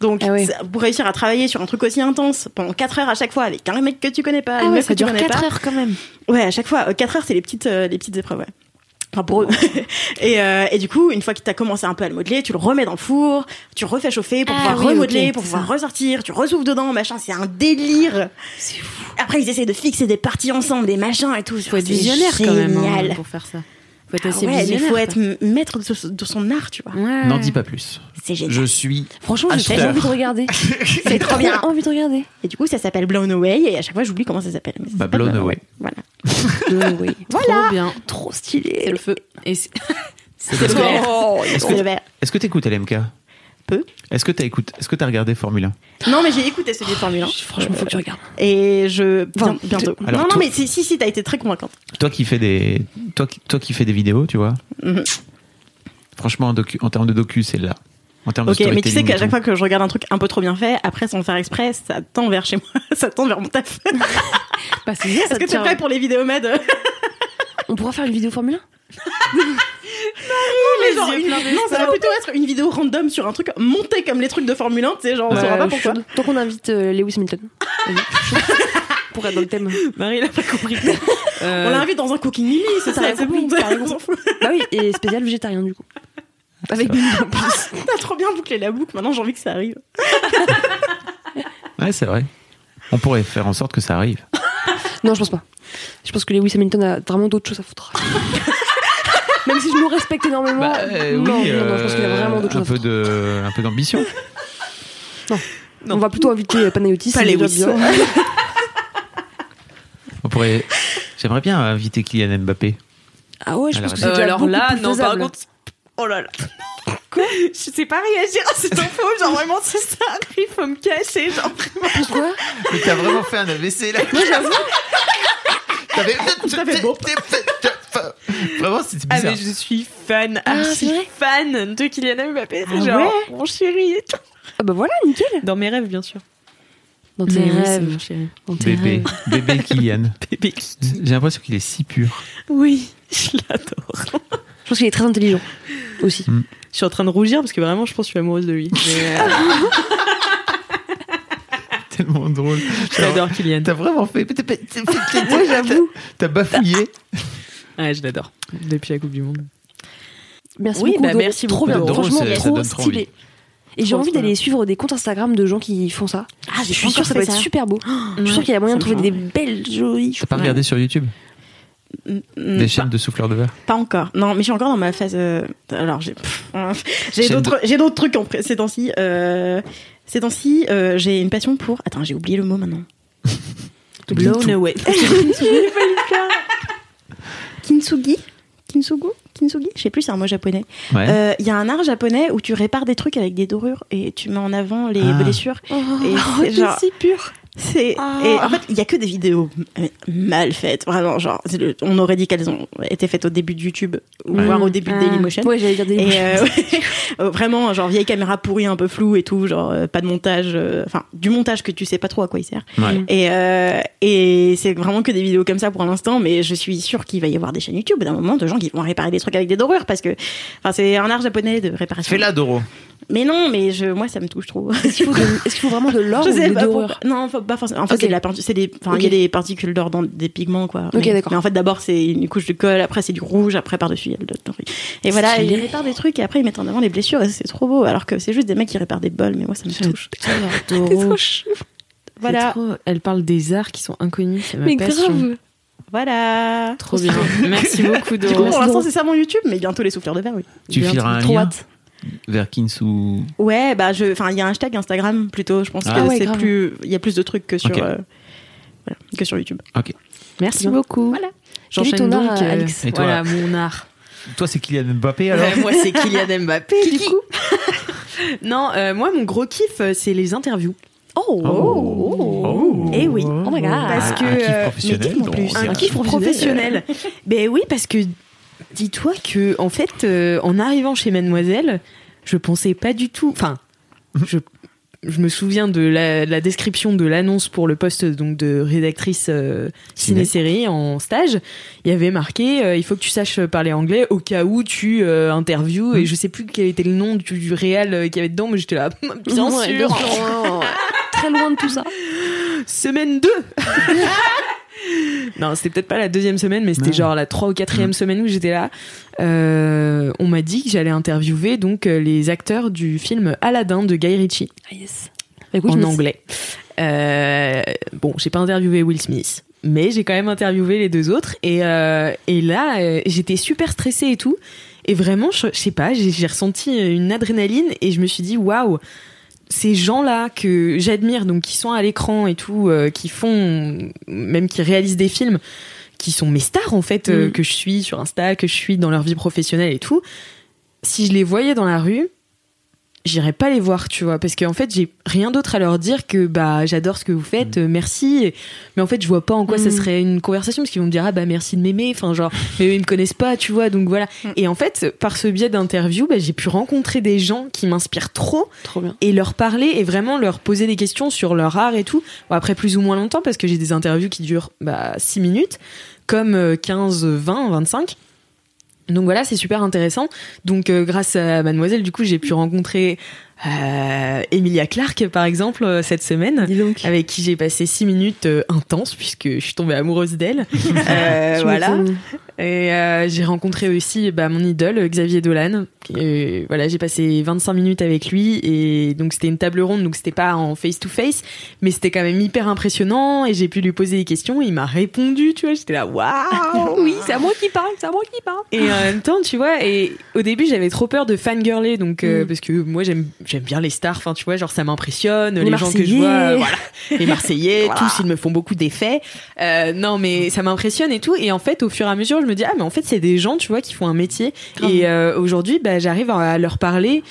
Donc, Ah pour réussir à travailler sur un truc aussi intense pendant 4 heures à chaque fois avec un mec que tu connais pas, Ah une ouais, meuf ça que tu dure connais 4 pas. heures quand même. Ouais, à chaque fois, 4 heures, c'est les petites, euh, les petites épreuves, ouais. Enfin, pour eux. et, euh, et du coup, une fois que tu as commencé un peu à le modeler, tu le remets dans le four, tu refais chauffer pour Ah pouvoir oui, remodeler, pour pouvoir ça. ressortir, tu ressouffles dedans, machin, c'est un délire. Après, ils essayent de fixer des parties ensemble, des machins et tout. Faut être visionnaire quand même hein, pour faire ça. Faut être Ah assez ouais, mais visionnaire. faut quoi. être maître de, son art, tu vois. Ouais. N'en dis pas plus. C'est génial. Je suis. Franchement, j'ai envie de regarder. C'est trop bien. envie de regarder. Et du coup, ça s'appelle Blown Away, et à chaque fois, j'oublie comment ça s'appelle. Bah, Blown Away. Voilà. oui. Voilà. Trop bien. Trop stylé. C'est le feu. Et c'est est-ce que t'écoutes LMK Peu. Est-ce que t'as écouté Est-ce que t'as regardé Formule 1 Non, mais j'ai écouté celui de Formule 1. Franchement, faut que tu regardes. Et je. Enfin, bien- bientôt. alors non, non, toi- mais si, si, si, t'as été très convaincante. Toi qui fais des toi qui, toi qui fais des vidéos, tu vois. Mhm. Franchement, en, docu- en termes de docu, c'est là. En termes Ok, de mais tu sais qu'à chaque fois que je regarde un truc un peu trop bien fait, après sans le faire exprès, ça tend vers chez moi, ça tend vers mon taf. Bah, Est-ce que tu es prêt pour les vidéos med On pourra faire une vidéo Formule 1 Mais genre, une- Non, ça va plutôt être une vidéo random sur un truc monté comme les trucs de Formule 1, tu sais, genre on Ouais, saura pas pourquoi. chaude. Tant qu'on invite euh, Lewis Hamilton. Pour être dans le thème. Marie n'a pas compris. Euh, On l'invite dans un cooking mimi, c'est ça, c'est bon. Bah oui, et spécial végétarien du coup. Avec Billy en plus. T'as trop bien bouclé la boucle, maintenant j'ai envie que ça arrive. Ouais, c'est vrai. On pourrait faire en sorte que ça arrive. Non, je pense pas. Je pense que Lewis Hamilton a vraiment d'autres choses à foutre. Même si je le respecte énormément. Bah, euh, non, oui, non, non, je pense qu'il a euh, vraiment d'autres un choses peu de, un peu d'ambition. On va plutôt inviter euh, Panayotis. Pas Lewis. bien. On pourrait. J'aimerais bien inviter Kylian Mbappé. Ah ouais, je Alors, pense que euh, c'est déjà alors beaucoup là, plus non, par faisable. contre. Oh là là. Quoi? Je sais pas réagir à cette info. Genre vraiment, si ça arrive, faut me cacher. Genre Pourquoi? Mais t'as vraiment fait un AVC là Moi, j'avoue. T'avais. fait beau. Vraiment, c'était Ah bizarre. mais je suis fan, Ah, archi c'est vrai fan de Kylian Mbappé. C'est Ah genre ouais mon chéri. et tout. Ah bah voilà, nickel. Dans mes rêves, bien sûr. Dans tes oui, rêves. mon chéri. Dans tes Bébé, rêves. bébé Kylian. Bébé. J'ai l'impression qu'il est si pur. Oui, je l'adore. Je pense qu'il est très intelligent aussi. Je suis en train de rougir parce que vraiment, je pense que je suis amoureuse de lui. Mais, euh, Tellement drôle. J'adore Kylian. T'as vraiment fait. Ouais, j'avoue. T'as bafouillé. Ouais, je l'adore. Depuis la Coupe du Monde. Merci Oui, beaucoup. bah, Doro. merci trop beaucoup, bien. Doro, Franchement, trop stylé. envie. Et j'ai envie d'aller suivre des comptes Instagram de gens qui font ça. Ah, Je suis sûre que ça peut être super beau. Je suis sûre qu'il y a moyen de trouver des belles, jolies T'as pas regardé sur YouTube Mm, des chaînes de souffleurs de verre Pas encore. Non, mais je suis encore dans ma phase. euh, Alors, j'ai euh, j'ai d'autres j'ai d'autres trucs en pré- ces temps-ci. Euh, ces temps-ci, euh, j'ai une passion pour. Attends, j'ai oublié le mot maintenant. Blown away. Kintsugi? Kintsugu? Kintsugi? Je sais plus, c'est un mot japonais. Ouais. Euh, Il y a un art japonais où tu répares des trucs avec des dorures et tu mets en avant les Ah. blessures. Oh, Et c'est genre- si pur. C'est Ah. et en fait il y a que des vidéos euh, mal faites vraiment genre le- on aurait dit qu'elles ont été faites au début de YouTube ou Ouais. voire au début de Dailymotion. Ouais, j'allais dire Et Dailymotion. euh, ouais, euh, vraiment, genre vieille caméra pourrie, un peu floue et tout, genre euh, pas de montage, euh, enfin du montage que tu sais pas trop à quoi il sert. Ouais. Et, euh, et c'est vraiment que des vidéos comme ça pour l'instant, mais je suis sûre qu'il va y avoir des chaînes YouTube d'un moment de gens qui vont réparer des trucs avec des dorures parce que, enfin c'est un art japonais de réparation. Fais-la, Doro. Mais non, mais je, moi ça me touche trop. Est-ce qu'il faut, de- est-ce qu'il faut vraiment de l'or ou dorures pourquoi. Non, pas forcément. En fait, de la. C'est des. Enfin, il y a des particules d'or dans des pigments, quoi. Ok, mais, d'accord. Mais en fait, d'abord, c'est une couche de colle. Après, c'est du rouge. Après, par-dessus, il y a le doré. Et voilà, ils réparent des trucs et après, ils mettent en avant les blessures. Et c'est trop beau. Alors que c'est juste des mecs qui réparent des bols. Mais moi, ça me touche. Doro. Voilà. Trop- Elle parle des arts qui sont inconnus. Mais passion. grave. Voilà. Trop bien. Merci beaucoup, Du coup, pour l'instant, c'est ça mon YouTube. Mais bientôt, les souffleurs de verre, oui. Tu Bientôt. fileras un Trop lien hâte. Vers Kinsu. Ouais, bah, je. Enfin, il y a un hashtag Instagram plutôt. Je pense Ah que ouais, c'est plus. Il y a plus de trucs que sur. Ok. euh, voilà, que sur YouTube. Merci Bien. beaucoup. Voilà. J'enchaîne ton donc. art, euh, Alix Et toi Voilà, mon art. Toi, c'est Kylian Mbappé alors moi, c'est Kylian Mbappé, du coup. non, euh, moi, mon gros kiff, euh, c'est les interviews. Oh. Oh. Eh oui. Oh my god. Parce que, un kiff professionnel. un kiff professionnel. ben oui, parce que dis-toi que en fait, euh, en arrivant chez Mademoiselle, je pensais pas du tout. Enfin, je, je me souviens de la, de la description de l'annonce pour le poste donc de rédactrice euh, Ciné. ciné-série en stage. Il y avait marqué euh, il faut que tu saches parler anglais au cas où tu euh, interviews. Et je sais plus quel était le nom du, du réel euh, qu'il y avait dedans, mais j'étais là, bien Ouais, sûr. bien sûr. Très loin de tout ça. semaine 2 Non, c'était peut-être pas la deuxième semaine, mais c'était genre la trois ou quatrième semaine où j'étais là. Euh, on m'a dit que j'allais interviewer donc euh, les acteurs du film Aladdin de Guy Ritchie Ah yes. Écoute, en anglais. Euh, bon, j'ai pas interviewé Will Smith, mais j'ai quand même interviewé les deux autres. Et, euh, et là, euh, j'étais super stressée et tout. Et vraiment, je, je sais pas, j'ai ressenti une adrénaline et je me suis dit, waouh, ces gens-là que j'admire, donc qui sont à l'écran et tout, euh, qui font, même qui réalisent des films, qui sont mes stars en fait, euh, Mm. que je suis sur Insta, que je suis dans leur vie professionnelle et tout. Si je les voyais dans la rue, j'irais pas les voir, tu vois, parce qu'en fait, j'ai rien d'autre à leur dire que bah j'adore ce que vous faites, euh, merci. Mais en fait, je vois pas en quoi ça Mm. serait une conversation parce qu'ils vont me dire ah bah merci de m'aimer, enfin genre mais eux, ils me connaissent pas, tu vois, donc voilà. Mm. Et en fait, par ce biais d'interview, bah, j'ai pu rencontrer des gens qui m'inspirent trop Trop bien. et leur parler et vraiment leur poser des questions sur leur art et tout. Bon, après plus ou moins longtemps parce que j'ai des interviews qui durent bah 6 minutes comme euh, 15, 20, 25. Donc voilà, c'est super intéressant. Donc euh, grâce à Mademoiselle, du coup, j'ai pu rencontrer euh, Emilia Clarke, par exemple, euh, cette semaine, Dis donc. avec qui j'ai passé six minutes euh, intenses, puisque je suis tombée amoureuse d'elle. Euh, voilà. Et euh, j'ai rencontré aussi bah, mon idole, Xavier Dolan. Et, voilà, j'ai passé 25 minutes avec lui. Et donc, c'était une table ronde, donc c'était pas en face-to-face, mais c'était quand même hyper impressionnant. Et j'ai pu lui poser des questions. Et il m'a répondu, tu vois. J'étais là, waouh! oui, c'est à moi qui parle, c'est à moi qui parle. Et en même temps, tu vois, et au début, j'avais trop peur de fangirler, donc euh, Mm. parce que moi, j'aime j'aime bien les stars. Enfin, tu vois, genre ça m'impressionne. Les, Les gens que je vois, voilà, les Marseillais, Voilà. tous, ils me font beaucoup d'effets. Euh, non, mais ça m'impressionne et tout. Et en fait, au fur et à mesure, je me dis ah, mais en fait, c'est des gens, tu vois, qui font un métier. Grave. Et euh, aujourd'hui, bah, j'arrive à leur parler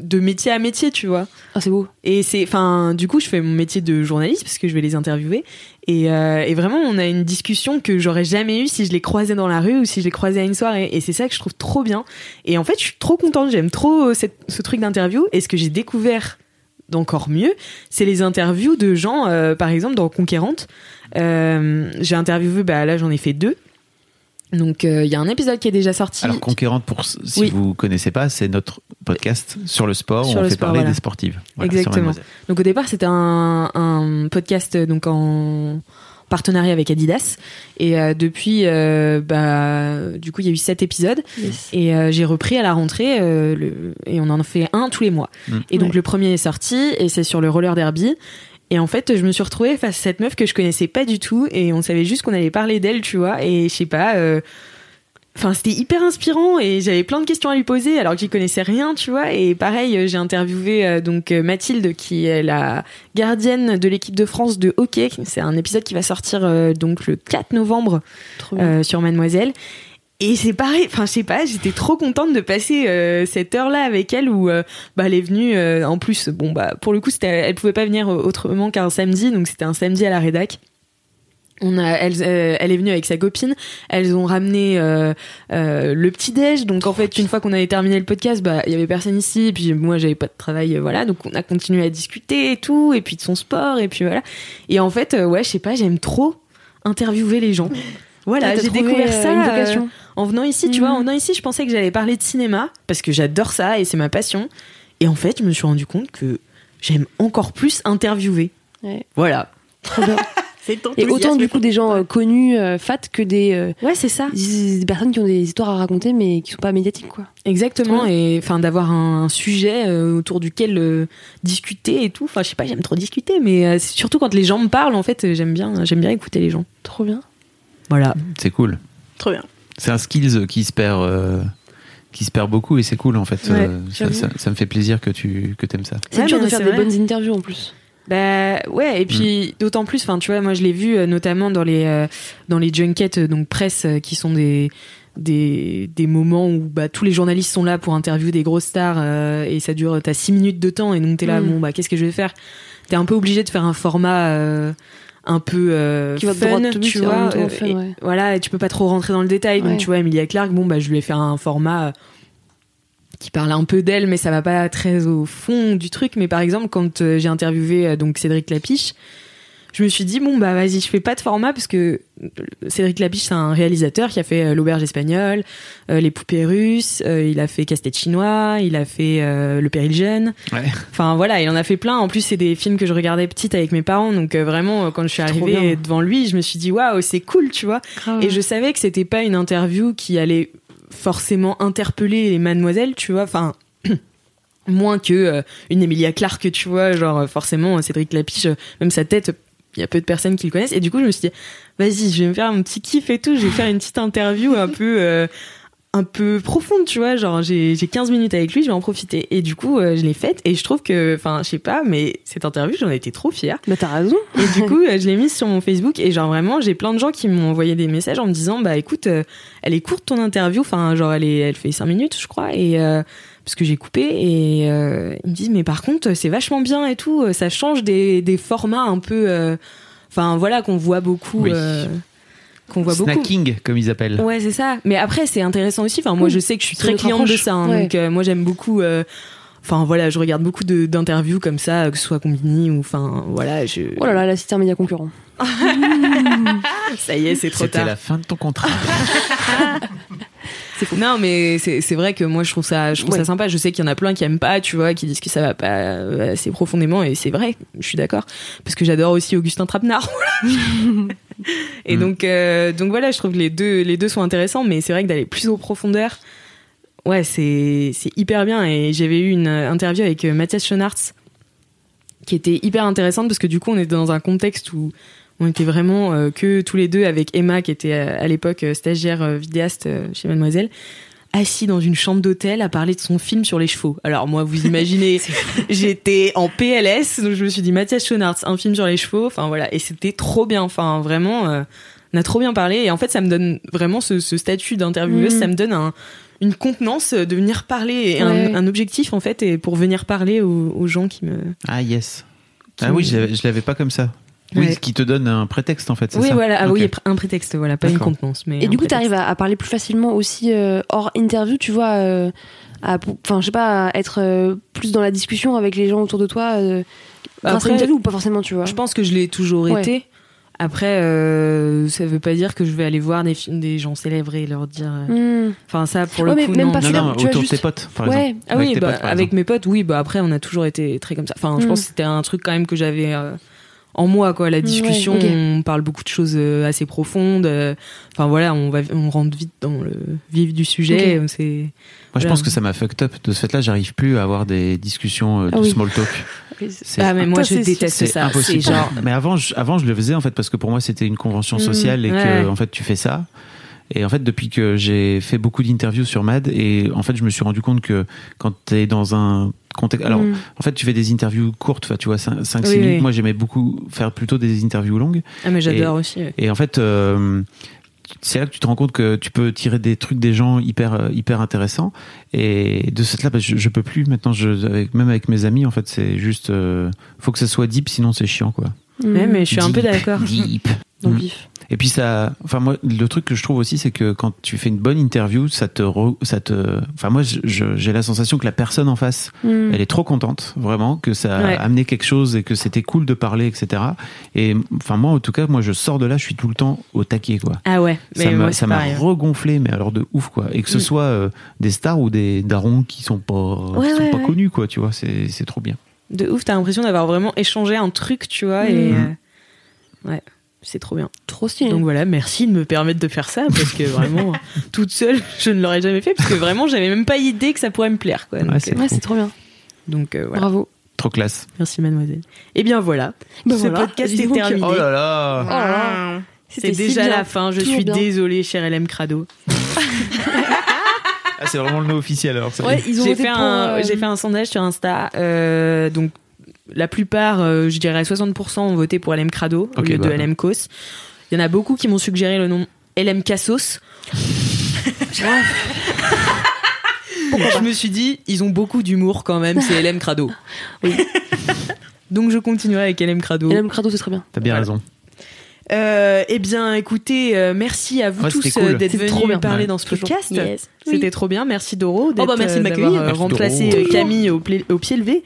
de métier à métier, tu vois. Ah, c'est beau. Et c'est, enfin, du coup, je fais mon métier de journaliste parce que je vais les interviewer. Et, euh, et vraiment, on a une discussion que j'aurais jamais eue si je les croisais dans la rue ou si je les croisais à une soirée. Et c'est ça que je trouve trop bien. Et en fait, je suis trop contente. J'aime trop cette- ce truc d'interview. Et ce que j'ai découvert d'encore mieux, c'est les interviews de gens, euh, par exemple, dans Conquérante. Euh, j'ai interviewé, bah là, j'en ai fait deux. Donc, euh, il y a un épisode qui est déjà sorti. Alors, Conquérante, pour, si Oui. vous connaissez pas, c'est notre podcast sur le sport où on fait sport, parler voilà. des sportives. Voilà, Exactement. Donc au départ, c'était un, un podcast donc en partenariat avec Adidas et euh, depuis euh, bah du coup il y a eu sept épisodes Yes. et euh, j'ai repris à la rentrée euh, le, et on en fait un tous les mois Mm. et donc Ouais. le premier est sorti et c'est sur le roller derby et en fait je me suis retrouvée face à cette meuf que je connaissais pas du tout et on savait juste qu'on allait parler d'elle tu vois et je sais pas euh, Enfin, c'était hyper inspirant et j'avais plein de questions à lui poser alors que j'y connaissais rien, tu vois. Et pareil, euh, j'ai interviewé euh, donc euh, Mathilde qui est la gardienne de l'équipe de France de hockey. C'est un épisode qui va sortir euh, donc le 4 novembre euh, sur Mademoiselle. Et c'est pareil, enfin je sais pas, j'étais trop contente de passer euh, cette heure-là avec elle où euh, bah elle est venue euh, en plus bon bah pour le coup c'était elle pouvait pas venir autrement qu'un samedi donc c'était un samedi à la rédac. On a, elle, euh, elle est venue avec sa copine. Elles ont ramené euh, euh, le petit déj. Donc en fait, une fois qu'on avait terminé le podcast, bah il y avait personne ici. Et puis moi, j'avais pas de travail, voilà. Donc on a continué à discuter et tout, et puis de son sport, et puis voilà. Et en fait, ouais, je sais pas, j'aime trop interviewer les gens. Voilà, j'ai découvert ça en venant ici. Tu vois, Mhm. en venant ici, je pensais que j'allais parler de cinéma parce que j'adore ça et c'est ma passion. Et en fait, je me suis rendu compte que j'aime encore plus interviewer. Ouais. Voilà. Trop bien. C'est ton Et autant du coup des gens euh, connus, euh, fat, que des, euh, Ouais, c'est ça. des personnes qui ont des histoires à raconter mais qui sont pas médiatiques quoi. Exactement, et enfin d'avoir un, un sujet euh, autour duquel euh, discuter et tout. Enfin, je sais pas, j'aime trop discuter, mais euh, surtout quand les gens me parlent, en fait, j'aime bien, j'aime bien écouter les gens. Trop bien. Voilà. C'est cool. Trop bien. C'est un skills qui se perd, euh, qui se perd beaucoup et c'est cool en fait. Ouais, Euh, ça, j'avoue. ça- ça me fait plaisir que tu que aimes ça. C'est Ouais, dur de faire des vrai. bonnes interviews en plus. Bah ouais, et puis d'autant plus, enfin tu vois, moi je l'ai vu euh, notamment dans les euh, dans les junkets euh, donc presse euh, qui sont des des, des moments où bah, tous les journalistes sont là pour interviewer des grosses stars euh, et ça dure t'as six minutes de temps et donc t'es là Mm. bon bah qu'est-ce que je vais faire? T'es un peu obligé de faire un format euh, un peu euh, Qui va fun, tu vois euh, et- voilà et tu peux pas trop rentrer dans le détail Ouais. donc tu vois Emilia Clarke bon bah je lui ai fait un format euh, qui parle un peu d'elle mais ça va pas très au fond du truc. Mais par exemple quand euh, j'ai interviewé euh, donc Cédric Lapiche je me suis dit bon bah vas-y je fais pas de format parce que euh, Cédric Lapiche c'est un réalisateur qui a fait euh, l'auberge espagnole euh, les poupées russes euh, il a fait casse-tête chinois il a fait euh, le péril jeune. Ouais. enfin voilà il en a fait plein. En plus c'est des films que je regardais petite avec mes parents. Donc euh, vraiment quand je suis arrivée devant lui je me suis dit waouh c'est cool tu vois. Et je savais que c'était pas une interview qui allait forcément interpeller les mademoiselles, tu vois. Enfin, moins que euh, une Emilia Clarke, tu vois. Genre, euh, forcément, Cédric Lapiche, euh, même sa tête, il y a peu de personnes qui le connaissent. Et du coup, je me suis dit, vas-y, je vais me faire un petit kiff et tout. Je vais faire une petite interview un peu. euh, un peu profonde, tu vois, genre j'ai j'ai 15 minutes avec lui, je vais en profiter. Et du coup, euh, je l'ai faite et je trouve que, enfin, je sais pas, mais cette interview, j'en ai été trop fière. Bah t'as raison. Et du coup, euh, je l'ai mise sur mon Facebook et genre vraiment, j'ai plein de gens qui m'ont envoyé des messages en me disant bah écoute, euh, elle est courte ton interview, enfin genre elle est, elle fait 5 minutes, je crois, et euh, parce que j'ai coupé et euh, ils me disent mais par contre c'est vachement bien et tout, ça change des, des formats un peu, euh, enfin voilà qu'on voit beaucoup, Oui. Euh, qu'on voit beaucoup. Snacking comme ils appellent. Ouais, c'est ça. Mais après, c'est intéressant aussi. Enfin, moi, je sais que je suis très cliente de ça. hein. Ouais. Donc, euh, moi, j'aime beaucoup. euh, Enfin, voilà, je regarde beaucoup de- d'interviews comme ça, que ce soit Combini ou. Enfin, voilà. Je... Oh là là, la cité un média concurrent. Ça y est, c'est trop C'était tard. la fin de ton contrat. Non, mais c'est vrai que moi je trouve ça, je trouve Ouais. ça sympa. Je sais qu'il y en a plein qui aiment pas, tu vois, qui disent que ça va pas euh, assez profondément, et c'est vrai. Je suis d'accord parce que j'adore aussi Augustin Trapenard. et Mm. donc, euh, donc voilà, je trouve que les deux, les deux sont intéressants, mais c'est vrai que d'aller plus en profondeur, ouais, c'est c'est hyper bien. Et j'avais eu une interview avec euh, Mathias Schoenaerts qui était hyper intéressante parce que du coup on était dans un contexte où on était vraiment euh, que tous les deux avec Emma qui était euh, à l'époque euh, stagiaire euh, vidéaste euh, chez Mademoiselle assis dans une chambre d'hôtel à parler de son film sur les chevaux. Alors moi vous imaginez j'étais en PLS donc je me suis dit Mathias Schoenaerts un film sur les chevaux enfin voilà et c'était trop bien enfin vraiment euh, on a trop bien parlé et en fait ça me donne vraiment ce, ce statut d'intervieweuse Mhm. ça me donne un une contenance de venir parler et un, Ouais. un objectif en fait et pour venir parler aux, aux gens qui me Ah yes. Ah oui, je l'avais pas comme ça. Oui, Ouais. ce qui te donne un prétexte en fait, c'est Oui, ça voilà, ah, oui, un prétexte, voilà, pas une contenance. Mais Et un du coup, tu arrives à, à parler plus facilement aussi euh, hors interview, tu vois, euh, à, enfin, je sais pas, à être euh, plus dans la discussion avec les gens autour de toi, euh, Après, à l'interview ou pas forcément, tu vois. Je pense que je l'ai toujours Ouais. été. Après, euh, ça veut pas dire que je vais aller voir des, films, des gens célèbres et leur dire. euh, Hmm. Enfin, ça, pour Ouais, le mais coup, même non. pas Non, autour de juste- tes potes, par Ouais. exemple. Ah oui, tes bah, potes, par avec exemple. mes potes, oui, bah après, on a toujours été très comme ça. Enfin, je pense que c'était un truc quand même que j'avais euh, en moi, quoi. La discussion, on parle beaucoup de choses euh, assez profondes. euh, Enfin, voilà, on, va, on rentre vite dans le vif du sujet. C'est. Moi, je pense que ça m'a fucked up. De ce fait-là, j'arrive plus à avoir des discussions euh, de Ah oui. small talk. C'est Ah, mais moi, Toi, je déteste ça. impossible. Genre. Mais avant je, avant, je le faisais en fait parce que pour moi, c'était une convention Mm. sociale et Ouais. que en fait, tu fais ça. Et en fait, depuis que j'ai fait beaucoup d'interviews sur Mad, et en fait, je me suis rendu compte que quand tu es dans un contexte. Alors, Hmm. en fait, tu fais des interviews courtes, tu vois, 5-6 Oui, minutes. oui. Moi, j'aimais beaucoup faire plutôt des interviews longues. Ah, mais j'adore aussi. ouais. Et en fait, euh, c'est là que tu te rends compte que tu peux tirer des trucs des gens hyper euh, hyper intéressants. Et de cette là, bah, je, je peux plus maintenant. Je, avec, même avec mes amis, en fait, c'est juste, euh, faut que ça soit deep, sinon c'est chiant, quoi. Ouais, mais je suis un peu d'accord. Deep. Dans le Mm. vif. Et puis ça, enfin moi, le truc que je trouve aussi, c'est que quand tu fais une bonne interview, ça te, re- ça te, enfin moi, j'ai la sensation que la personne en face, Hmm. elle est trop contente, vraiment, que ça Ouais. a amené quelque chose et que c'était cool de parler, etc. Et enfin moi, en tout cas, moi, je sors de là, je suis tout le temps au taquet, quoi. Ah ouais, mais ça m'a- ça pareil. regonflé, mais alors de ouf, quoi. Et que ce Mm. soit euh, des stars ou des darons qui sont pas, Ouais, qui sont ouais, pas ouais. connus, quoi. Tu vois, c'est c'est trop bien. De ouf, t'as l'impression d'avoir vraiment échangé un truc, tu vois, et. Mhm. euh, ouais, c'est trop bien. Trop stylé. Donc voilà, merci de me permettre de faire ça, parce que vraiment, toute seule, je ne l'aurais jamais fait, parce que vraiment, j'avais même pas idée que ça pourrait me plaire, quoi. Donc, Ouais, c'est euh, ouais, c'est trop bien. donc, euh, voilà. Bravo. Trop classe. Merci, mademoiselle. Et bien voilà, Bah ce voilà, podcast est terminé. Oh là là. Oh là là. C'est si déjà la fin, je suis bien. désolée, cher LM Crado. Ah, c'est vraiment le nom officiel alors. Ouais, ils ont J'ai fait, euh, j'ai fait un sondage sur Insta. euh, donc, la plupart, euh, je dirais 60% ont voté pour LM Crado au lieu bah. de LM Kos. Il y en a beaucoup qui m'ont suggéré le nom LM Cassos. je me suis dit, ils ont beaucoup d'humour quand même, c'est LM Crado. Oui. Donc je continuerai avec LM Crado. Le crado, c'est très bien. T'as bien Voilà. raison. Euh, eh bien, écoutez, euh, merci à vous Ouais, tous cool. euh, d'être venus trop bien. parler Ouais, dans ce podcast. Yes. C'était trop bien. Merci Doro d'être, bah, merci de euh, m'accueillir. d'avoir, Merci, remplacé Doro. euh, Camille au, pla- au pied levé.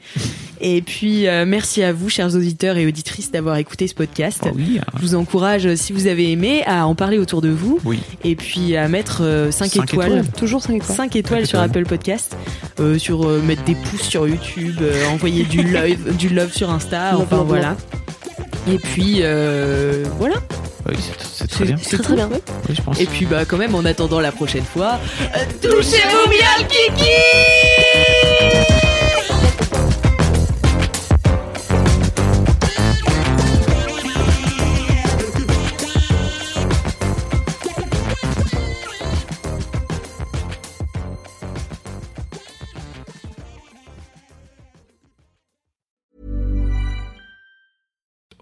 Et puis euh, merci à vous, chers auditeurs et auditrices, d'avoir écouté ce podcast. Oh oui. ah. Je vous encourage, si vous avez aimé, à en parler autour de vous Oui. et puis à mettre 5 Cinq étoiles. étoiles. Toujours 5 étoiles. 5 étoiles sur étoiles. Apple Podcast, euh, sur euh, mettre des pouces sur YouTube, euh, envoyer du love, du love sur Insta, enfin voilà. Et puis euh, voilà, Oui, c'est- très bien. c'est Très, bien. Oui, je pense. Et puis bah quand même en attendant la prochaine fois, euh, touchez-vous bien le kiki